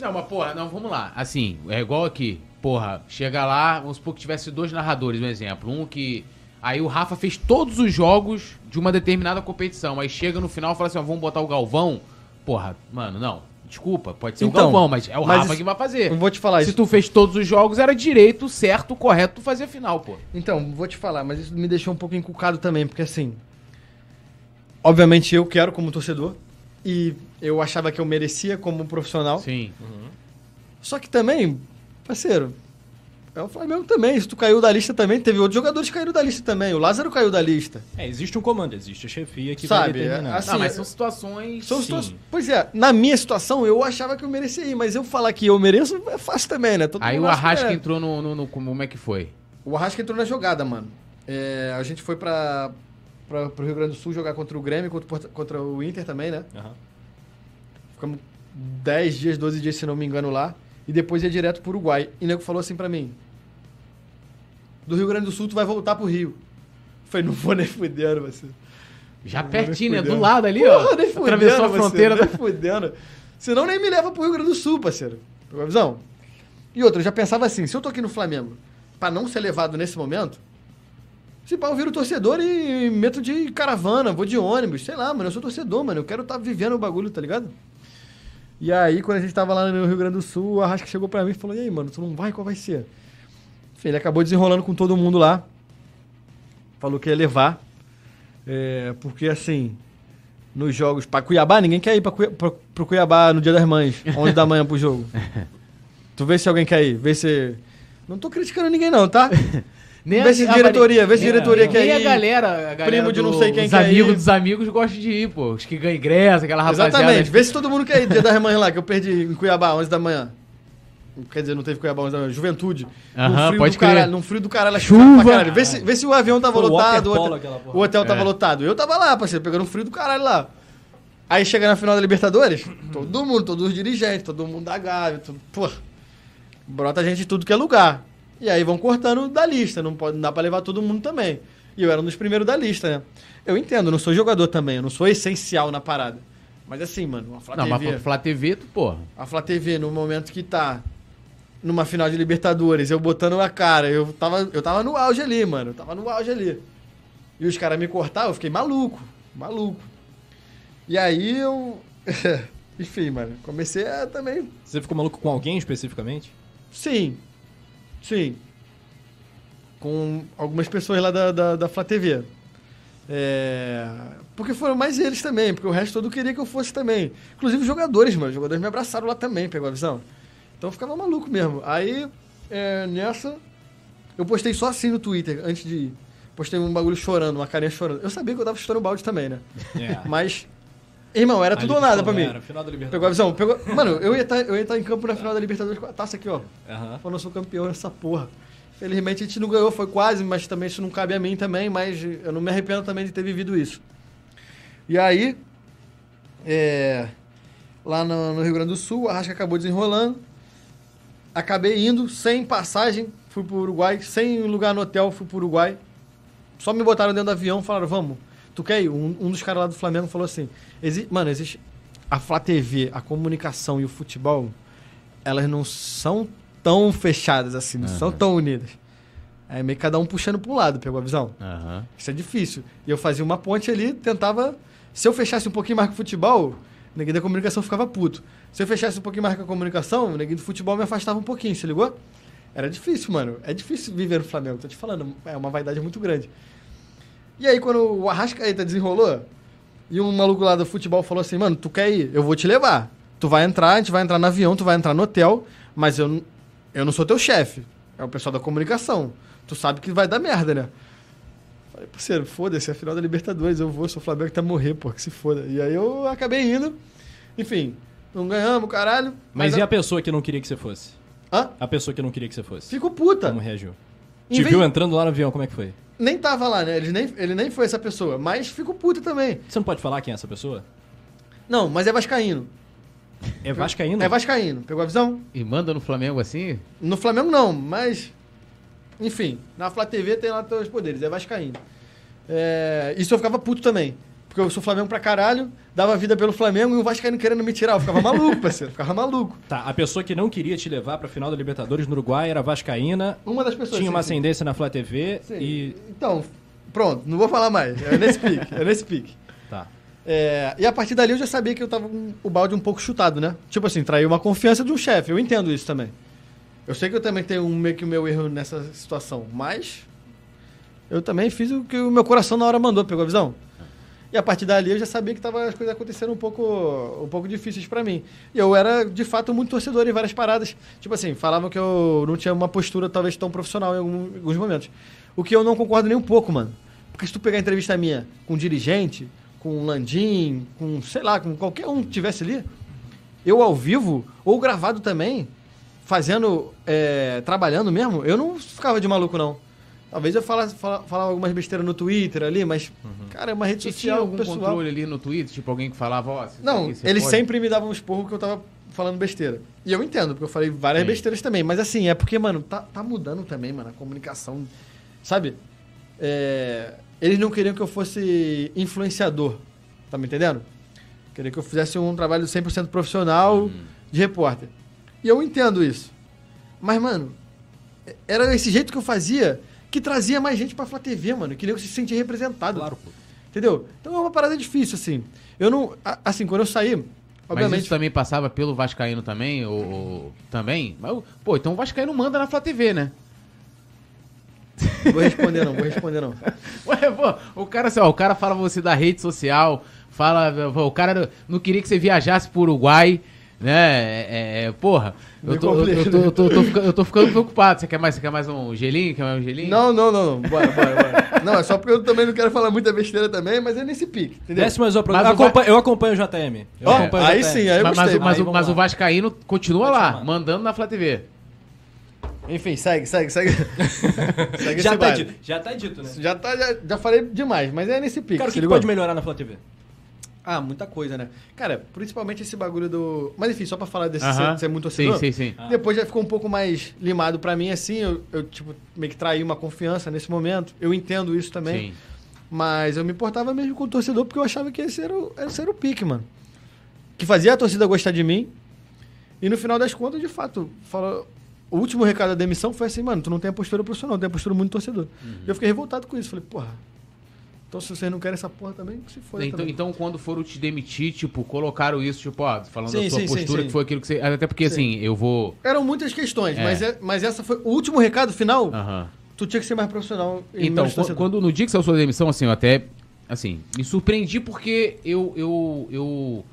Não, mas porra, não, vamos lá. Assim, é igual aqui. Porra, chega lá, vamos supor que tivesse dois narradores, um exemplo. Um que. Aí o Rafa fez todos os jogos de uma determinada competição. Aí chega no final e fala assim: ó, vamos botar o Galvão. Porra, mano, não. Desculpa, pode ser o Então, Galvão, mas é o mas Rafa isso- que vai fazer. Eu vou te falar Se isso. tu fez todos os jogos, era direito, certo, correto, tu fazer a final, pô. Então, vou te falar, mas isso me deixou um pouco encucado também, porque assim. Obviamente eu quero como torcedor. E eu achava que eu merecia como profissional. Sim. Só que também, parceiro, é o Flamengo também. Se tu caiu da lista também, teve outros jogadores que caíram da lista também. O Lázaro caiu da lista. É, existe um comando, existe a chefia que vai Sabe, determinar. assim, não, mas são situações. São situações- Pois é, na minha situação eu achava que eu merecia ir, mas eu falar que eu mereço é fácil também, né? Todo Aí o Arrasca é. entrou no, no, no- Como é que foi? O Arrasca entrou na jogada, mano. É, a gente foi pra, pra, pro Rio Grande do Sul jogar contra o Grêmio, contra, contra o Inter também, né? Aham. Ficamos 10 dias, 12 dias, se não me engano, lá. E depois ia direto pro Uruguai. E o nego falou assim pra mim: Do Rio Grande do Sul, tu vai voltar pro Rio. Eu falei, não vou nem fudendo, você. Já Não, pertinho, nem né? Do lado ali, Porra, ó. nem fudendo, Atravessou a fronteira. Nem da- fudendo. Senão nem me leva pro Rio Grande do Sul, parceiro. Pegou a visão? E outra, eu já pensava assim, se eu tô aqui no Flamengo, pra não ser levado nesse momento, se pá, eu viro torcedor e meto de caravana, vou de ônibus, sei lá, mano, eu sou torcedor, mano, eu quero estar vivendo o bagulho, tá ligado? E aí, quando a gente tava lá no Rio Grande do Sul, o Arrasca chegou pra mim e falou, e aí, mano, tu não vai, qual vai ser? Enfim, ele acabou desenrolando com todo mundo lá, falou que ia levar, é, porque assim, nos jogos pra Cuiabá, ninguém quer ir pra, Cui- pra, pro Cuiabá no dia das mães, 11 da manhã pro jogo. Tu vê se alguém quer ir, vê se... Não tô criticando ninguém não, tá? Nem vê se a- diretoria, vê se nem- diretoria quer Nem a ir. galera, a galera Primo de não sei quem os quer amigos ir. dos amigos gostam de ir, pô. Os que ganham ingresso, aquela rapaziada. Exatamente, vê se todo mundo quer ir dia das mães lá, que eu perdi em Cuiabá, 11 da manhã. Quer dizer, não teve Cuiabá 11 da manhã, Juventude. Aham, frio pode do caralho, crer. num frio do caralho, Chuva. pra caralho. Vê se, vê se o avião tava Foi o lotado, o waterpolo, hotel, o hotel tava É. lotado. Eu tava lá, parceiro, pegando um frio do caralho lá. Aí chega na final da Libertadores, todo mundo, todos os dirigentes, todo mundo da Gávea, tudo, pô, brota gente de tudo que é lugar. E aí vão cortando da lista, não, pode, não dá pra levar todo mundo também. E eu era um dos primeiros da lista, né? Eu entendo, eu não sou jogador também, eu não sou essencial na parada. Mas assim, mano, a Flá Não, mas TV, pro Flá TV, tu, porra. a Flá TV, no momento que tá numa final de Libertadores, eu botando a cara, eu tava, eu tava no auge ali, mano, eu tava no auge ali. E os caras me cortaram, eu fiquei maluco, maluco. E aí eu. Enfim, mano, comecei a também. Você ficou maluco com alguém especificamente? Sim. Sim. Com algumas pessoas lá da, da, da Flá TV. É, Porque foram mais eles também, porque o resto todo queria que eu fosse também. Inclusive os jogadores, mano. Os jogadores me abraçaram lá também, pegou a visão? Então eu ficava maluco mesmo. Aí, é, nessa, eu postei só assim no Twitter, antes de ir. Postei um bagulho chorando, uma carinha chorando. Eu sabia que eu tava chutando balde também, né? É. Mas, irmão, era tudo ou nada pra mim. Era, final da Libertadores. Pegou a visão? Pegou... Mano, eu ia estar eu ia tá em campo na final da Libertadores com a taça aqui, ó. Aham. Falando, eu sou campeão nessa porra. Felizmente a gente não ganhou, foi quase, mas também isso não cabe a mim também, mas eu não me arrependo também de ter vivido isso. E aí, é, lá no, no Rio Grande do Sul, o Arrasca acabou desenrolando. Acabei indo sem passagem, fui pro Uruguai, sem lugar no hotel, fui pro Uruguai. Só me botaram dentro do avião, falaram, vamos, tu quer ir? Um, um dos caras lá do Flamengo falou assim, exi mano, existe a Flá TV, a comunicação e o futebol, elas não são tão fechadas assim, não são tão unidas. Aí meio que cada um puxando pra um lado, pegou a visão? Aham. Isso é difícil. E eu fazia uma ponte ali, tentava. Se eu fechasse um pouquinho mais com o futebol, o neguinho da comunicação ficava puto. Se eu fechasse um pouquinho mais com a comunicação, o neguinho do futebol me afastava um pouquinho, se ligou? Era difícil, mano. É difícil viver no Flamengo, tô te falando. É uma vaidade muito grande. E aí, quando o Arrascaeta desenrolou, e um maluco lá do futebol falou assim, mano, tu quer ir? Eu vou te levar. Tu vai entrar, a gente vai entrar no avião, tu vai entrar no hotel, mas eu, eu não sou teu chefe. É o pessoal da comunicação. Tu sabe que vai dar merda, né? Falei, parceiro, foda-se, é a final da Libertadores, eu vou, sou o Flamengo até morrer, pô, que se foda. E aí eu acabei indo. Enfim, não ganhamos, caralho. Mas e a pessoa que não queria que você fosse? Hã? A pessoa que não queria que você fosse? Fico puta. Como reagiu? Em Te vez- viu entrando lá no avião, como é que foi? Nem tava lá, né? Ele nem, ele nem foi essa pessoa, mas fico puta também. Você não pode falar quem é essa pessoa? Não, mas é vascaíno. É Vascaíno? É vascaíno, pegou a visão? E manda no Flamengo assim? No Flamengo não, mas. Enfim, na Flá TV tem lá teus poderes, é Vascaíno. É, isso eu ficava puto também. Porque eu sou Flamengo pra caralho, dava vida pelo Flamengo e o Vascaíno querendo me tirar. Eu ficava maluco, parceiro. Ficava maluco. Tá, a pessoa que não queria te levar pra final da Libertadores no Uruguai era Vascaína, Uma das pessoas. tinha uma sim, sim. ascendência na Flá TV Sim. e... Então, pronto, não vou falar mais. É nesse pique, é nesse pique. Tá. É, e a partir dali eu já sabia que eu tava com o balde um pouco chutado, né? Tipo assim, trair uma confiança de um chefe. Eu entendo isso também. Eu sei que eu também tenho um, meio que o meu erro nessa situação, mas eu também fiz o que o meu coração na hora mandou, pegou a visão? E a partir dali eu já sabia que tava as coisas acontecendo um pouco, um pouco difíceis pra mim. E eu era, de fato, muito torcedor em várias paradas. Tipo assim, falavam que eu não tinha uma postura talvez tão profissional em alguns momentos. O que eu não concordo nem um pouco, mano. Porque se tu pegar entrevista minha com um dirigente, com um Landim, com, sei lá, com qualquer um que tivesse ali, eu ao vivo, ou gravado também, fazendo, é, trabalhando mesmo, eu não ficava de maluco, não. Talvez eu falasse, fala- falava algumas besteiras no Twitter ali, mas, cara, é uma rede tinha social algum pessoal. controle ali no Twitter? Tipo, alguém que falava, ó... isso Não, aqui eles pode? sempre me davam um esporro que eu tava falando besteira. E eu entendo, porque eu falei várias Sim. besteiras também. Mas assim, é porque, mano, tá, tá mudando também, mano, a comunicação. Sabe? É, eles não queriam que eu fosse influenciador. Tá me entendendo? Queriam que eu fizesse um trabalho 100% profissional Uhum. de repórter. E eu entendo isso. Mas, mano, era esse jeito que eu fazia que trazia mais gente pra Flá TV, mano. Que eu se sentir representado. Claro, pô. Entendeu? Então é uma parada difícil, assim. Eu não. Assim, quando eu saí, Mas obviamente. isso também passava pelo Vascaíno também? Ou, ou- também? Mas, pô, então o Vascaíno manda na Flá TV, né? Vou responder, não, vou responder, não. Ué, pô, o cara, assim, ó, o cara fala você da rede social, fala, pô, o cara não queria que você viajasse pro Uruguai, né? É, é, porra, eu tô, eu, eu tô, eu tô- eu tô fica- eu tô ficando preocupado. Você quer mais, você quer mais um gelinho? Quer mais um gelinho? Não, não, não, não. Bora, bora, bora. Não, é só porque eu também não quero falar muita besteira também, mas é nesse pique, entendeu? Desce mais uma Mas programa. o Va- Acompanha- Eu acompanho o JM. Eu acompanho o aí JM. sim, aí eu mas, mas, gostei. o- mas, Aí o- mas o Vascaíno continua lá, chamar. mandando na Flá TV. Enfim, segue, segue, segue. segue Já esse tá, baile. dito, já tá dito, né? Já, tá, já, já falei demais, mas é nesse pique. Cara, o que, que pode melhorar na Flá TV? Ah, muita coisa, né? Cara, principalmente esse bagulho do. Mas enfim, só pra falar desse Aham. ser, ser muito Sim, torcedor. sim, sim. Ah. Depois já ficou um pouco mais limado pra mim, assim. Eu, eu, tipo, meio que traí uma confiança nesse momento. Eu entendo isso também. Sim. Mas eu me importava mesmo com o torcedor porque eu achava que esse era o, esse era o pique, mano. Que fazia a torcida gostar de mim. E no final das contas, de fato, fala, o último recado da demissão foi assim, mano, tu não tem a postura profissional, tu tem a postura muito torcedor. Uhum. E eu fiquei revoltado com isso. Falei, porra, então se vocês não querem essa porra também, que se for. Então, então, quando foram te demitir, tipo, colocaram isso, tipo, ó, falando Sim, da sua sim, postura, sim. que foi aquilo que você. Até porque, Sim. assim, eu vou. Eram muitas questões, É. mas, é- mas essa foi o último recado final. Aham. Tu tinha que ser mais profissional. Então, quando no dia que saiu sua demissão, assim, eu até. Assim, me surpreendi porque eu. Eu. Eu.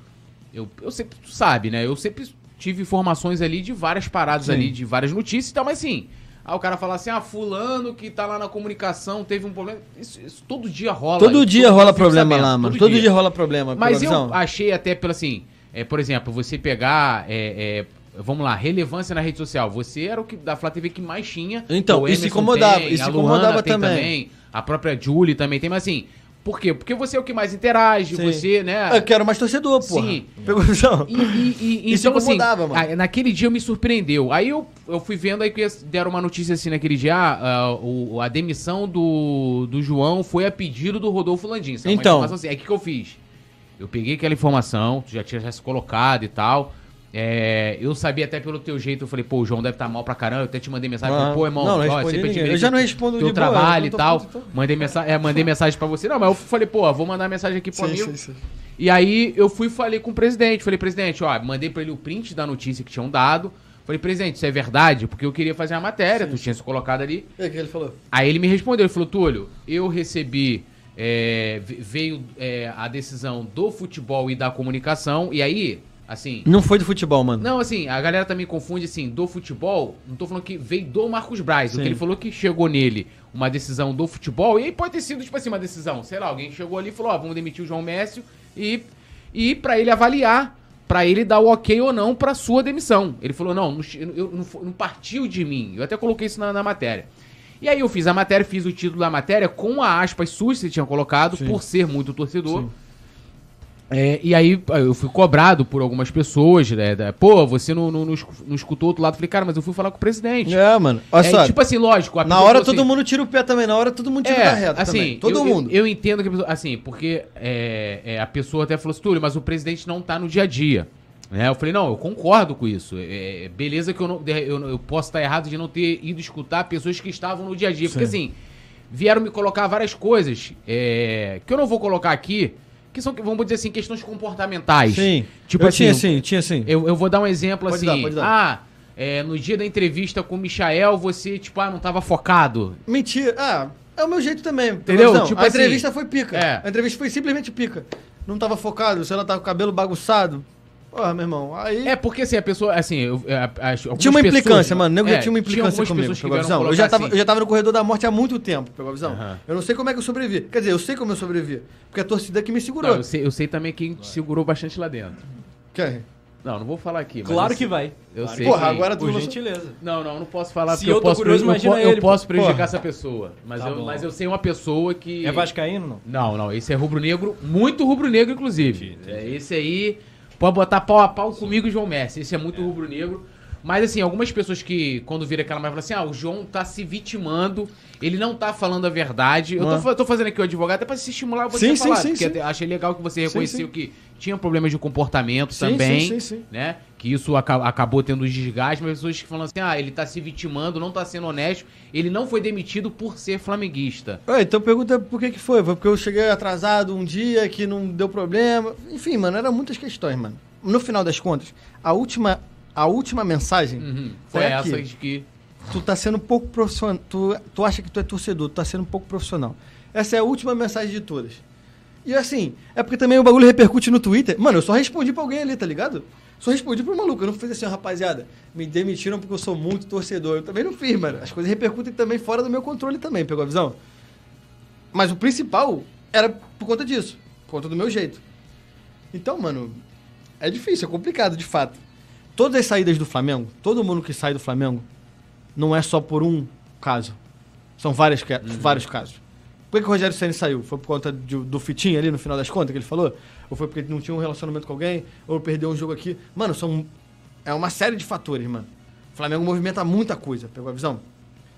Eu, eu sempre. Tu sabe, né? Eu sempre tive informações ali de várias paradas ali, de várias notícias e tal, mas assim. Aí o cara fala assim, ah, fulano que tá lá na comunicação teve um problema. Isso, isso todo dia rola. Todo isso, dia eu rola problema lá, mano. Todo dia rola problema. Mas eu achei até pelo assim, é, por exemplo, você pegar, é, é, vamos lá, relevância na rede social. Você era o que da Flá TV que mais tinha. Então, isso incomodava, tem, isso incomodava tem também. A própria Julie também tem, mas assim, por quê? Porque você é o que mais interage, Sim. você, né? Eu quero mais torcedor, porra. Sim. Pegou visão? E, e- e- Isso então, assim, mano. naquele dia me surpreendeu. Aí eu, eu fui vendo aí que deram uma notícia assim naquele dia, ah, ah, o, a demissão do, do João foi a pedido do Rodolfo Landim. É Então. assim. Aí o que, que eu fiz? Eu peguei aquela informação, tu já tinha já se colocado e tal. É, eu sabia até pelo teu jeito, eu falei, pô, o João deve estar mal pra caramba. Eu até te mandei mensagem, Ah, pô, irmão, não, não ó, sempre ninguém. Eu já não respondo teu de boa, trabalho eu e tal. puto, então. Mandei, mensa é, mandei mensagem pra você. Não, mas eu falei, pô, vou mandar mensagem aqui pro Sim, amigo. sim, sim. E aí eu fui e falei com o presidente. Falei, presidente, ó, mandei pra ele o print da notícia que tinham dado. Falei, presidente, isso é verdade? Porque eu queria fazer a matéria, tu tinha se colocado ali. E aí, o que ele falou? Aí ele me respondeu, ele falou, Túlio, eu recebi, é, ve- veio é, a decisão do futebol e da comunicação, e aí, assim... Não foi do futebol, mano. Não, assim, a galera também confunde, assim, do futebol, não tô falando que veio do Marcos Braz, o Sim. que ele falou que chegou nele uma decisão do futebol, e aí pode ter sido, tipo assim, uma decisão, sei lá, alguém chegou ali e falou, ó, vamos demitir o João Mécio, e, e para ele avaliar, pra ele dar o ok ou não pra sua demissão. Ele falou, não, não, eu, não, não partiu de mim, eu até coloquei isso na, na matéria. E aí eu fiz a matéria, fiz o título da matéria com a aspas suas que você tinha colocado, Sim. por ser muito torcedor. Sim. É, e aí eu fui cobrado por algumas pessoas, né? da- Pô, você não, não, não escu- não escutou o outro lado. Falei, cara, mas eu fui falar com o presidente. É, mano. Olha É, só. tipo assim, lógico. a na hora todo assim, mundo tira o pé também. Na hora todo mundo tira é, da reta assim, também. Todo eu, mundo. Eu, eu entendo que a pessoa, assim, porque é, é, a pessoa até falou assim, Túlio, mas o presidente não tá no dia a dia. Né? Eu falei, não, eu concordo com isso. É, é, beleza que eu, não, eu, eu posso estar errado de não ter ido escutar pessoas que estavam no dia a dia. Porque Sim. assim, vieram me colocar várias coisas que eu não vou colocar aqui, que são, vamos dizer assim, questões comportamentais. Sim. Tipo eu assim, tinha sim, tinha sim. Eu, eu vou dar um exemplo Pode assim. dar, pode dar. Ah, é, no dia da entrevista com o Michael, você, tipo, ah, não tava focado. Mentira. Ah, é o meu jeito também. Entendeu? Não, Tipo a assim, entrevista foi pica. é. A entrevista foi simplesmente pica. Não tava focado, se ela tava com o cabelo bagunçado. Porra, meu irmão. Aí. É porque assim, a pessoa, assim, eu, é, tinha uma pessoas- implicância, mano. O nego já é, tinha uma implicância algumas comigo, pessoas que pegou a visão? Eu já, tava, assim, eu já tava no corredor da morte há muito tempo, pegou a visão? Aham. Eu não sei como é que eu sobrevivi. Quer dizer, eu sei como eu sobrevivi. Porque a torcida que me segurou. Não, eu, sei, eu sei também quem te segurou bastante lá dentro. Quem? Não, não vou falar aqui. mas Claro assim, que vai. Eu Claro sei que Porra, vai. agora tu Por não- gentileza. Não, não, não posso falar Se porque eu eu tô posso, curioso, eu, imagina eu ele, pô. posso prejudicar Porra. essa pessoa. Mas, Tá eu, bom. mas eu sei uma pessoa que. É vascaíno, não? Não, não, esse é rubro-negro, muito rubro-negro, inclusive. É, esse aí pode botar pau a pau comigo e João Messi. Esse é muito rubro-negro. Mas assim, algumas pessoas que, quando vira aquela mais falam assim: ah, o João tá se vitimando, ele não tá falando a verdade. Eu tô, tô fazendo aqui o advogado até pra se estimular você Sim, falar. sim, porque sim. achei legal que você reconheceu sim. que tinha problemas de comportamento Sim, também. sim, sim, sim. Né? Que isso aca- acabou tendo um desgaste, mas pessoas que falam assim: ah, ele tá se vitimando, não tá sendo honesto. Ele não foi demitido por ser flamenguista. Ué, então pergunta por que que foi. Foi porque eu cheguei atrasado um dia que não deu problema. Enfim, mano, eram muitas questões, mano. No final das contas, a última, a última mensagem Uhum. Foi essa de que. tu tá sendo pouco profissional. Tu, tu acha que tu é torcedor, tu tá sendo um pouco profissional. Essa é a última mensagem de todas. E assim, é porque também o bagulho repercute no Twitter. Mano, eu só respondi pra alguém ali, tá ligado? Só respondi pro maluco. Eu não fiz assim, rapaziada, me demitiram porque eu sou muito torcedor. Eu também não fiz, mano. As coisas repercutem também fora do meu controle também, pegou a visão? Mas o principal era por conta disso. Por conta do meu jeito. Então, mano, é difícil, é complicado, de fato. Todas as saídas do Flamengo, todo mundo que sai do Flamengo, não é só por um caso. São várias, ca- vários casos. Por que, que o Rogério Senna saiu? Foi por conta de- do fitinho ali no final das contas que ele falou? Ou foi porque ele não tinha um relacionamento com alguém? Ou perdeu um jogo aqui? Mano, são. É uma série de fatores, mano. O Flamengo movimenta muita coisa, pegou a visão?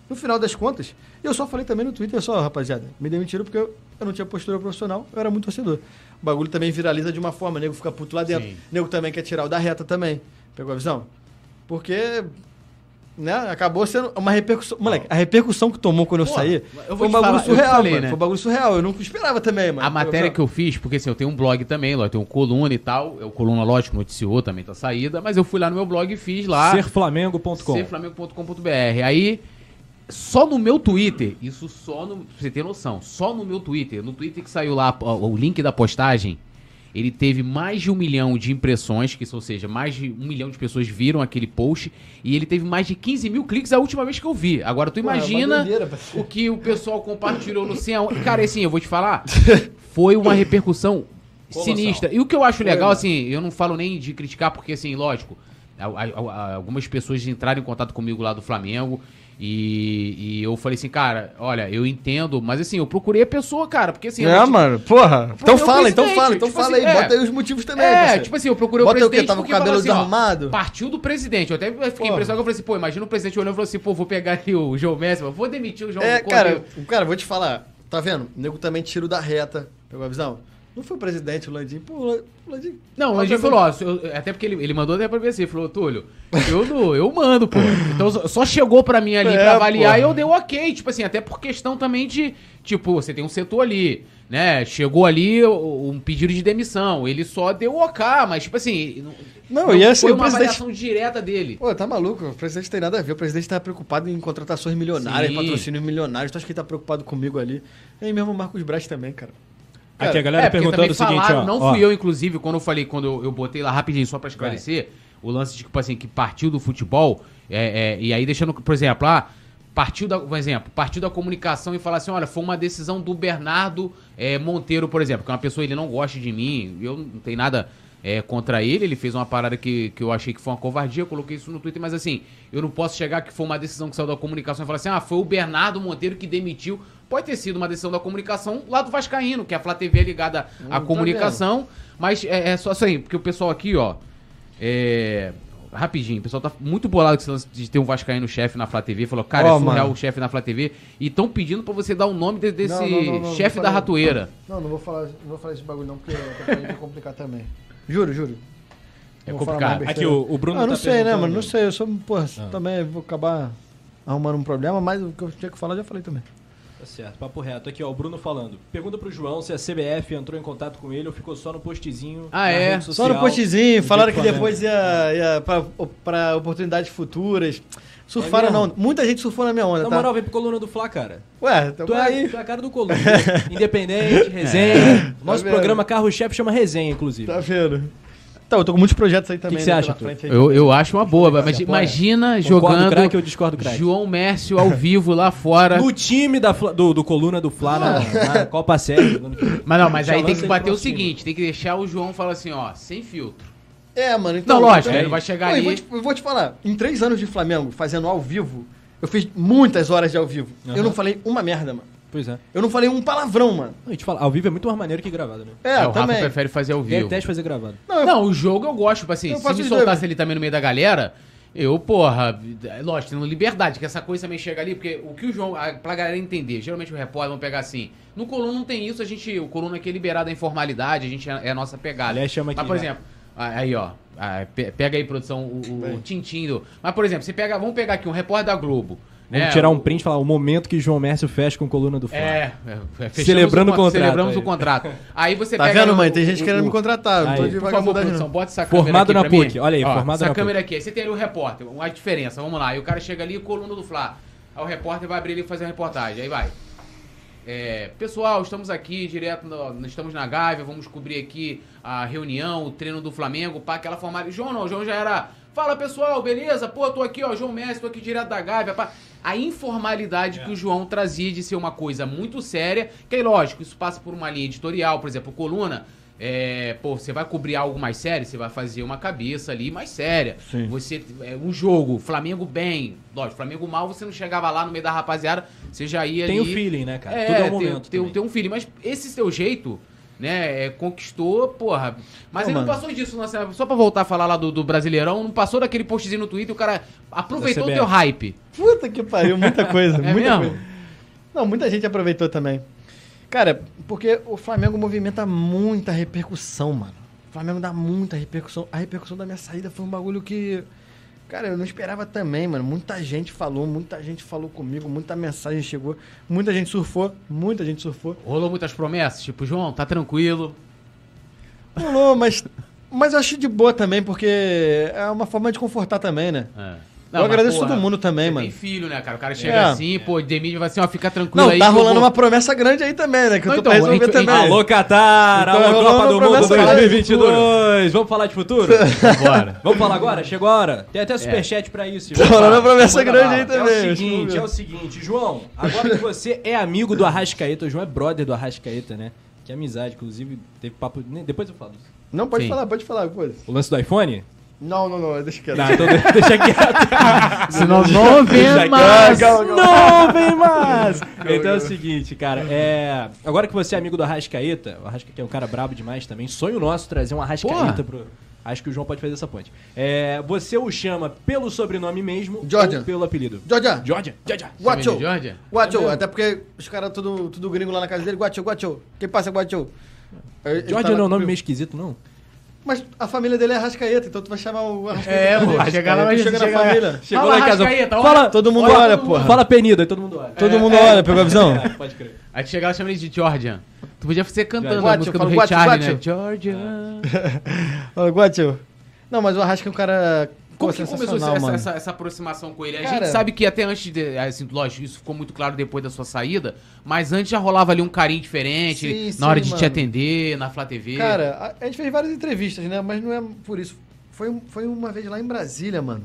No final das contas, eu só falei também no Twitter, só, rapaziada, me demitiram porque eu, eu não tinha postura profissional, eu era muito torcedor. O bagulho também viraliza de uma forma, o nego fica puto lá dentro. Sim. O nego também quer tirar o da reta também. Pegou a visão? Porque, né, acabou sendo uma repercussão. Moleque, a repercussão que tomou quando eu Pô, saí eu foi um bagulho falar, eu surreal, falei, mano. né? Foi um bagulho surreal. Eu não esperava também, mano. A matéria que eu fiz, porque assim, eu tenho um blog também, lá, eu tenho um coluna e tal. O coluna, lógico, noticiou também tá saída, mas eu fui lá no meu blog e fiz lá. Serflamengo.com. serflamengo.com.br. Aí, só no meu Twitter, isso só no. Pra você ter noção, só no meu Twitter, no Twitter que saiu lá o link da postagem, ele teve mais de um milhão de impressões, que ou seja, mais de um milhão de pessoas viram aquele post, e ele teve mais de 15 mil cliques a última vez que eu vi. Agora, tu Pô, é imagina parceiro. o que o pessoal compartilhou no aonde. Cara, assim, eu vou te falar, foi uma repercussão sinistra. E o que eu acho legal, assim, eu não falo nem de criticar, porque, assim, lógico, algumas pessoas entraram em contato comigo lá do Flamengo e, e eu falei assim, cara, olha, eu entendo, mas assim, eu procurei a pessoa, cara, porque assim... É, ti- mano, porra. Então fala, então presidente, fala, então tipo fala assim, aí. é. Bota aí os motivos também, É, parceiro. tipo assim, eu procurei Bota o aí o quê? presidente Tava com o cabelo assim, ó? Partiu do presidente. Eu até fiquei Porra. impressionado, eu falei assim, pô, imagina o presidente olhando e falou assim, pô, vou pegar aqui o João Messi, mas vou demitir o João É, cara, cara, vou te falar. Tá vendo? O nego também tiro da reta. Pegou a visão? Não foi o presidente, o Landim. Pô, o Landim. Não, o Landinho falou, ó, até porque ele, ele mandou até pra mim assim, falou, Túlio, eu, não, eu mando, pô. Então só- chegou pra mim ali É, pra avaliar e eu dei o ok, tipo assim, até por questão também de, tipo, você tem um setor ali, né, chegou ali um pedido de demissão, ele só deu o ok, mas tipo assim, Não, e assim, foi uma presidente- avaliação direta dele. Pô, tá maluco? O presidente tem nada a ver. O presidente tá preocupado em contratações milionárias, Sim. patrocínios milionários. Tu acha que ele tá preocupado comigo ali? E aí mesmo o Marcos Braz também, cara. Aqui a Cara, galera É, perguntando o seguinte, falaram, ó. não ó. fui eu, inclusive, quando eu falei, quando eu, eu botei lá rapidinho, só pra esclarecer, o lance de, tipo assim, que partiu do futebol, é, é, e aí deixando, por exemplo, ah, partiu da, por exemplo, partiu da comunicação e falar assim, olha, foi uma decisão do Bernardo é, Monteiro, por exemplo, que é uma pessoa, ele não gosta de mim, eu não tenho nada é, contra ele, ele fez uma parada que, que eu achei que foi uma covardia, eu coloquei isso no Twitter, mas assim, eu não posso chegar que foi uma decisão que saiu da comunicação e falar assim, ah, foi o Bernardo Monteiro que demitiu, pode ter sido uma decisão da comunicação lá do Vascaíno, que a Flá TV é ligada à tá comunicação, mas é, é só isso aí, porque o pessoal aqui, ó, é... Rapidinho, o pessoal tá muito bolado com esse lance de ter um Vascaíno chefe na Flá TV. Falou, cara, Ó, é surreal o chefe na Flá TV. E estão pedindo pra você dar o nome de- desse chefe da ratoeira. Não, não vou falar, não vou falar esse bagulho não, porque pra complicar também. Juro, juro. É vou complicado. Aqui o, o Bruno Ah, não tá sei, né, mano? Não sei. Eu sou, porra, Ah. também vou acabar arrumando um problema, mas o que eu tinha que falar, eu já falei também. Tá certo, papo reto. Aqui, ó, o Bruno falando. Pergunta pro João se a CBF entrou em contato com ele ou ficou só no postzinho. Ah, na é? Só no postzinho, do falaram que depois ia, ia pra, pra oportunidades futuras. Surfaram É não. Muita gente surfou na minha onda, Na tá? moral, vem pro coluna do Fla, cara. Ué, tamo Tu é, aí. tu é a cara do coluna. Independente, resenha. Nosso vendo? programa Carro-Chefe chama resenha, inclusive. Tá vendo? Então, eu tô com muitos projetos aí também. que você né, acha, frente aí. Eu, eu acho uma boa, mas imagina Concordo, jogando craque, ou discordo, craque? João Mércio ao vivo lá fora. No time da do, do coluna do Fla na, na Copa Série. Mas não, mas aí tem que bater o seguinte, tem que deixar o João falar assim, ó, sem filtro. É, mano. Então, Não, lógico, ele vai chegar Pô, e ali- Vou te, eu vou te falar, em três anos de Flamengo, fazendo ao vivo, eu fiz muitas horas de ao vivo. Eu Aham. não falei uma merda, mano. Pois é. Eu não falei um palavrão, mano. Não, e te falar, ao vivo é muito mais maneiro que gravado, né? É, É, o Rafa também. prefere fazer ao vivo. Detesto fazer gravado. Não, eu- Não, o jogo eu gosto, tipo assim, Eu se me soltasse ele também no meio da galera, eu, porra, é lógico, tendo liberdade, que essa coisa também chega ali, porque o que o João, a- pra galera entender, geralmente o repórter vão pegar assim, no Coluna não tem isso, a gente, o Coluna aqui é liberado a informalidade, a gente é, é a nossa pegada. Aliás, chama aqui, Mas, por né? exemplo, aí, ó, pe- pega aí, produção, o, o, Bem. o tintim do... Mas, por exemplo, você pega, vamos pegar aqui um repórter da Globo, Vamos né, tirar um print e falar o momento que João Mércio fecha com coluna do Fla. É, é, é, fechamos Celebrando o con- contrato Celebramos aí. o contrato. Aí você Tá pega... vendo, o- mãe? Tem gente o- querendo o- me contratar. Não tô Aí, de por favor, produção, não. bota essa Formado câmera aqui na pra PUC. mim. Olha aí, Ó, formado essa na câmera aqui. Aí você tem ali o repórter, uma diferença. Vamos lá. E o cara chega ali, coluna do Fla. Aí o repórter vai abrir ali e fazer a reportagem. Aí vai. É, pessoal, estamos aqui direto, no- estamos na Gávea, vamos cobrir aqui a reunião, o treino do Flamengo, pá, aquela formalidade. João não, João já era. Fala pessoal, beleza? Pô, tô aqui, ó, João Messi, tô aqui direto da Gávea, pá. A informalidade que o João trazia de ser uma coisa muito séria, que aí, lógico, isso passa por uma linha editorial, por exemplo, coluna. É, pô, você vai cobrir algo mais sério, você vai fazer uma cabeça ali mais séria. Sim. Você, é, um jogo, Flamengo bem, lógico, Flamengo mal, você não chegava lá no meio da rapaziada, você já ia Tem o ali. feeling, né, cara? É, Tudo é um tem, momento. tem, também. tem um feeling, mas esse seu jeito, né, é, conquistou, porra. Mas Não, ele não passou disso, né, só pra voltar a falar lá do, do Brasileirão, não passou daquele postzinho no Twitter, o cara aproveitou o teu hype. Puta que pariu, muita coisa. É muita mesmo? coisa. Não, muita gente aproveitou também. Cara, porque o Flamengo movimenta muita repercussão, mano. O Flamengo dá muita repercussão. A repercussão da minha saída foi um bagulho que. Cara, eu não esperava também, mano. Muita gente falou, muita gente falou comigo, muita mensagem chegou, muita gente surfou, muita gente surfou. Rolou muitas promessas, tipo, João, tá tranquilo. Rolou, mas. Mas eu acho de boa também, porque é uma forma de confortar também, né? É. Eu agradeço todo mundo também, você mano. Tem filho, né, cara? O cara chega É. assim, pô, Demídio vai assim, ó, fica tranquilo Não, aí. tá que eu rolando vou- uma promessa grande aí também, né? Que eu Não, tô então, pra resolver gente- também. Alô, Qatar! Então, Alô, Copa do Mundo promessa aí. 2022! Vamos falar de futuro? Bora. Vamos falar agora? Chegou a hora. Tem até superchat pra isso. Tá rolando uma promessa grande aí também, É o seguinte, é o seguinte, João, agora que você é amigo do Arrascaeta, o João é brother do Arrascaeta, né? Que amizade, inclusive, teve papo... Depois eu falo isso. Não, pode Sim. falar, pode falar, pô. O lance do iPhone? Não, não, não, deixa quieto. Não, então de- deixa quieto. Senão não vem Deixa mais. quieto. Não vem mais! Então é o seguinte, cara, é... Agora que você é amigo do Arrascaeta, o Arrascaeta é um cara brabo demais também, sonho nosso trazer um Arrascaeta Porra. pro... Acho que o João pode fazer essa ponte. É, você o chama pelo sobrenome mesmo Jordan. ou pelo apelido? Georgia, Georgia, Georgia. Guacho. Guacho, É mesmo? até porque os caras tudo, tudo gringo lá na casa dele. Guacho, Guacho. Quem passa, Guacho? Georgia tá lá não é um nome meio esquisito, não? Mas a família dele é Arrascaeta, então tu vai chamar o Arrascaeta. É, pô, chegar lá, mas chega na chega- família. Chegou Fala, lá em casa. Arrascaeta, fala, olha- Todo mundo olha, olha, porra. Fala penido, aí todo mundo olha. Todo mundo olha, pegou a visão? É, pode crer. Aí tu chega lá e chama ele de Georgia. Tu podia ser cantando Guacho, a música do guacho, Charles, né? guacho. Georgia. Ó, Guacho. Não, mas o Arrasca é um cara Como pô, que começou essa, essa, essa aproximação com ele? A Cara- gente sabe que até antes de. Assim, lógico, isso ficou muito claro depois da sua saída, mas antes já rolava ali um carinho diferente, Sim, na sim, hora de te mano. atender, na Flá TV. Cara, a, a gente fez várias entrevistas, né? Mas não é por isso. Foi, foi uma vez lá em Brasília, mano.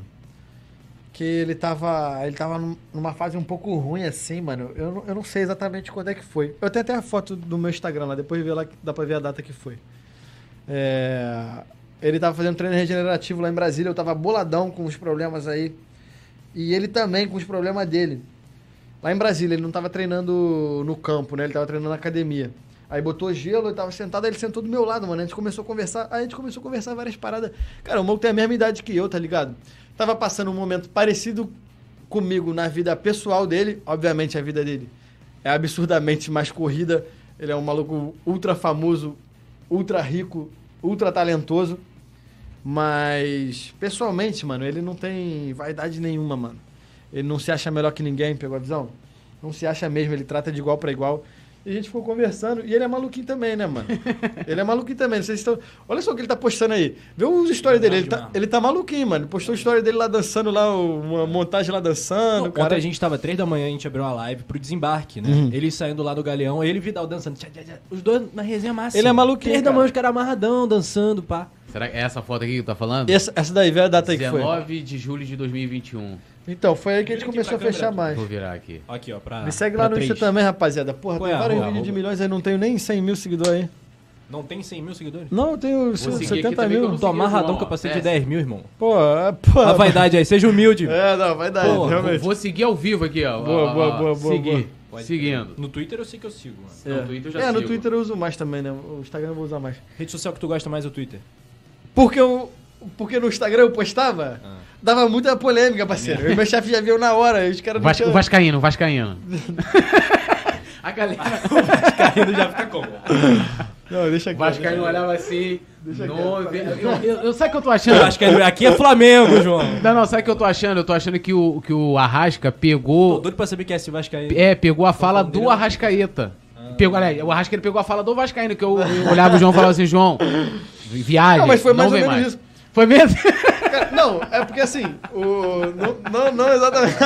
Que ele tava. Ele tava num- numa fase um pouco ruim assim, mano. Eu, não- eu não sei exatamente quando é que foi. Eu tenho até a foto do meu Instagram lá, depois vê lá, dá pra ver a data que foi. É, ele tava fazendo treino regenerativo lá em Brasília, eu tava boladão com os problemas aí. E ele também com os problemas dele. Lá em Brasília, ele não tava treinando no campo, né? Ele tava treinando na academia. Aí botou gelo, eu tava sentado, ele sentou do meu lado, mano. A gente começou a conversar, aí a gente começou a conversar várias paradas. Cara, o Moco tem a mesma idade que eu, tá ligado? Tava passando um momento parecido comigo na vida pessoal dele. Obviamente a vida dele é absurdamente mais corrida. Ele é um maluco ultra famoso, ultra rico, ultra talentoso. Mas, pessoalmente, mano, ele não tem vaidade nenhuma, mano. Ele não se acha melhor que ninguém, pegou a visão? Não se acha mesmo, ele trata de igual pra igual. E a gente ficou conversando. E ele é maluquinho também, né, mano? ele é maluquinho também. Se estão... Olha só o que ele tá postando aí. Vê os stories dele. Ele tá, ele tá maluquinho, mano. Postou a história dele lá dançando lá, uma montagem lá dançando. Não, cara. Ontem a gente tava três da manhã, a gente abriu uma live pro desembarque, né? Uhum. Ele saindo lá do galeão, ele e Vidal dançando. Os dois na resenha máxima. Ele é maluquinho, Três da cara. manhã, os caras amarradão, dançando, pá. Será que é essa foto aqui que tu tá falando? Essa, essa daí, vê a data aí que foi. 19 de julho de 2021. Então, foi aí que a gente começou a fechar mais. Vou virar aqui. Aqui, ó, pra. Me segue pra lá no. Insta também, rapaziada. Porra, Qual tem é a vários arroba? vídeos de milhões aí, não tenho nem 100 mil seguidores aí. Não tem 100 mil seguidores? Não, eu tenho seguir aqui 70 também que eu mil. não Tô amarradão com ó. capacete de É. 10 mil, irmão. Pô, é, pô. A vaidade aí, seja humilde. É, não, vai dar, Porra, realmente. Vou seguir ao vivo aqui, ó. Boa, Ó, boa, ó, boa, boa, Seguir. Pode- Seguindo. No Twitter eu sei que eu sigo, mano. É, No Twitter eu já é no sigo. Twitter eu uso mais também, né? O Instagram eu vou usar mais. Rede social que tu gosta mais é o Twitter. Porque, eu, porque no Instagram eu postava, Ah. dava muita polêmica, parceiro. E meu chefe já viu na hora, os caras não Vasco, tinham- Vascaíno, Vascaíno. A galera. Caindo já fica como? Não, deixa aqui. Vascaíno olhava assim. Deixa no- quieto. eu, eu, eu, sabe o que eu tô achando? Eu acho que é- aqui é Flamengo, João. Não, não, sabe o que eu tô achando? Eu tô achando que o, que o Arrasca Tô pegou. doido pra saber quem é esse Vascaíno. É, pegou a fala do. Arrascaeta. Pegou, aliás, o Arrascaeta pegou a fala do Vascaíno, que eu, eu olhava o João e falava assim, João, viagem. Não, mas foi mais ou menos isso. Foi mesmo? Cara, Não, é porque assim, o. Não, não, não exatamente.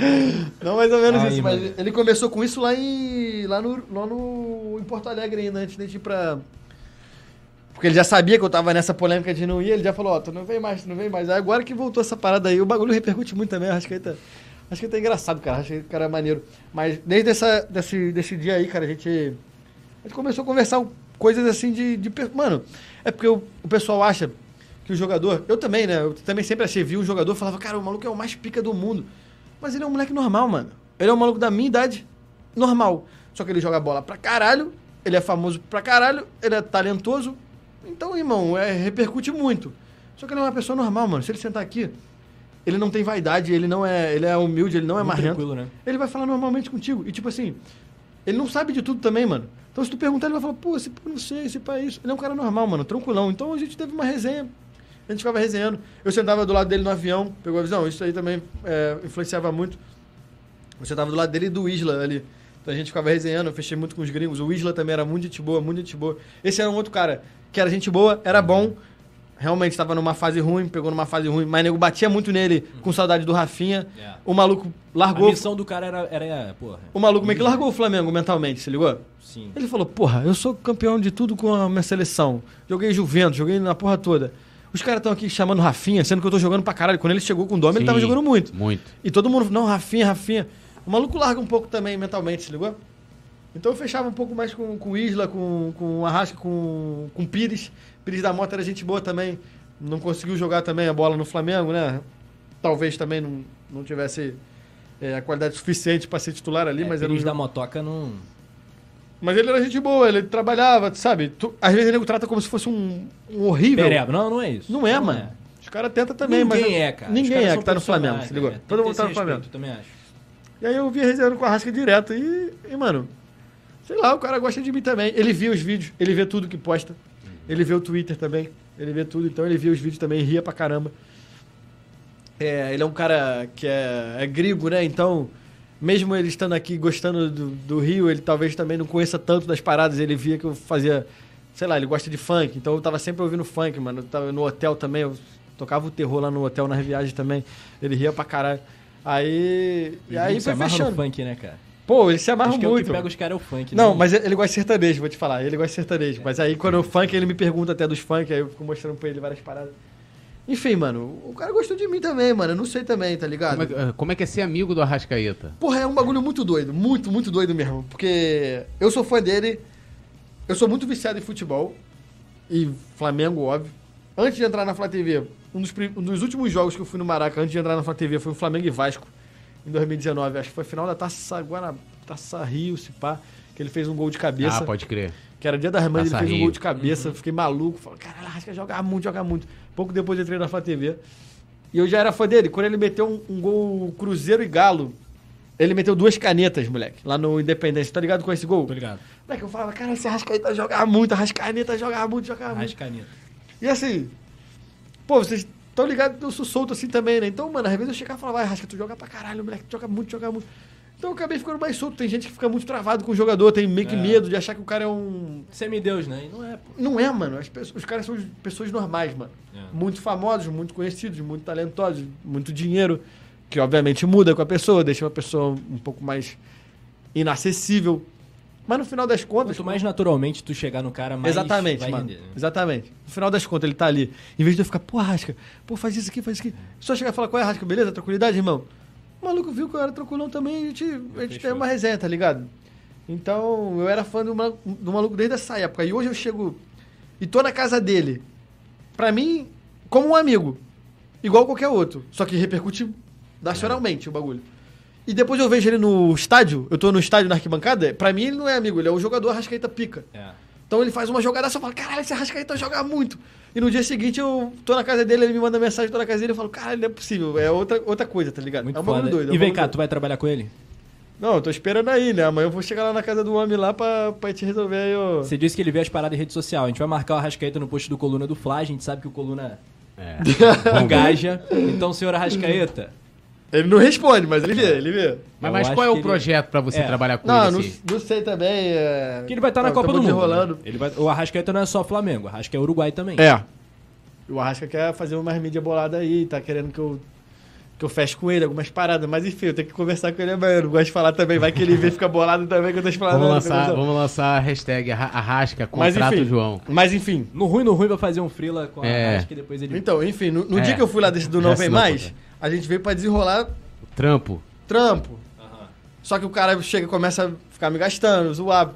não mais ou menos Aí, isso, mas mano. ele começou com isso lá em. lá no. lá no. em Porto Alegre ainda, antes de ir pra. Porque ele já sabia que eu tava nessa polêmica de não ir, ele já falou, ó, tu não vem mais, tu não vem mais. Aí agora que voltou essa parada aí, o bagulho repercute muito também, acho que tá. Acho que tá engraçado, cara. Acho que o cara é maneiro. Mas desde essa, desse, desse dia aí, cara, a gente. A gente começou a conversar coisas assim de. de mano, é porque o, o pessoal acha que o jogador. Eu também, né? Eu também sempre achei, vi um jogador e falava, cara, o maluco é o mais pica do mundo. Mas ele é um moleque normal, mano. Ele é um maluco da minha idade, normal. Só que ele joga bola pra caralho, ele é famoso pra caralho, ele é talentoso. Então, irmão, é, repercute muito. Só que ele é uma pessoa normal, mano. Se ele sentar aqui, ele não tem vaidade, ele não é. Ele é humilde, ele não é Muito marrento. tranquilo, né? Ele vai falar normalmente contigo. E tipo assim, ele não sabe de tudo também, mano. Então se tu perguntar, ele vai falar, pô, esse pô, não sei, esse pá é isso. Ele é um cara normal, mano, tranquilão. Então a gente teve uma resenha. A gente ficava resenhando. Eu sentava do lado dele no avião, pegou a visão. Isso aí também é, influenciava muito. Eu sentava do lado dele e do Isla ali. Então a gente ficava resenhando, eu fechei muito com os gringos. O Isla também era muito gente boa, muito gente boa. Esse era um outro cara que era gente boa, era bom. Realmente estava numa fase ruim, pegou numa fase ruim, mas nego batia muito nele, com saudade do Rafinha. É. O maluco A largou. missão do cara era, era porra, O maluco meio que largou o Flamengo mentalmente, se ligou? sim. Ele falou, porra, eu sou campeão de tudo com a minha seleção. Joguei Juventus, joguei na porra toda. Os caras estão aqui chamando Rafinha, sendo que eu tô jogando pra caralho. Quando ele chegou com o Dome, ele tava Sim, jogando muito. Muito. E todo mundo, não, Rafinha, Rafinha. O maluco larga um pouco também mentalmente, se ligou? Então eu fechava um pouco mais com, com o Isla, com, com o Arrasca, com, com o Pires. Pires da Mota era gente boa também. Não conseguiu jogar também a bola no Flamengo, né? Talvez também não, não tivesse é, a qualidade suficiente pra ser titular ali, É, mas era um Pires jo- da motoca não... mas ele era gente boa, ele trabalhava, sabe? Tu- às vezes ele nego trata como se fosse um, um horrível. Pereba. Não, não é isso. Não é, mano. Os caras tentam também, Ninguém mas. é, cara. Ninguém é que tá no Flamengo, se ligou? Todo mundo tá no Flamengo. também acho. E aí eu via resenhando com a Rasca direto e, e, mano, sei lá, o cara gosta de mim também. Ele via os vídeos, ele vê tudo que posta. Ele vê o Twitter também, ele vê tudo, então ele via os vídeos também, ria pra caramba. É, ele é um cara que é, é gringo, né? Então, mesmo ele estando aqui gostando do, do Rio, ele talvez também não conheça tanto das paradas. Ele via que eu fazia, sei lá, ele gosta de funk, então eu tava sempre ouvindo funk, mano. Eu tava no hotel também, eu tocava o terror lá no hotel nas viagens também. Ele ria pra caralho. Aí. E aí foi fechando. no funk, né, cara? Pô, ele se amarra Acho que é o muito. que pega os caras é o funk. Não, né? mas ele gosta de sertanejo, vou te falar. Ele gosta de sertanejo. Mas aí quando o funk, ele me pergunta até dos funk, aí eu fico mostrando pra ele várias paradas. Enfim, mano, o cara gostou de mim também, mano. Eu não sei também, tá ligado? Como é, que- como é que é ser amigo do Arrascaeta? Porra, é um bagulho muito doido. Muito, muito doido mesmo. Porque eu sou fã dele. Eu sou muito viciado em futebol. E Flamengo, óbvio. Antes de entrar na Flá TV, um dos, um dos últimos jogos que eu fui no Maraca, antes de entrar na Flá TV, foi o Flamengo e Vasco. Em 2019. Acho que foi final da Taça Guarabara, Taça Rio, se pá. Que ele fez um gol de cabeça. Ah, pode crer. Que era dia das mães, ele fez um Rio. gol de cabeça, fiquei maluco. Falei, caralho, Arrasca joga muito, joga muito. Pouco depois eu entrei na Flá TV. E eu já era fã dele. Quando ele meteu um, um gol Cruzeiro e Galo, ele meteu duas canetas, moleque, lá no Independência. Tá ligado com esse gol? Tô ligado. Moleque, eu falava, cara, esse Arrascaeta joga muito, Arrascaeta joga muito, joga muito. Arrascaneta. E assim, pô, vocês estão ligados que eu sou solto assim também, né? Então, mano, às vezes eu chegava e falava, vai, Arrasca, tu joga pra caralho, moleque, tu joga muito, joga muito. Então eu acabei ficando mais solto. Tem gente que fica muito travado com o jogador, tem meio que É. medo de achar que o cara é um. Semideus, né? E não é, pô. Não é, mano. As pessoas- os caras são pessoas normais, mano. É. Muito famosos, muito conhecidos, muito talentosos, muito dinheiro, que obviamente muda com a pessoa, deixa uma pessoa um pouco mais inacessível. Mas no final das contas. Quanto mais naturalmente tu chegar no cara, mais Exatamente, vai mano. render, né? Exatamente. No final das contas, ele tá ali. Em vez de eu ficar, pô, Rasca, pô, faz isso aqui, faz isso aqui. Só chegar e falar, qual é, Rasca, beleza? Tranquilidade, irmão? O maluco viu que eu era tranquilão também e a gente, a gente tem uma resenha, tá ligado? Então, eu era fã do maluco, do maluco desde essa época. E hoje eu chego e tô na casa dele, pra mim, como um amigo, igual qualquer outro, só que repercute nacionalmente o bagulho. E depois eu vejo ele no estádio, eu tô no estádio na arquibancada, pra mim ele não é amigo, ele é o jogador Arrascaeta pica. É. Então ele faz uma jogada só e fala, caralho, esse Arrascaeta joga muito. E no dia seguinte eu tô na casa dele, ele me manda mensagem, tô na casa dele e falo, caralho, não é possível, é outra, outra coisa, tá ligado? Muito é um bagulho doido. é e vem cá, doido. tu vai trabalhar com ele? Não, eu tô esperando aí, né? Amanhã eu vou chegar lá na casa do homem lá pra, pra te resolver aí, ó. Você disse que ele vê as paradas em rede social. A gente vai marcar o Arrascaeta no post do Coluna do Fla. A gente sabe que o Coluna É. engaja. Então, senhor Arrascaeta, Ele não responde, mas ele vê, ele vê. Mas, mas qual é o ele- projeto pra você É. trabalhar com Não, ele? não, assim? não sei também. É... que ele vai estar na Tá- Copa do Mundo. desenrolando. né? Ele vai... O Arrascaeta não é só Flamengo. O Arrascaeta é Uruguai também. É. O Arrasca quer fazer umas mídia bolada aí, tá querendo que eu, que eu feche com ele algumas paradas, mas enfim, eu tenho que conversar com ele amanhã. Eu não gosto de falar também, vai que ele vê e fica bolado também que eu tô falando. Vamos lançar, vamos lançar a hashtag arra- Arrasca, Mas contrato enfim, João. mas enfim. No ruim, no ruim, vai fazer um frila com a É. Arrasca e depois ele... Então, enfim, no, no É. dia que eu fui lá desse do Não Vem Mais, a gente veio pra desenrolar Trampo. trampo. Aham. Só que o cara chega e começa a ficar me gastando, zoar,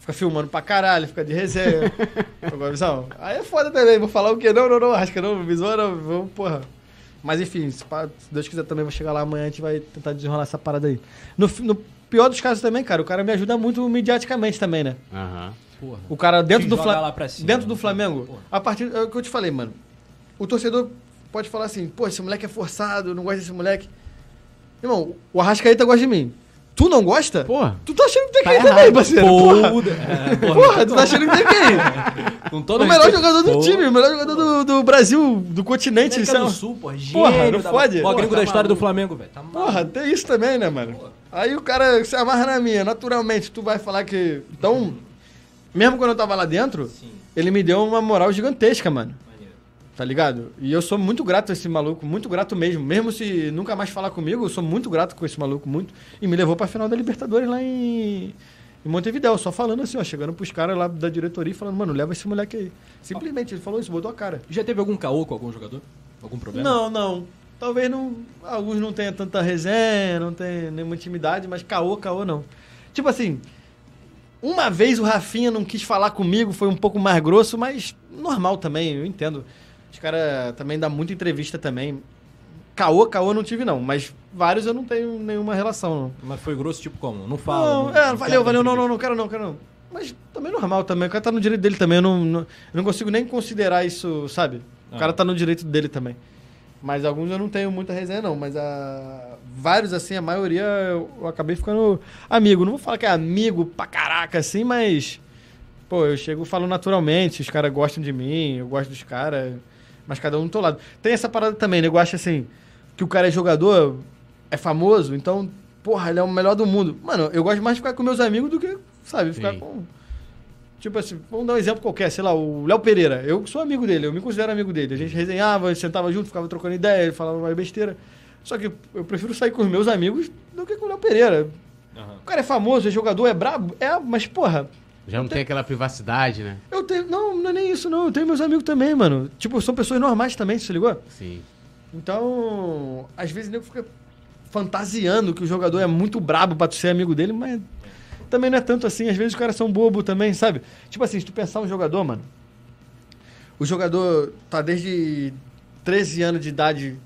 fica filmando pra caralho, fica de resenha. Agora, visão. Aí é foda também, vou falar o quê? Não, não, não, acho que não, zoa não, vamos, porra. Mas enfim, se, pá, se Deus quiser também, vou chegar lá amanhã, a gente vai tentar desenrolar essa parada aí. No, fi- no pior dos casos também, cara, o cara me ajuda muito mediaticamente também, né? Aham. Porra. O cara dentro Te do joga lá Flamengo. pra cima, Dentro do né? Flamengo, Porra. a partir. É o que eu te falei, mano. O torcedor pode falar assim, pô, esse moleque é forçado, eu não gosto desse moleque. Irmão, o Arrascaeta gosta de mim. Tu não gosta? Porra. Tu tá achando que tem Tá quem também, parceiro? Porra, Porra, é, porra, porra tu tá achando que tem quem? com todo o melhor respeito, jogador do porra. time, o melhor jogador do, do Brasil, do continente. América sei do. Sul, porra. Gênio Porra, não da... fode? Ó, Porra, gringo tá da história do maluco. Flamengo, velho. Tá Porra, tem isso também, né, mano? Aí o cara se amarra na minha, naturalmente, tu vai falar que. Então, mesmo quando eu tava lá dentro, Sim, ele me deu uma moral gigantesca, mano. Tá ligado? E eu sou muito grato a esse maluco, muito grato mesmo. Mesmo se nunca mais falar comigo, eu sou muito grato com esse maluco, muito. E me levou pra final da Libertadores lá em, em Montevidéu, só falando assim, ó, chegando pros caras lá da diretoria e falando, mano, leva esse moleque aí. Simplesmente, ele falou isso, botou a cara. Já teve algum caô com algum jogador? Algum problema? Não, não. Talvez não. Alguns não tenham tanta resenha, não tem nenhuma intimidade, mas caô, caô não. Tipo assim, uma vez o Rafinha não quis falar comigo, foi um pouco mais grosso, mas normal também, eu entendo. Os caras também dão muita entrevista também. Caô, caô eu não tive não, mas vários eu não tenho nenhuma relação. Não. Mas foi grosso tipo como? Não fala. Não, não- é, não valeu, valeu, não, não, não quero não, quero não. Mas também normal também, o cara tá no direito dele também, eu não, não, eu não consigo nem considerar isso, sabe? O Ah. cara tá no direito dele também. Mas alguns eu não tenho muita resenha não, mas a... vários assim, a maioria eu, eu acabei ficando amigo. Não vou falar que é amigo pra caraca assim, mas... Pô, eu chego e falo naturalmente, os caras gostam de mim, eu gosto dos caras, mas cada um do seu lado. Tem essa parada também, né? Eu acho assim, que o cara é jogador, é famoso, então, porra, ele é o melhor do mundo. Mano, eu gosto mais de ficar com meus amigos do que, sabe, ficar Sim. com. Tipo assim, vamos dar um exemplo qualquer, sei lá, o Léo Pereira. Eu sou amigo dele, eu me considero amigo dele. A gente resenhava, sentava junto, ficava trocando ideia, ele falava mais besteira. Só que eu prefiro sair com os meus amigos do que com o Léo Pereira. Aham. O cara é famoso, é jogador, é brabo, é, mas porra, Já não tem aquela privacidade, né? eu tenho. Não, não é nem isso, não. Eu tenho meus amigos também, mano. Tipo, são pessoas normais também, você ligou? Sim. Então, às vezes o nego fica fantasiando que o jogador é muito brabo pra tu ser amigo dele, mas também não é tanto assim. Às vezes os caras são bobo também, sabe? Tipo assim, se tu pensar um jogador, mano. O jogador tá desde 13 anos de idade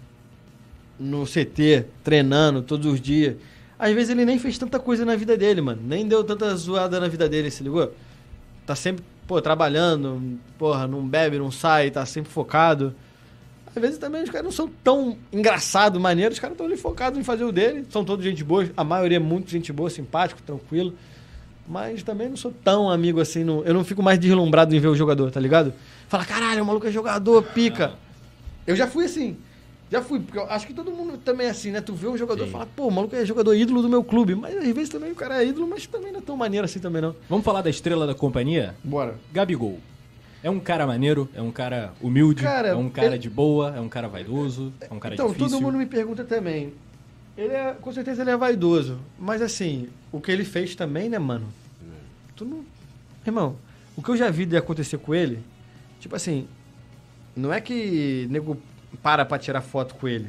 no CT, treinando todos os dias. Às vezes ele nem fez tanta coisa na vida dele, mano. Nem deu tanta zoada na vida dele, se ligou? Tá sempre, pô, trabalhando, porra, não bebe, não sai, tá sempre focado. Às vezes também os caras não são tão engraçados, maneiros, os caras estão ali focados em fazer o dele. São todos gente boa, a maioria é muito gente boa, simpático, tranquilo. Mas também não sou tão amigo assim, não- eu não fico mais deslumbrado em ver o jogador, tá ligado? Fala, caralho, o maluco é jogador, pica. Eu já fui assim. Já fui, porque eu acho que todo mundo também é assim, né? Tu vê um jogador e fala, pô, o maluco é jogador ídolo do meu clube. Mas às vezes também o cara é ídolo, mas também não é tão maneiro assim também não. Vamos falar da estrela da companhia? Bora. Gabigol. É um cara maneiro, é um cara humilde, Cara, é um cara ele- de boa, é um cara vaidoso, é um cara então, difícil. todo mundo me pergunta também. Ele é, com certeza ele é vaidoso. Mas assim, o que ele fez também, né, mano? Tu não. Irmão, o que eu já vi de acontecer com ele, tipo assim, não é que nego para pra tirar foto com ele.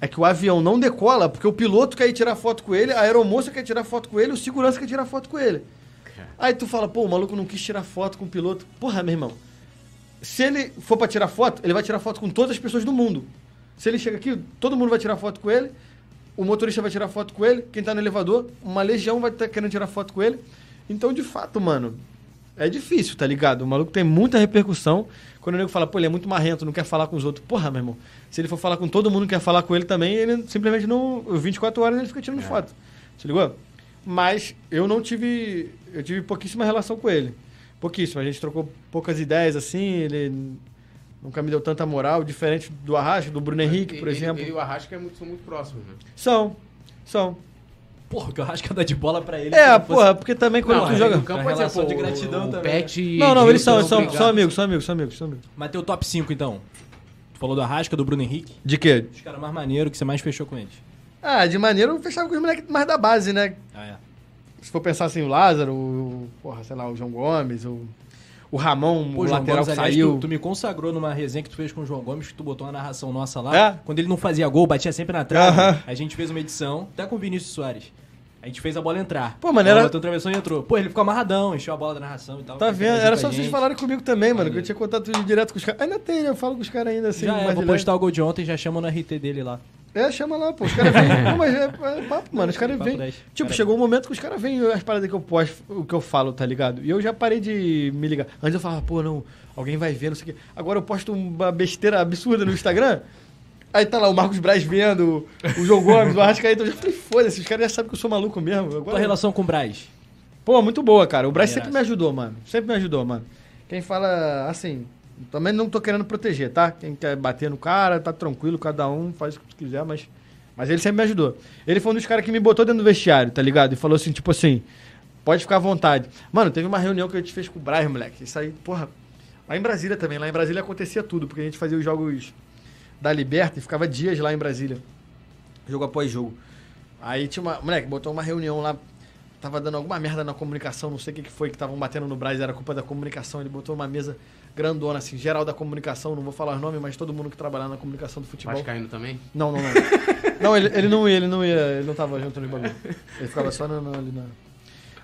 É que o avião não decola porque o piloto quer ir tirar foto com ele, a aeromoça quer tirar foto com ele, o segurança quer tirar foto com ele. Aí tu fala, pô, o maluco não quis tirar foto com o piloto. Porra, meu irmão. Se ele for pra tirar foto, ele vai tirar foto com todas as pessoas do mundo. Se ele chega aqui, todo mundo vai tirar foto com ele, o motorista vai tirar foto com ele, quem tá no elevador, uma legião vai estar querendo tirar foto com ele. Então, de fato, mano, é difícil, tá ligado? O maluco tem muita repercussão. Quando o nego fala, pô, ele é muito marrento, não quer falar com os outros. Porra, meu irmão, se ele for falar com todo mundo que quer falar com ele também, ele simplesmente não. 24 horas ele fica tirando foto. Se ligou? Mas eu não tive. Eu tive pouquíssima relação com ele. Pouquíssimo. A gente trocou poucas ideias assim. Ele nunca me deu tanta moral, diferente do Arrasca, do Bruno Henrique, por Ele- exemplo. Ele e o Arrasca é muito- são muito próximos, né? São. São. Porra, que eu dá de bola pra ele. É, não fosse- porra, porque também quando Não, tu joga. campo A relação pô, de gratidão o também. Pet e Não, não, eles são, são, são amigos, são amigos, são amigos, são amigos. Mas teu top 5, então. Tu falou do Arrasca, do Bruno Henrique. De quê? Os caras mais maneiros que você mais fechou com eles. Ah, de maneiro eu fechava com os moleques mais da base, né? Ah, é. Se for pensar assim, o Lázaro, o, porra, sei lá, o João Gomes, o, o Ramon, Pô, o João lateral Gomes, que aliás, saiu. tu, tu me consagrou numa resenha que tu fez com o João Gomes, que tu botou uma narração nossa lá. É? Quando ele não fazia gol, batia sempre na trave. Aham. A gente fez uma edição, até com o Vinícius Soares. A gente fez a bola entrar. Pô, mano, era- botou travessão e entrou. Pô, ele ficou amarradão, encheu a bola da narração e tal. Tá vendo? Era só vocês falarem comigo também, mano, que eu tinha contato direto com os caras. Ainda tem, eu falo com os caras ainda assim. Já é, vou postar o gol de ontem, já chama no RT dele lá. É, chama lá, pô. Os caras vêm. Não, mas é, é papo, mano. Os caras vêm. 10. Tipo, Cara, chegou um momento que os caras vêm as paradas que eu posto, o que eu falo, tá ligado? E eu já parei de me ligar. Antes eu falava, pô, não, alguém vai ver, não sei o quê. Agora eu posto uma besteira absurda no Instagram. Aí tá lá o Marcos Braz vendo, o João Gomes, o Arrascaeta. Eu já falei, foda-se, os caras já sabem que eu sou maluco mesmo. Tua Agora, relação com o Braz. Pô, muito boa, cara. O Braz sempre me ajudou, mano. Sempre me ajudou, mano. Quem fala assim, também não tô querendo proteger, tá? Quem quer bater no cara, tá tranquilo, cada um faz o que quiser, mas. Mas ele sempre me ajudou. Ele foi um dos caras que me botou dentro do vestiário, tá ligado? E falou assim, tipo assim, pode ficar à vontade. Mano, teve uma reunião que a gente fez com o Braz, moleque. Isso aí, porra. Lá em Brasília também. Lá em Brasília acontecia tudo, porque a gente fazia os jogos da Liberta e ficava dias lá em Brasília. Jogo após jogo. Aí tinha uma. Moleque, botou uma reunião lá. Tava dando alguma merda na comunicação, não sei o que, que foi, que estavam batendo no Braz, era culpa da comunicação. Ele botou uma mesa grandona, assim, geral da comunicação, não vou falar os nomes, mas todo mundo que trabalhava na comunicação do futebol. Vascaíno também? Não, não, não. não, ele, ele não ia, ele não ia, ele não tava junto no bagulho. Ele ficava só na, na- ali na.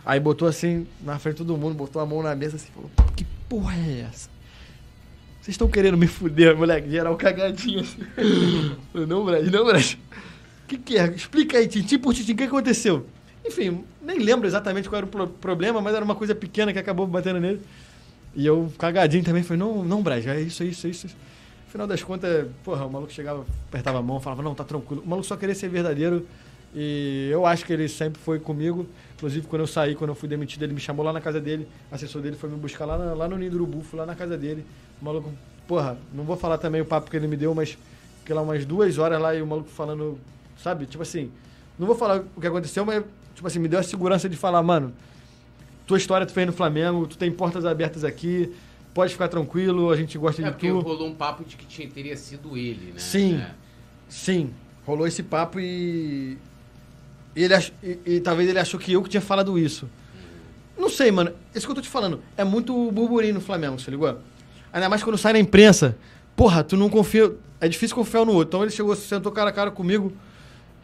Aí botou assim, na frente de todo mundo, botou a mão na mesa assim, falou, que porra é essa? Vocês estão querendo me fuder, moleque, geral cagadinho assim. Eu, não, Brad, não, Brad. O que, que é? Explica aí, tintim por tintim, o que aconteceu? Enfim, nem lembro exatamente qual era o pro- problema, mas era uma coisa pequena que acabou batendo nele. E eu, cagadinho também, falei, não, não, Brad, é isso, é isso, é isso. No final das contas, porra, o maluco chegava, apertava a mão, falava, não, tá tranquilo. O maluco só queria ser verdadeiro e eu acho que ele sempre foi comigo. Inclusive, quando eu saí, quando eu fui demitido, ele me chamou lá na casa dele. O assessor dele foi me buscar lá, lá no Ninho do Urubu, fui lá na casa dele. O maluco, porra, não vou falar também o papo que ele me deu, mas fiquei lá umas duas horas lá e o maluco falando, sabe? Tipo assim, não vou falar o que aconteceu, mas, tipo assim, me deu a segurança de falar, mano, tua história tu fez no Flamengo, tu tem portas abertas aqui, pode ficar tranquilo, a gente gosta É de porque tu. rolou um papo de que tinha, teria sido ele, né? Sim. É. Sim, rolou esse papo e. ele ach... e, e talvez ele achou que eu que tinha falado isso. Não sei, mano. Isso que eu tô te falando. É muito burburinho no Flamengo, você ligou? Ainda mais quando sai na imprensa. Porra, tu não confia. É difícil confiar no outro. Então ele chegou, sentou cara a cara comigo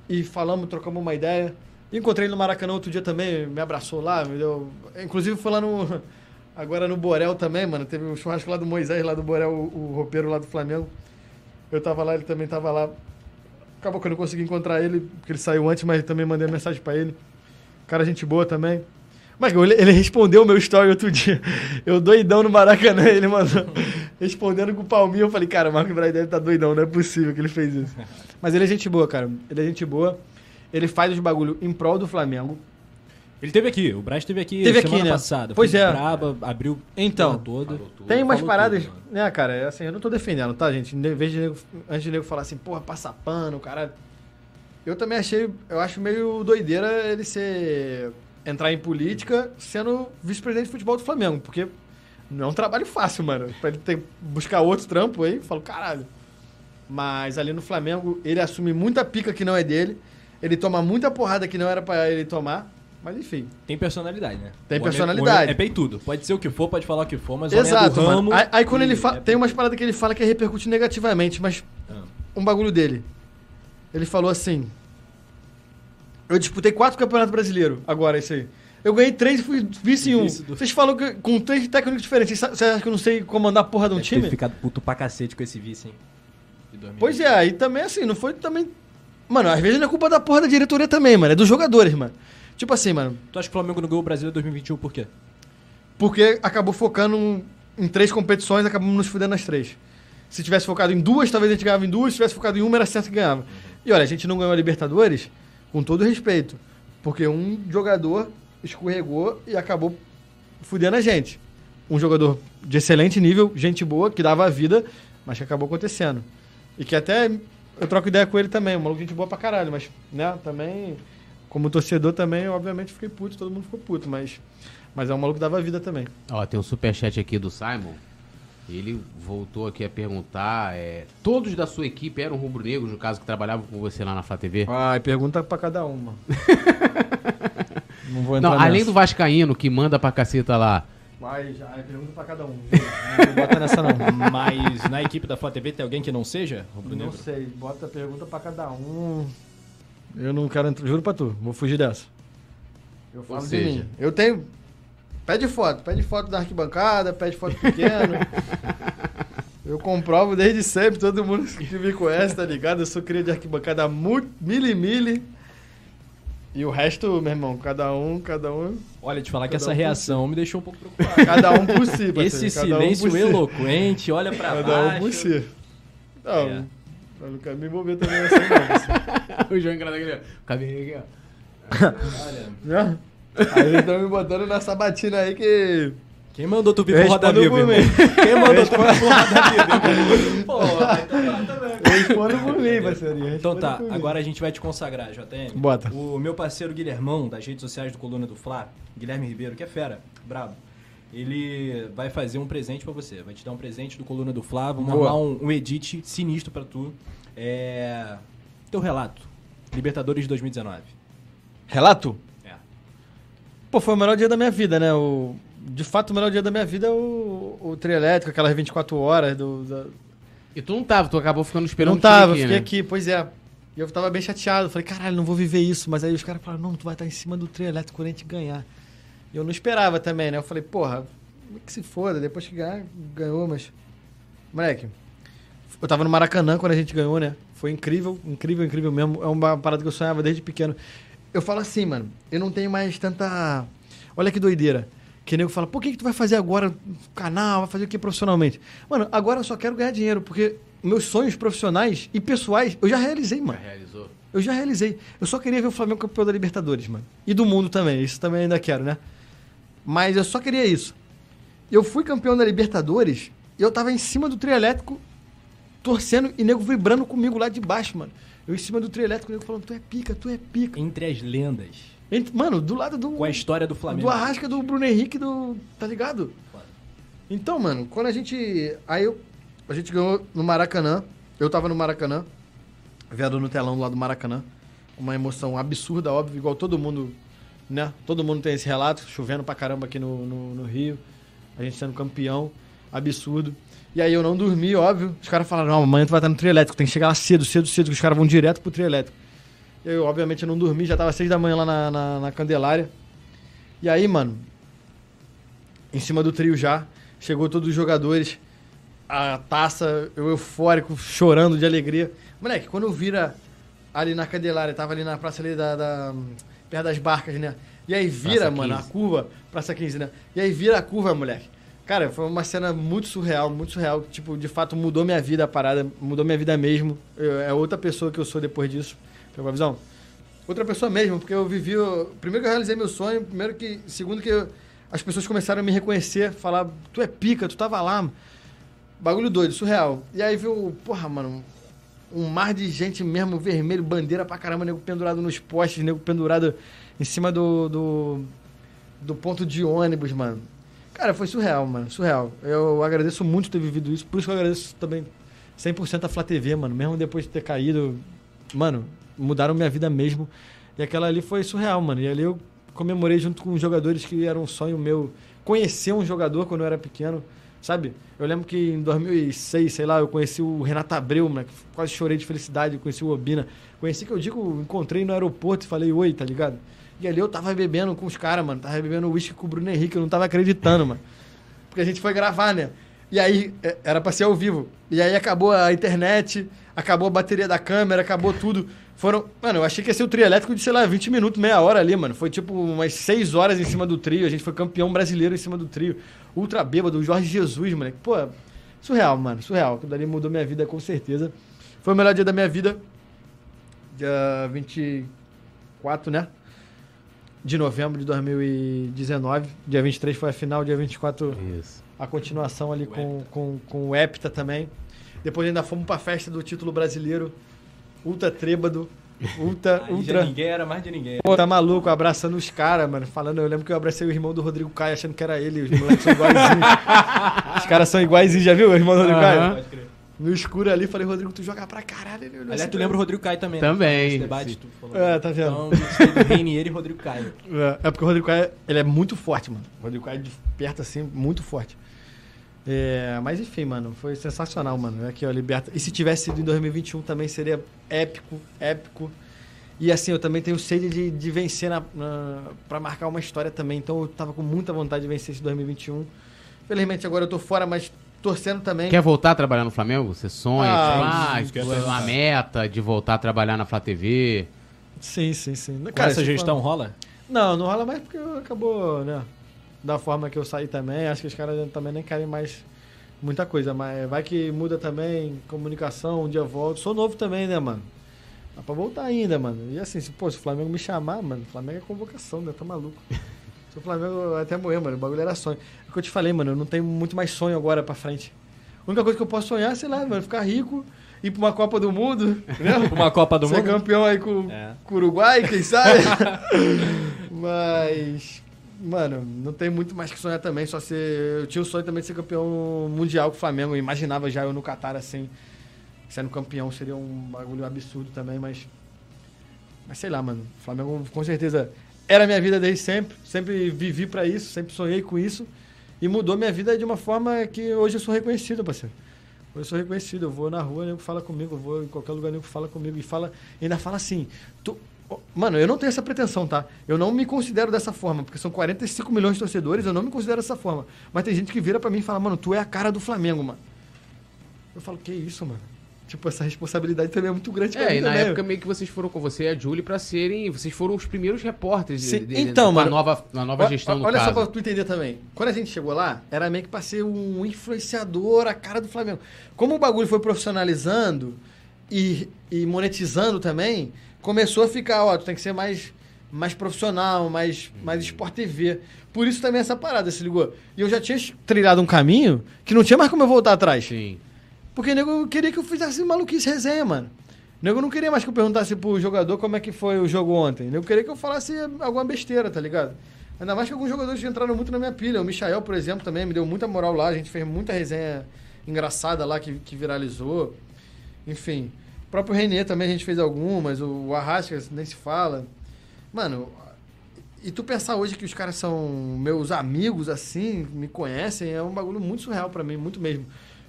e falamos, trocamos uma ideia. Encontrei ele no Maracanã outro dia também, me abraçou lá, me deu. Inclusive foi lá no. Agora no Borel também, mano. Teve um churrasco lá do Moisés, lá do Borel, o, o roupeiro lá do Flamengo. Eu tava lá, ele também tava lá. Acabou que eu não consegui encontrar ele, porque ele saiu antes, mas também mandei mensagem pra ele. Cara, gente boa também. Mas ele, ele respondeu o meu story outro dia. Eu doidão no Maracanã, ele mandou. Respondendo com o palminho, eu falei, cara, o Marco Braz deve tá doidão, não é possível que ele fez isso. Mas ele é gente boa, cara. Ele é gente boa. Ele faz os bagulho em prol do Flamengo. Ele teve aqui, o Braz teve aqui Teve semana aqui, né? passada. Pois Foi é. Braba, abriu Então, toda. Tem umas paradas, tudo, né, cara? É assim, eu não tô defendendo, tá, gente? Em vez de nego- antes de nego falar assim, porra, passa pano, cara. Eu também achei, eu acho meio doideira ele ser. entrar em política sendo vice-presidente de futebol do Flamengo, porque não é um trabalho fácil, mano. Pra ele ter, buscar outro trampo aí, eu falo, caralho. Mas ali no Flamengo, ele assume muita pica que não é dele, ele toma muita porrada que não era pra ele tomar, mas enfim. Tem personalidade, né? Tem O homem- personalidade. É peitudo. Pode ser o que for, pode falar o que for, mas o homem é Exato. Aí, aí quando ele fala. é tem umas paradas que ele fala que repercute negativamente, mas Ah. um bagulho dele. Ele falou assim: Eu disputei quatro campeonatos brasileiros, agora isso aí. Eu ganhei três e fui vice em um. Do- Vocês falam que com três técnicos diferentes. Você acha que eu não sei comandar a porra de um Deve time? ter ficado puto pra cacete com esse vice, hein? De 2020. Pois é, aí também assim, não foi também. Mano, às vezes não é culpa da porra da diretoria também, mano. É dos jogadores, mano. Tipo assim, mano. Tu acha que o Flamengo não ganhou o Brasileiro 2021 por quê? Porque acabou focando em três competições, acabamos nos fudendo nas três. Se tivesse focado em duas, talvez a gente ganhava em duas. Se tivesse focado em uma, era certo que ganhava. E olha, a gente não ganhou a Libertadores, com todo respeito. Porque um jogador escorregou e acabou fudendo a gente. Um jogador de excelente nível, gente boa, que dava a vida, mas que acabou acontecendo. E que até eu troco ideia com ele também, um maluco gente boa pra caralho, mas, né, também, como torcedor também, eu, obviamente fiquei puto, todo mundo ficou puto, mas, mas é um maluco que dava vida também. Ó, tem um superchat aqui do Simon. Ele voltou aqui a perguntar: é, todos da sua equipe eram rubro-negros, no caso que trabalhavam com você lá na Flá TV? Ai, pergunta pra cada uma. não vou entrar Não, além nessa. do Vascaíno que manda pra caceta lá. Vai, já, ai, pergunta pra cada um. Não bota nessa não. Mas na equipe da Flá TV tem alguém que não seja Não rubro-negro? sei, bota pergunta pra cada um. Eu não quero entrar, juro pra tu, vou fugir dessa. Eu falo de seja- mim. Eu tenho. Pede foto, pede foto da arquibancada, pede foto pequeno. eu comprovo desde sempre, todo mundo que me conhece, tá ligado? Eu sou cria de arquibancada mu- mili mili. E o resto, meu irmão, cada um, cada um. Olha, te falar que Cada essa um reação me deixou um pouco preocupado. Cada um por si, parceiro, Esse cada um silêncio si. eloquente, olha pra Cada baixo. um por si. Não, É. eu não quero me envolver também assim, não. parceiro. o João engrada aqui, ó. Cabelinho aqui, ó. Olha? Aí eles estão me botando nessa batina aí que. Quem mandou tu vir pro Roda Viva. Quem mandou tu vir pro Roda Viva? Pô, vai tomar também. Respondo por mim, parceirinho. eu Então tá, agora a gente vai te consagrar, JM. Bota. O meu parceiro Guilhermão, das redes sociais do Coluna do Fla, Guilherme Ribeiro, que é fera, brabo. Ele vai fazer um presente pra você. Vai te dar um presente do Coluna do Fla. Vamos arrumar um, um edit sinistro pra tu. É. Teu relato. Libertadores de 2019. Relato? É. Pô, foi o melhor dia da minha vida, né? O... De fato, o melhor dia da minha vida é o, o trio elétrico, aquelas 24 horas do. Da... E tu não tava, tu acabou ficando esperando não tava, aqui, fiquei né? aqui, pois é. E eu tava bem chateado. Falei, caralho, não vou viver isso. Mas aí os caras falaram, não, tu vai estar em cima do trio elétrico quando a gente ganhar. E eu não esperava também, né? Eu falei, porra, que se foda, depois que ganhar, ganhou, mas. Moleque, eu tava no Maracanã quando a gente ganhou, né? Foi incrível, incrível, incrível mesmo. É uma parada que eu sonhava desde pequeno. Eu falo assim, mano, eu não tenho mais tanta. Olha que doideira. Que nego fala, o que, que tu vai fazer agora canal? Vai fazer o que profissionalmente? Mano, agora eu só quero ganhar dinheiro, porque meus sonhos profissionais e pessoais eu já realizei, Já mano. realizou. Eu já realizei. Eu só queria ver o Flamengo campeão da Libertadores, mano. E do mundo também. Isso também ainda quero, né? Mas eu só queria isso. Eu fui campeão da Libertadores e eu tava em cima do trio elétrico, torcendo e nego vibrando comigo lá de baixo, mano. Eu em cima do trio elétrico, o nego falando, tu é pica, tu é pica. Entre as lendas. Mano, do lado do. Com a história do Flamengo. Do Arrasca do Bruno Henrique do. Tá ligado? Então, mano, quando a gente. Aí eu, a gente ganhou no Maracanã. Eu tava no Maracanã. Vendo no telão lá do Maracanã. Uma emoção absurda, óbvio, igual todo mundo. Né? Todo mundo tem esse relato, chovendo pra caramba aqui no, no, no Rio. A gente sendo campeão. Absurdo. E aí eu não dormi, óbvio. Os caras falaram, não, amanhã tu vai estar no trio elétrico, tem que chegar lá cedo, cedo, cedo, que os caras vão direto pro trio elétrico. Eu, obviamente, não dormi, já tava seis da manhã lá na, na, na Candelária. E aí, mano, em cima do trio já, chegou todos os jogadores, a taça, eu eufórico, chorando de alegria. Moleque, quando eu vira ali na Candelária, tava ali na praça ali da, da- perto das barcas, né? E aí vira, Praça mano, a 15. curva, Praça 15, né? E aí vira a curva, moleque. Cara, foi uma cena muito surreal, muito surreal. Tipo, de fato, mudou minha vida a parada, mudou minha vida mesmo. Eu- é outra pessoa que eu sou depois disso. Pegou a visão? Outra pessoa mesmo, porque eu vivi. o- Primeiro que eu realizei meu sonho, primeiro que. Segundo que eu- as pessoas começaram a me reconhecer, falar, tu é pica, tu tava lá. Bagulho doido, surreal. E aí viu, porra, mano, um mar de gente mesmo, vermelho, bandeira pra caramba, nego pendurado nos postes, nego pendurado em cima do, do, do ponto de ônibus, mano. Cara, foi surreal, mano, surreal. Eu agradeço muito ter vivido isso, por isso que eu agradeço também 100% a Flá TV, mano. Mesmo depois de ter caído, mano, mudaram minha vida mesmo. E aquela ali foi surreal, mano. E ali eu comemorei junto com os jogadores que era um sonho meu conhecer um jogador quando eu era pequeno. sabe? Eu lembro que em 2006, sei lá, eu conheci o Renato Abreu, né? Quase chorei de felicidade, conheci o Obina. Conheci que eu digo, encontrei no aeroporto e falei oi, tá ligado? E ali eu tava bebendo com os caras, mano. Tava bebendo uísque com o Bruno Henrique, eu não tava acreditando, mano. Porque a gente foi gravar, né? E aí, é, era pra ser ao vivo. E aí acabou a internet, acabou a bateria da câmera, acabou tudo. Foram. Mano, eu achei que ia ser o trio elétrico de, sei lá, 20 minutos, meia hora ali, mano. Foi tipo umas 6 horas em cima do trio. A gente foi campeão brasileiro em cima do trio. Ultra bêbado, o Jorge Jesus, mano. Pô, surreal, mano, surreal. Aquilo dali mudou minha vida com certeza. Foi o melhor dia da minha vida. Dia 24, né? De novembro de 2019. Dia 23 foi a final, dia 24 Isso. a continuação ali com, com, com o Hepta também. Depois ainda fomos pra festa do título brasileiro. Ultra trêbado. Ultra, Aí ultra. ninguém era mais de ninguém. Pô, tá maluco, abraçando os caras, mano. Falando, eu lembro que eu abracei o irmão do Rodrigo Caio achando que era ele. Os moleques são iguaizinhos. os caras são iguaizinhos, já viu o irmão do Rodrigo. Caio? Pode crer. No escuro ali, falei, Rodrigo, tu joga pra caralho. Ele olhou Aliás, assim tu lembra o Rodrigo Caio também. né? Também, Esse debate, tu falou. É, tá vendo? Então, Reinier e Rodrigo Caio. É, é porque o Rodrigo Caio, ele é muito forte, mano. O Rodrigo Caio de perto, assim, muito forte. É, mas enfim, mano, foi sensacional, mano. Aqui, ó, Liberta. E se tivesse sido em 2021 também seria épico, épico. E assim, eu também tenho sede de, de vencer na, na, pra marcar uma história também. Então eu tava com muita vontade de vencer esse 2021. Felizmente agora eu tô fora, mas torcendo também. Quer voltar a trabalhar no Flamengo? Você sonha? Ah, tipo, ah, ia uma meta de voltar a trabalhar na Flá TV? Sim, sim, sim. Com essa gestão rola? Não, não rola mais porque acabou, né? Da forma que eu saí também. Acho que os caras também nem querem mais muita coisa. Mas vai que muda também, comunicação, um dia eu volto. Sou novo também, né, mano? Dá pra voltar ainda, mano. E assim, se, pô, se o Flamengo me chamar, mano, Flamengo é convocação, né? Tá maluco. se o Flamengo até morrer, mano, o bagulho era sonho. É o que eu te falei, mano, eu não tenho muito mais sonho agora pra frente. A única coisa que eu posso sonhar, sei lá, mano, ficar rico, ir pra uma Copa do Mundo, entendeu? Uma Copa do Ser Mundo? campeão aí com, É. com o Uruguai, quem sabe? Mas, mano, não tem muito mais que sonhar também. Só ser. Eu tinha o sonho também de ser campeão mundial com o Flamengo. Eu imaginava já eu no Qatar assim. Sendo campeão seria um bagulho absurdo também, mas. Mas sei lá, mano. O Flamengo com certeza era minha vida desde sempre. Sempre vivi pra isso, sempre sonhei com isso. E mudou minha vida de uma forma que hoje eu sou reconhecido, parceiro. Hoje eu sou reconhecido. Eu vou na rua, nego fala comigo. Eu vou em qualquer lugar, nego fala comigo. E fala, ainda fala assim. Tu, Mano, eu não tenho essa pretensão, tá? Eu não me considero dessa forma, porque são 45 milhões de torcedores, eu não me considero dessa forma. Mas tem gente que vira pra mim e fala, mano, tu é a cara do Flamengo, mano. Eu falo, que isso, mano? Tipo, essa responsabilidade também é muito grande pra É, mim e na também. época meio que vocês foram com você e a Julie pra serem. Vocês foram os primeiros repórteres. Sim, de- de- então, mano, nova, na nova gestão ó, no Olha só caso. pra tu entender também. Quando a gente chegou lá, era meio que pra ser um influenciador, a cara do Flamengo. Como o bagulho foi profissionalizando e, e monetizando também, começou a ficar, ó, tu tem que ser mais, mais profissional, mais, mais Sport TV. Por isso também essa parada, se ligou? E eu já tinha trilhado um caminho que não tinha mais como eu voltar atrás. Sim. Porque o nego queria que eu fizesse maluquice resenha, mano. O nego não queria mais que eu perguntasse pro jogador como é que foi o jogo ontem. O nego queria que eu falasse alguma besteira, tá ligado? Ainda mais que alguns jogadores entraram muito na minha pilha. O Michael, por exemplo, também me deu muita moral lá. A gente fez muita resenha engraçada lá que, que viralizou. Enfim. O próprio Renê também a gente fez algumas. O Arrasca nem se fala. Mano, e tu pensar hoje que os caras são meus amigos, assim, me conhecem, é um bagulho muito surreal pra mim, muito mesmo.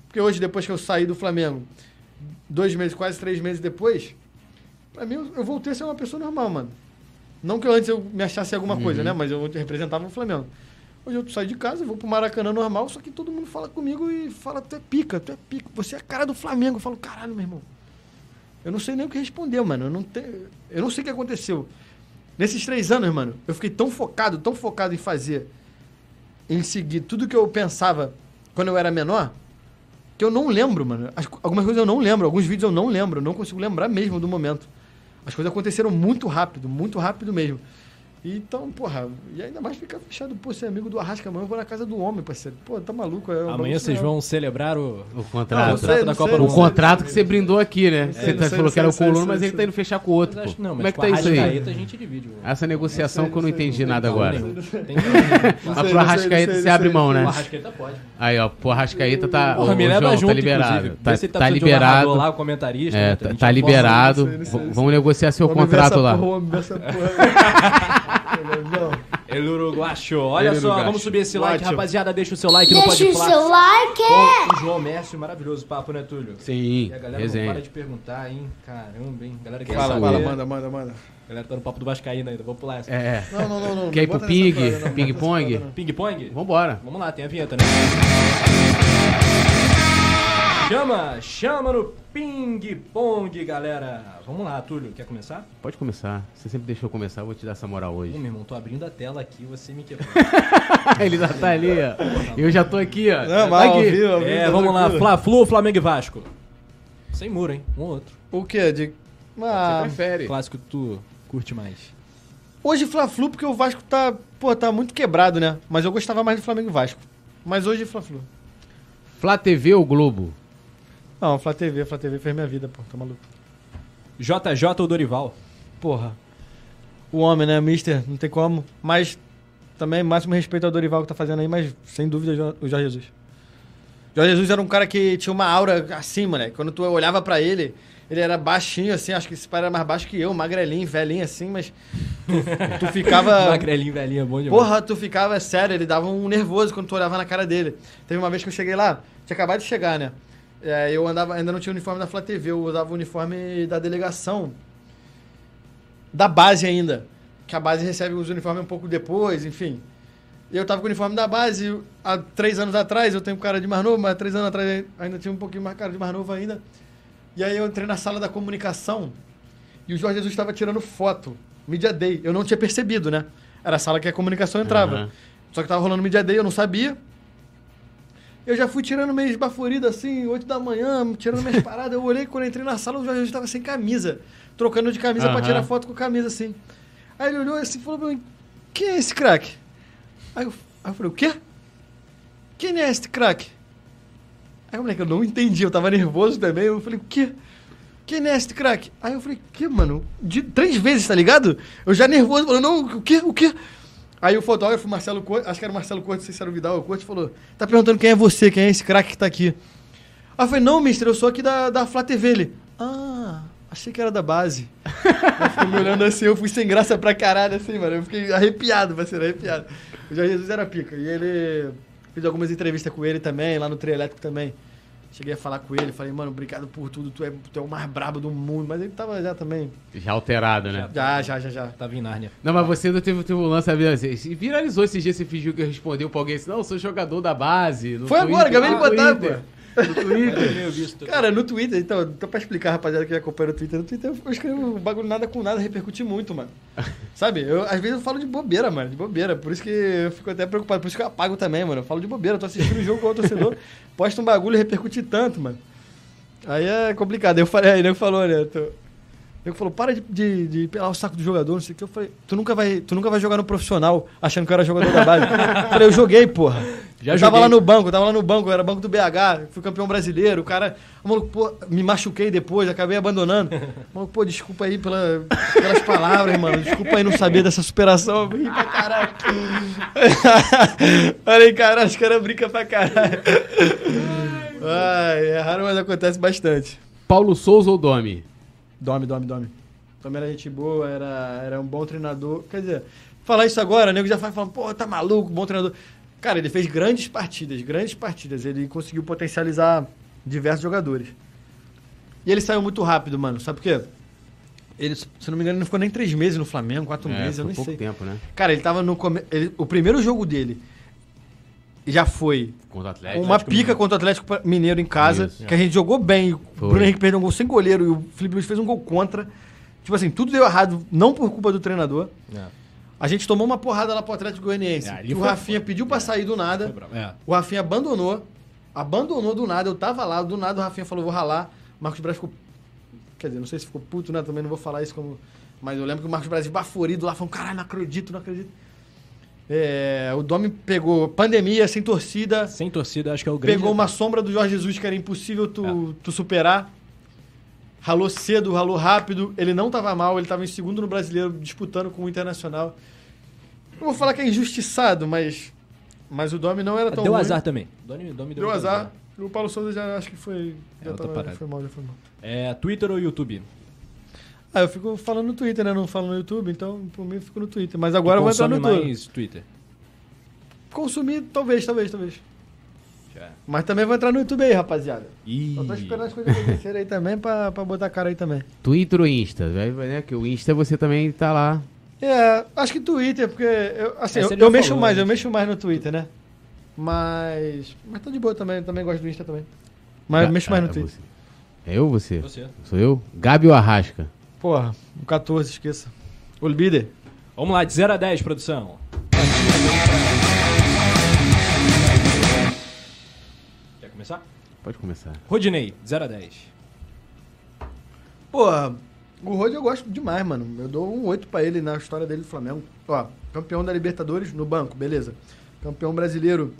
Porque hoje, depois que eu saí do Flamengo, dois meses, quase três meses depois, pra mim eu, voltei a ser uma pessoa normal, mano. Não que antes eu me achasse alguma coisa, né? Mas eu representava o Flamengo. Hoje eu saio de casa, vou pro Maracanã normal, só que todo mundo fala comigo e fala, tu é pica, tu é pica, você é a cara do Flamengo. Eu falo, caralho, meu irmão. Eu não sei nem o que responder, mano. Eu não, tenho, eu não sei o que aconteceu. Nesses três anos, mano, eu fiquei tão focado, tão focado em fazer, em seguir tudo que eu pensava quando eu era menor, que eu não lembro, mano. As- algumas coisas eu não lembro, alguns vídeos eu não lembro, eu não consigo lembrar mesmo do momento. As coisas aconteceram muito rápido, muito rápido mesmo. Então, porra, e ainda mais ficar fechado, pô, ser amigo do Arrasca amanhã, eu vou na casa do homem, parceiro. Pô, tá maluco. É um Amanhã vocês vão celebrar o. O Não, contrato. não sei, da não Copa sei, do o Mundo. sei, contrato que sei. você brindou aqui, né? sei, Você tá- sei, falou não que era o sei, colono, sei, mas ele sei. tá indo fechar com o outro. Mas acho- não, Como mas é que tá a isso aí? Arrascaeta a gente divide. o- Essa negociação que eu não entendi nada Não, agora. sei, pro sei, Arrascaeta você abre sei, mão, né? O Arrascaeta pode. Aí, ó, pro Arrascaeta tá. Porra, ô, me leva junto, tá liberado. Tá, tá narrador liberado. lá, o comentarista. É, né? tá, tá liberado. sei, sei, sei. Vamos negociar seu contrato lá. porra, vamos ver essa porra. Não. El Uruguacho. Olha El só, Uruguacho. vamos subir esse like, Guacho. rapaziada. Deixa o seu like no Deixa Pode o seu like. Com o João Mércio, maravilhoso papo, né, Túlio? Sim, E a galera não para de perguntar, hein? Caramba, hein? A galera quer Fala, saber. fala, manda, manda, manda. A galera tá no papo do Vascaína ainda, vou pular essa. É. Não, não, não. não Quer ir pro ping? parada, não, Ping bota nessa pong? parada, não. Ping-pong? Vambora. Vamos lá, tem a vinheta, né? Chama, chama no ping-pong, galera. Vamos lá, Túlio, quer começar? Pode começar. Você sempre deixou eu começar, eu vou te dar essa moral hoje. meu irmão, tô abrindo a tela aqui, você me quebrou. Ele já tá ali, ó. Eu já tô aqui, ó. Não, mas tá aqui. vivo, é, tá vamos lá. Fla-Flu, Flamengo e Vasco. Sem muro, hein? Um ou outro. O quê? De... Você Ah, prefere. Clássico que tu curte mais. hoje Fla-Flu, porque o Vasco tá, pô, tá muito quebrado, né? Mas eu gostava mais do Flamengo e Vasco. Mas hoje Fla-Flu. Flá TV ou Globo? Não, Flá TV, Flá TV fez minha vida, pô, tá maluco. JJ ou Dorival? Porra. O homem, né, Mister, não tem como. Mas também máximo respeito ao Dorival que tá fazendo aí, mas sem dúvida o Jorge Jesus. Jorge Jesus era um cara que tinha uma aura assim, moleque. Quando tu olhava pra ele, ele era baixinho, assim, acho que esse pai era mais baixo que eu, magrelinho, velhinho, assim, mas tu, tu ficava. Magrelinho, velhinho, é bom demais. Porra, tu ficava sério, ele dava um nervoso quando tu olhava na cara dele. Teve uma vez que eu cheguei lá, tinha acabado de chegar, né? É, eu andava, ainda não tinha uniforme da Flá TV, eu usava o uniforme da delegação. Da base ainda. Que a base recebe os uniformes um pouco depois, enfim. Eu tava com o uniforme da base há três anos atrás, eu tenho cara de mais novo, mas há três anos atrás ainda tinha um pouquinho mais cara de mais novo ainda. E aí eu entrei na sala da comunicação e o Jorge Jesus estava tirando foto. Media Day. Eu não tinha percebido, né? Era a sala que a comunicação entrava. Aham. Só que tava rolando Media Day, eu não sabia. Eu já fui tirando meio esbaforido assim, 8 da manhã, tirando minhas paradas. Eu olhei quando eu entrei na sala, o Jorge estava sem camisa. Trocando de camisa pra Aham. tirar foto com camisa assim. Aí ele olhou assim e falou pra mim: Quem é esse craque? Aí eu, aí eu falei: O quê? Quem é esse craque? Aí o moleque, eu não entendi, eu tava nervoso também. Eu falei: O quê? Quem é esse craque? Aí eu falei: Que, mano? De três vezes, tá ligado? Eu já nervoso, falando: Não, o quê? O quê? Aí o fotógrafo, Marcelo Corte, acho que era o Marcelo Corte, não sei se era o Vidal ou o Corte, falou: Tá perguntando quem é você, quem é esse craque que tá aqui. Aí eu falei: Não, mister, eu sou aqui da, da Flá TV. Ele: Ah, achei que era da base. eu fiquei me olhando assim, eu fui sem graça pra caralho, assim, mano. Eu fiquei arrepiado, parceiro, arrepiado. O Jorge Jesus era pica. E ele. Fiz algumas entrevistas com ele também, lá no Trio Elétrico também. Cheguei a falar com ele, falei, mano, obrigado por tudo, tu é, tu é o mais brabo do mundo. Mas ele tava já também. Já alterado, né? Já, já, já, já. Tava em Nárnia. Não, mas você não teve, teve um lance, assim, se Viralizou esses dias, você fingiu que respondeu pra alguém assim, não, eu sou jogador da base. no Foi agora, Twitter, acabei de no botar, Twitter. pô. No Twitter. Cara, no Twitter, então, então pra explicar, rapaziada, que acompanha no Twitter, no Twitter eu escrevo bagulho nada com nada, repercute muito, mano. Sabe? Eu, às vezes eu falo de bobeira, mano, de bobeira. Por isso que eu fico até preocupado, por isso que eu apago também, mano. Eu falo de bobeira, eu tô assistindo o jogo com o torcedor, posto um bagulho e repercute tanto, mano. Aí é complicado. Eu falei, aí nego falou, né? Tô... Nego falou, para de, de, de pelar o saco do jogador, não sei o que. Eu falei, tu nunca vai, tu nunca vai jogar no profissional achando que eu era jogador da base. eu falei, eu joguei, porra. Já eu tava joguei. lá no banco, eu tava lá no banco, eu era banco do BH, fui campeão brasileiro, o cara, o maluco, pô, me machuquei depois, acabei abandonando. O maluco, pô, desculpa aí pela, pelas palavras, mano, desculpa aí não saber dessa superação, eu ri pra caralho. Falei, cara, os caras brincam pra caralho. Ai, é raro, mas acontece bastante. Paulo Souza ou Domi? Dome, dome, dome. Dome era gente boa, era, era um bom treinador. Quer dizer, falar isso agora, o nego já vai falando, pô, tá maluco, bom treinador. Cara, ele fez grandes partidas, grandes partidas. Ele conseguiu potencializar diversos jogadores. E ele saiu muito rápido, mano. Sabe por quê? Ele, se não me engano, ele não ficou nem três meses no Flamengo, quatro É, meses, eu nem pouco sei. tempo, né? Cara, ele tava no. Come... ele- o primeiro jogo dele já foi Contra o Atlético. uma Atlético pica Mineiro. contra o Atlético Mineiro em casa, Isso. que a gente jogou bem. O Foi. Bruno Henrique perdeu um gol sem goleiro e o Felipe Luiz fez um gol contra. Tipo assim, tudo deu errado, não por culpa do treinador. É. A gente tomou uma porrada lá pro Atlético Goianiense. É, o foi Rafinha foda. pediu pra sair do nada. Foi. É. O Rafinha abandonou. Abandonou do nada. Eu tava lá, do nada o Rafinha falou, vou ralar. Marcos Braz ficou. Quer dizer, não sei se ficou puto, né? Também não vou falar isso como. Mas eu lembro que o Marcos Braz baforido lá, falando, caralho, não acredito, não acredito. É, o Domi pegou pandemia, sem torcida. Sem torcida, acho que é o grande. Pegou uma sombra do Jorge Jesus que era impossível tu, tu superar. Ralou cedo, ralou rápido. Ele não tava mal, ele tava em segundo no brasileiro, disputando com o Internacional. Não vou falar que é injustiçado, mas. Mas o Domi não era tão Deu ruim. azar também. Domi, Domi Deu muito azar. O Paulo Souza já acho que foi. É, Já tava, foi mal, já foi mal. É, Twitter ou YouTube? Ah, eu fico falando no Twitter, né? Não falo no YouTube, então por mim eu fico no Twitter. Mas agora eu vou entrar no YouTube. mais Twitter. Consumir, talvez, talvez, talvez. Já. Mas também vou entrar no YouTube aí, rapaziada. Ih. Só tô esperando as coisas acontecerem aí também pra, pra botar a cara aí também. Twitter ou Insta? Né? Que o Insta você também tá lá. É, acho que Twitter, porque eu, assim, eu, eu mexo falou mais, eu antes. mexo mais no Twitter, né? Mas. Mas tô de boa também, também gosto do Insta também. Mas eu Ga- mexo mais ah, no Twitter. você. É eu ou você? Você. Sou eu? Gabi ou Arrasca? Porra, o 14, esqueça. O líder. Vamos lá, de 0 a 10, produção. Quer começar? Pode começar. Rodinei, 0 a 10. Porra, o Rod eu gosto demais, mano. Eu dou um 8 pra ele na história dele do Flamengo. Ó, campeão da Libertadores no banco, beleza. Campeão brasileiro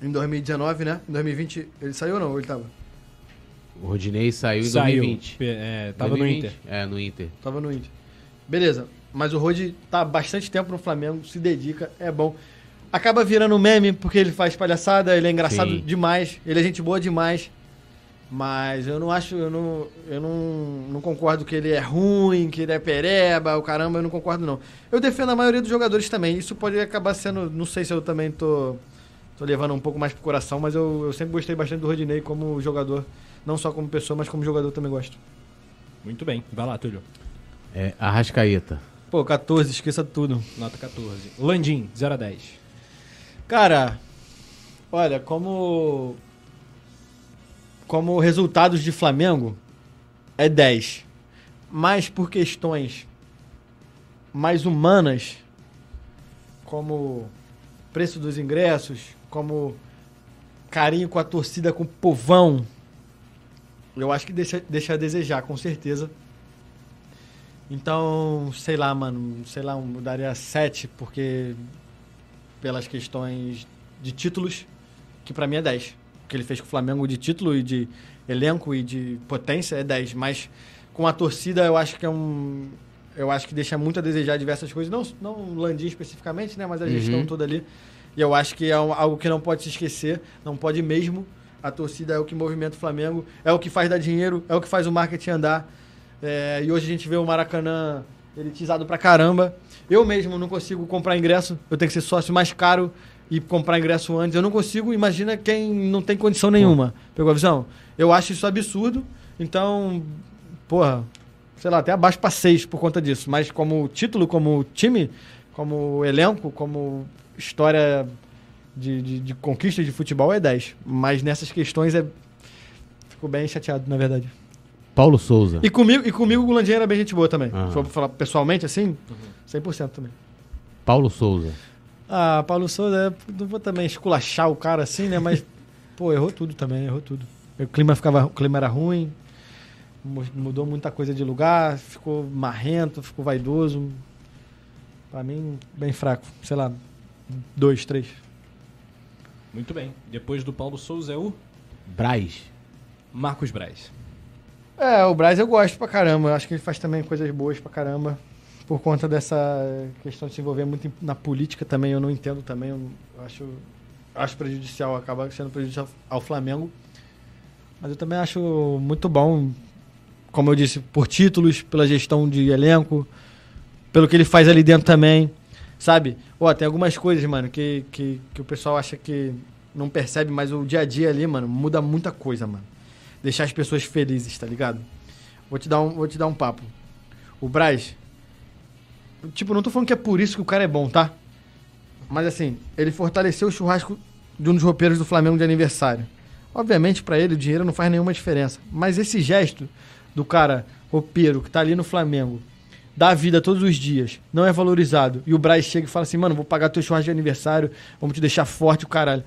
em 2019, né? Em 2020, ele saiu ou não? Ou ele tava? O Rodinei saiu em Saiu. 2020. Pe- É, tava 2020? no Inter. É, no Inter. Tava no Inter. Beleza, mas o Rod tá há bastante tempo no Flamengo, se dedica, é bom. Acaba virando um meme porque ele faz palhaçada, ele é engraçado Sim. demais, ele é gente boa demais. Mas eu não acho, eu não, eu não, não concordo que ele é ruim, que ele é pereba, o caramba, eu não concordo não. Eu defendo a maioria dos jogadores também, isso pode acabar sendo, não sei se eu também tô, tô levando um pouco mais pro coração, mas eu, eu sempre gostei bastante do Rodinei como jogador, não só como pessoa, mas como jogador também gosto. Muito bem. Vai lá, Túlio. É, Arrascaeta. Pô, 14, esqueça tudo. Nota 14. Landim, 0 a 10. Cara, olha, como como resultados de Flamengo é 10. Mas por questões mais humanas, como preço dos ingressos, como carinho com a torcida, com o povão, eu acho que deixa, deixa a desejar, com certeza. Então, sei lá, mano, sei lá, eu mudaria 7, porque pelas questões de títulos, que pra mim é 10. O que ele fez com o Flamengo de título e de elenco e de potência é 10. Mas com a torcida eu acho que é um. Eu acho que deixa muito a desejar diversas coisas. Não, não o Landim especificamente, né? Mas a Uhum. gestão toda ali. E eu acho que é algo que não pode se esquecer. Não pode mesmo. A torcida é o que movimenta o Flamengo, é o que faz dar dinheiro, é o que faz o marketing andar. É, e hoje a gente vê o Maracanã elitizado pra caramba. Eu mesmo não consigo comprar ingresso, eu tenho que ser sócio mais caro e comprar ingresso antes. Eu não consigo, imagina quem não tem condição nenhuma. Pegou a visão? Eu acho isso absurdo. Então, porra, sei lá, até abaixo pra seis por conta disso. Mas como título, como time, como elenco, como história de, de, de conquista de futebol é 10. Mas nessas questões é. Fico bem chateado, na verdade. Paulo Souza. E comigo, e comigo o Gulandinha era bem gente boa também. Aham. Se for falar pessoalmente assim, 100% também. Paulo Souza. Ah, Paulo Souza, não vou também esculachar o cara assim, né? Mas, pô, errou tudo também, errou tudo. O clima, ficava, o clima era ruim, mu- mudou muita coisa de lugar, ficou marrento, ficou vaidoso. Pra mim, bem fraco. Sei lá, dois, três. Muito bem. Depois do Paulo Souza é o Braz. Marcos Braz. É, o Braz eu gosto pra caramba. Acho que ele faz também coisas boas pra caramba. Por conta dessa questão de se envolver muito na política também, eu não entendo também. Eu acho, acho prejudicial, acaba sendo prejudicial ao Flamengo. Mas eu também acho muito bom, como eu disse, por títulos, pela gestão de elenco, pelo que ele faz ali dentro também. Sabe? Ó, tem algumas coisas, mano, que, que, que o pessoal acha que não percebe, mas o dia a dia ali, mano, muda muita coisa, mano deixar as pessoas felizes, tá ligado? Vou te dar um, vou te dar um papo. O Braz, tipo, não tô falando que é por isso que o cara é bom, tá? Mas assim, ele fortaleceu o churrasco de um dos roupeiros do Flamengo de aniversário. Obviamente, pra ele, o dinheiro não faz nenhuma diferença. Mas esse gesto do cara roupeiro que tá ali no Flamengo, dá a vida todos os dias, não é valorizado. E o Braz chega e fala assim, mano, vou pagar teu churrasco de aniversário, vamos te deixar forte, o caralho.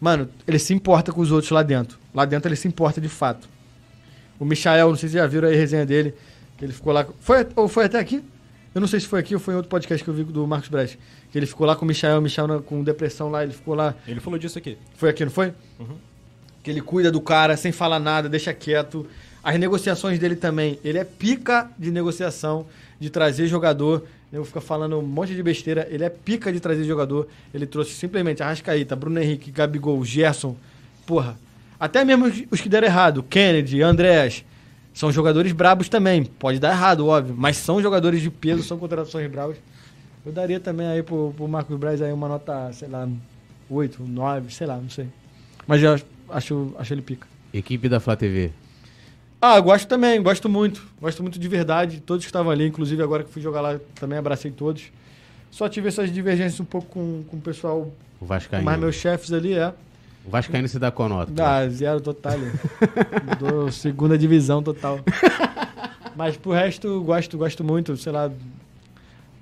Mano, ele se importa com os outros lá dentro. Lá dentro ele se importa de fato. O Michael, não sei se já viram aí a resenha dele, que ele ficou lá. Foi, ou foi até aqui? Eu não sei se foi aqui ou foi em outro podcast que eu vi do Marcos Braz. Que ele ficou lá com o Michael, o Michael com depressão lá, ele ficou lá. Ele falou disso aqui. Foi aqui, não foi? Uhum. Que ele cuida do cara sem falar nada, deixa quieto. As negociações dele também. Ele é pica de negociação, de trazer jogador. Eu fico falando um monte de besteira. Ele é pica de trazer jogador. Ele trouxe simplesmente Arrascaíta, Bruno Henrique, Gabigol, Gerson. Porra. Até mesmo os- que deram errado. Kennedy, Andrés. São jogadores brabos também. Pode dar errado, óbvio. Mas são jogadores de peso, são contratações bravas. Eu daria também aí pro, pro Marcos Braz aí uma nota, sei lá, 8, 9, sei lá, não sei. Mas eu acho, acho ele pica. Equipe da Flá TV. Ah, gosto também, gosto muito. Gosto muito de verdade. Todos que estavam ali, inclusive agora que fui jogar lá, também abracei todos. Só tive essas divergências um pouco com, com o pessoal, O com Vascaíno. mais meus chefes ali, é. O Vascaíno se dá qual nota? Dá zero total. Dou segunda divisão total. Mas pro resto, gosto, gosto muito, sei lá.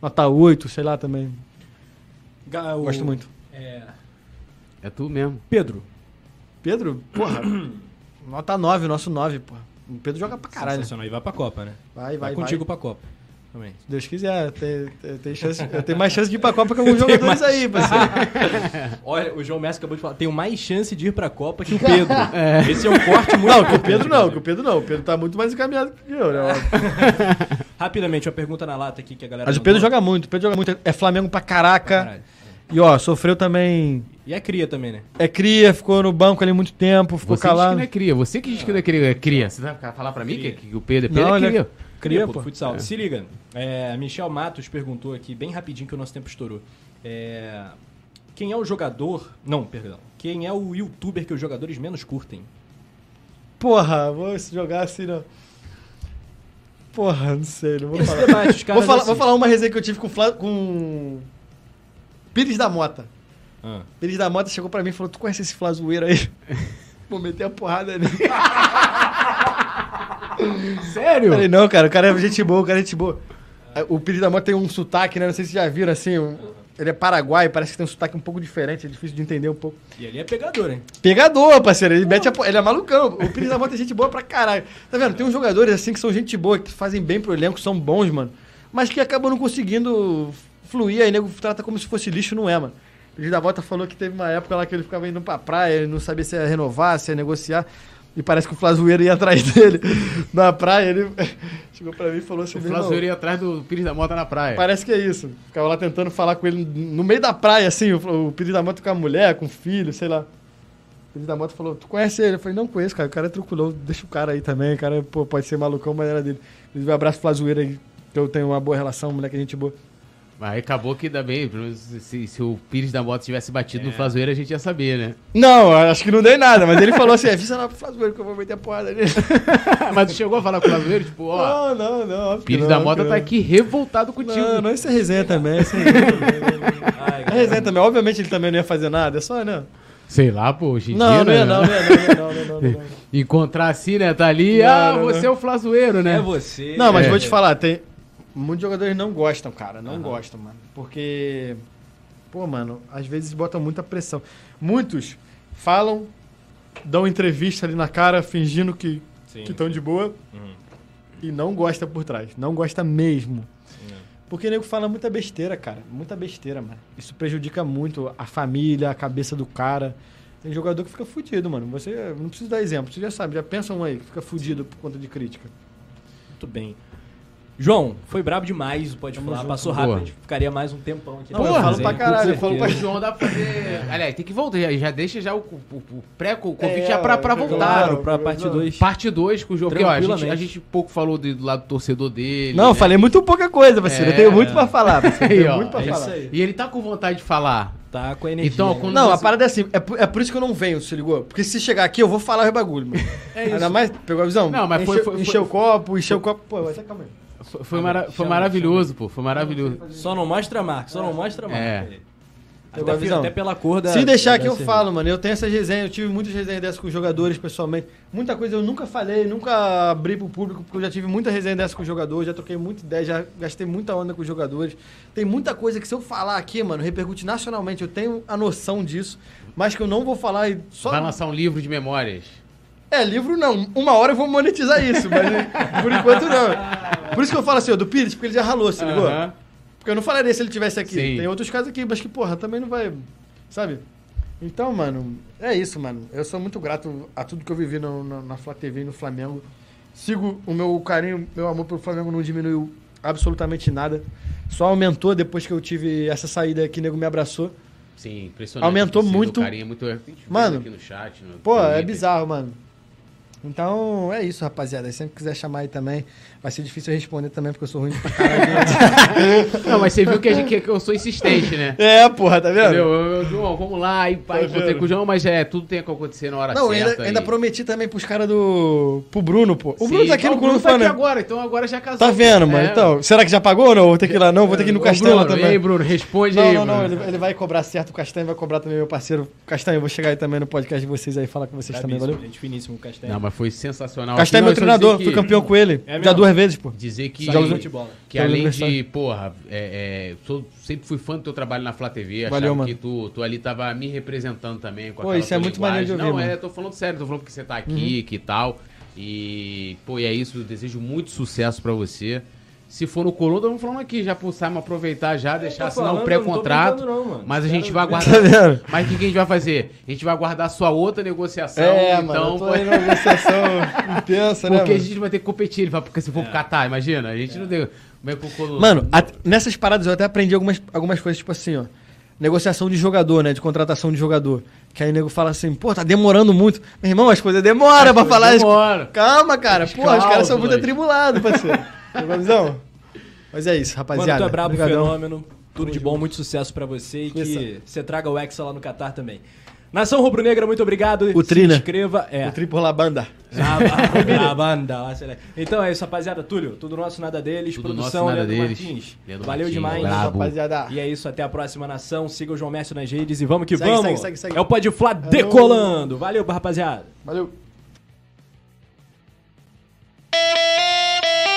Nota 8, sei lá também. O- Gosto muito. É, É tu mesmo. Pedro. Pedro, porra. nota 9, nosso 9, porra. O Pedro joga pra caralho. Sensacional. E vai pra Copa, né? Vai, Vai, vai, contigo vai. pra Copa. Também. Se Deus quiser, tem, tem, tem chance, eu tenho mais chance de ir pra Copa que alguns jogadores aí, parceiro. Olha, o João Messi acabou de falar. Tenho mais chance de ir pra Copa que o Pedro. Esse é um corte muito Não, que o Pedro não, inclusive. que o Pedro não. O Pedro tá muito mais encaminhado que eu, né? Rapidamente, uma pergunta na lata aqui que a galera. Mas o Pedro mandou. joga muito, o Pedro joga muito. É Flamengo pra Pra caraca. caralho. E ó, sofreu também. E é cria também, né? É cria, ficou no banco ali muito tempo, ficou Você diz que calado. não é cria. Você que diz que não é cria. É cria. Você vai falar pra mim que, que o Pedro é Pedro Não, é ele é- cria. Cria, pô, futsal. Se liga. É, Michel Matos perguntou aqui, bem rapidinho, que o nosso tempo estourou. É, quem é o jogador. Não, perdão. Quem é o youtuber que os jogadores menos curtem? Porra, vou jogar assim, não. Porra, não sei, não vou falar. debate, Vou falar, vou falar uma resenha que eu tive com o Fla- com. Pires da Mota. Ah. Pires da Mota chegou pra mim e falou: Tu conhece esse Flazoeiro aí? Vou meter a porrada nele. Sério? Falei, não, cara, o cara é gente boa, o cara é gente boa. O Pires da Mota tem um sotaque, né? Não sei se vocês já viram assim. um- Ele é paraguai, parece que tem um sotaque um pouco diferente, é difícil de entender um pouco. E ele é pegador, hein? Pegador, parceiro. Ele, mete a ele é malucão. O Pires da Mota é gente boa pra caralho. Tá vendo? Tem uns jogadores assim que são gente boa, que fazem bem pro elenco, são bons, mano. Mas que acabam não conseguindo fluir, aí nego trata como se fosse lixo, não é, mano. O Pires da Mota falou que teve uma época lá que ele ficava indo pra praia, ele não sabia se ia renovar, se ia negociar. E parece que o Flazoeiro ia atrás dele na praia. Ele chegou pra mim e falou assim: O "Meu irmão, Flazoeiro ia atrás do Pires da Mota na praia. Parece que é isso. Ficava lá tentando falar com ele no meio da praia, assim, o, o Pires da Moto com a mulher, com o filho, sei lá. O Pires da Moto falou, tu conhece ele? Eu falei, não conheço, cara. O cara é tranquilão, deixa o cara aí também. O cara, pô, pode ser malucão, mas era dele. Um abraço pro Flazoeira aí, que eu tenho uma boa relação, moleque, gente boa. Mas acabou que ainda bem, se, se o Pires da Mota tivesse batido É. no Flazoeiro, a gente ia saber, né? Não, acho que não dei nada, mas ele falou assim, avisa lá pro Flazoeira que eu vou meter a porrada nele. Mas tu chegou a falar com o Flazoeiro, tipo, ó, Não, não, não. óbvio que Pires não, da que tá aqui revoltado contigo. Não, não, isso é resenha também, isso é resenha também. Ai, É resenha também. Obviamente ele também não ia fazer nada, é só, né? Sei lá, pô, hoje em Não, dia, não ia né? não, não ia não, não ia não, não ia não. Encontrar assim, né? Tá ali, Não, ah, não, você não. é o Flazoeiro, né? É você. Não, mas É. vou te falar, tem. Muitos jogadores não gostam, cara. Não Aham. gostam, mano. Porque. Pô, mano, às vezes botam muita pressão. Muitos falam, dão entrevista ali na cara, fingindo que estão de boa Uhum. e não gosta por trás. Não gosta mesmo. É. Porque o nego fala muita besteira, cara. Muita besteira, mano. Isso prejudica muito a família, a cabeça do cara. Tem jogador que fica fudido, mano. Você não precisa dar exemplo. Você já sabe, já pensa um aí que fica fudido por conta de crítica. Muito bem. João, foi brabo demais, pode Tamo falar. junto. Passou Boa. rápido, a gente ficaria mais um tempão aqui. Não, eu falo pra caralho, com eu falo pra- O. João dá pra fazer. Aliás, tem que voltar. Já, já deixa já o, o, o pré o convite É, já pra, pra voltar. Claro, pra parte 2. Parte 2 com o jogo. Porque, ó, a, gente, a gente pouco falou do, do lado do torcedor dele. Não, né? falei muito pouca coisa, parceiro. É. Eu tenho muito pra falar, parceiro. Eu Aí, tenho ó, muito pra é falar. E ele tá com vontade de falar. Tá com a energia. Então, quando- Não, a você- parada é assim, é por, é por isso que eu não venho, se ligou? Porque se chegar aqui, eu vou falar os bagulho, mano. É isso. Ainda mais, pegou a visão? Não, mas foi- Encheu- foi- Encheu foi- o copo, encheu o copo. Pô, vai ser calma aí. Foi, foi, mara- foi Chama, maravilhoso, pô. Foi maravilhoso. Só não mostra a marca, só não mostra a marca. É. Até, até pela cor da. Se deixar da aqui eu cerveja. falo, mano. Eu tenho essas resenhas, eu tive muitas resenhas dessas com os jogadores pessoalmente. Muita coisa eu nunca falei, nunca abri pro público, porque eu já tive muita resenha dessas com os jogadores, já troquei muita ideia, já gastei muita onda com os jogadores. Tem muita coisa que se eu falar aqui, mano, repercute nacionalmente. Eu tenho a noção disso, mas que eu não vou falar e só. Vai lançar um livro de memórias. É, livro não. Uma hora eu vou monetizar isso, mas por enquanto não. Por isso que eu falo assim, ó, do Pires, porque ele já ralou, se ligou? Porque eu não falaria se ele tivesse aqui. Sim. Tem outros casos aqui, mas que, porra, também não vai. Sabe? Então, mano, é isso, mano. Eu sou muito grato a tudo que eu vivi no, na, na Flá TV e no Flamengo. Sigo o meu carinho, meu amor pelo Flamengo não diminuiu absolutamente nada. Só aumentou depois que eu tive essa saída que o nego me abraçou. Sim, impressionante. Aumentou muito. O carinho é muito. Mano, aqui no chat. no Pô, é Twitter. bizarro, mano. Então, é isso, rapaziada. Se sempre quiser chamar aí também, vai ser difícil eu responder também, porque eu sou ruim pra caralho. Não, mas você viu que, a gente, que eu sou insistente, né? é, porra, tá vendo? Entendeu? Eu, eu, João, vamos lá, e pai, Tá encontrei com o João, mas é, tudo tem que acontecer na hora Não, certa. ainda, ainda prometi também pros caras do. pro Bruno, pô. O Bruno Sim. tá aqui Não, no Bruno Bruno tá aqui agora, então agora já casou. Tá vendo, mano? É. Então, será que já pagou ou não? Vou ter que ir lá, não? Vou ter que ir no lá Bruno, e também. aí, Bruno, responde Não, aí, não, não, Bruno. ele, ele vai cobrar certo, o Castanho vai cobrar também, meu parceiro. Castanho, eu vou chegar aí também no podcast de vocês aí, falar com vocês também, valeu? gente finíssimo, Castanho. Não, mas foi sensacional. Castanho é Não, meu treinador, dizer fui que- campeão com ele, É já mesmo? Duas vezes, pô. Dizer que, Saiu de futebol. que além de, porra, é, é, sou- sempre fui fã do teu trabalho na Flá TV. Achava Valeu, mano. que tu, tu ali tava me representando também com Pô, aquela isso é muito linguagem. maneiro de ouvir, Não, mano. Uhum. é, tô falando sério, tô falando porque você tá aqui, que tal. E, pô, e é isso, eu desejo muito sucesso pra você. Se for no Coluna, vamos falando aqui, já pro Simon aproveitar já, deixar tô assinar um falando, pré-contrato. Mas a gente Quero vai ver. guardar. Tá vendo? Mas o que que a gente vai fazer? A gente vai guardar a sua outra negociação. É, então, mano, eu tô numa negociação intensa, né, porque a gente vai ter que competir. Ele porque se for pro Catar, imagina. A gente não tem. Como é que o Coluna. Mano, a- nessas paradas eu até aprendi algumas, algumas coisas, tipo assim, ó. Negociação de jogador, né? De contratação de jogador. Que aí o nego fala assim, pô, tá demorando muito. Meu irmão, as coisas demoram pra falar isso. Demora. Calma, cara. As Pô, os caras são muito atribulados, parceiro. Fabizão. Mas é isso, rapaziada. Mano, tu é brabo, Obrigadão. fenômeno. Tudo de bom, muito sucesso para você e que você traga o Hexa lá no Catar também. Nação Rubro Negra, muito obrigado. O trina Se inscreva. É. O Tri por La Banda. La, Banda. Então é isso, rapaziada. Túlio, tudo nosso, nada deles. Tudo Produção, nosso, nada Leandro deles. Martins. Leandro Valeu Martins, demais. Rapaziada. E é isso, até a próxima, Nação. Siga o João Mestre nas redes e vamos que segue, vamos. Segue, segue, segue. É o Pode fla decolando. Valeu, rapaziada. Valeu.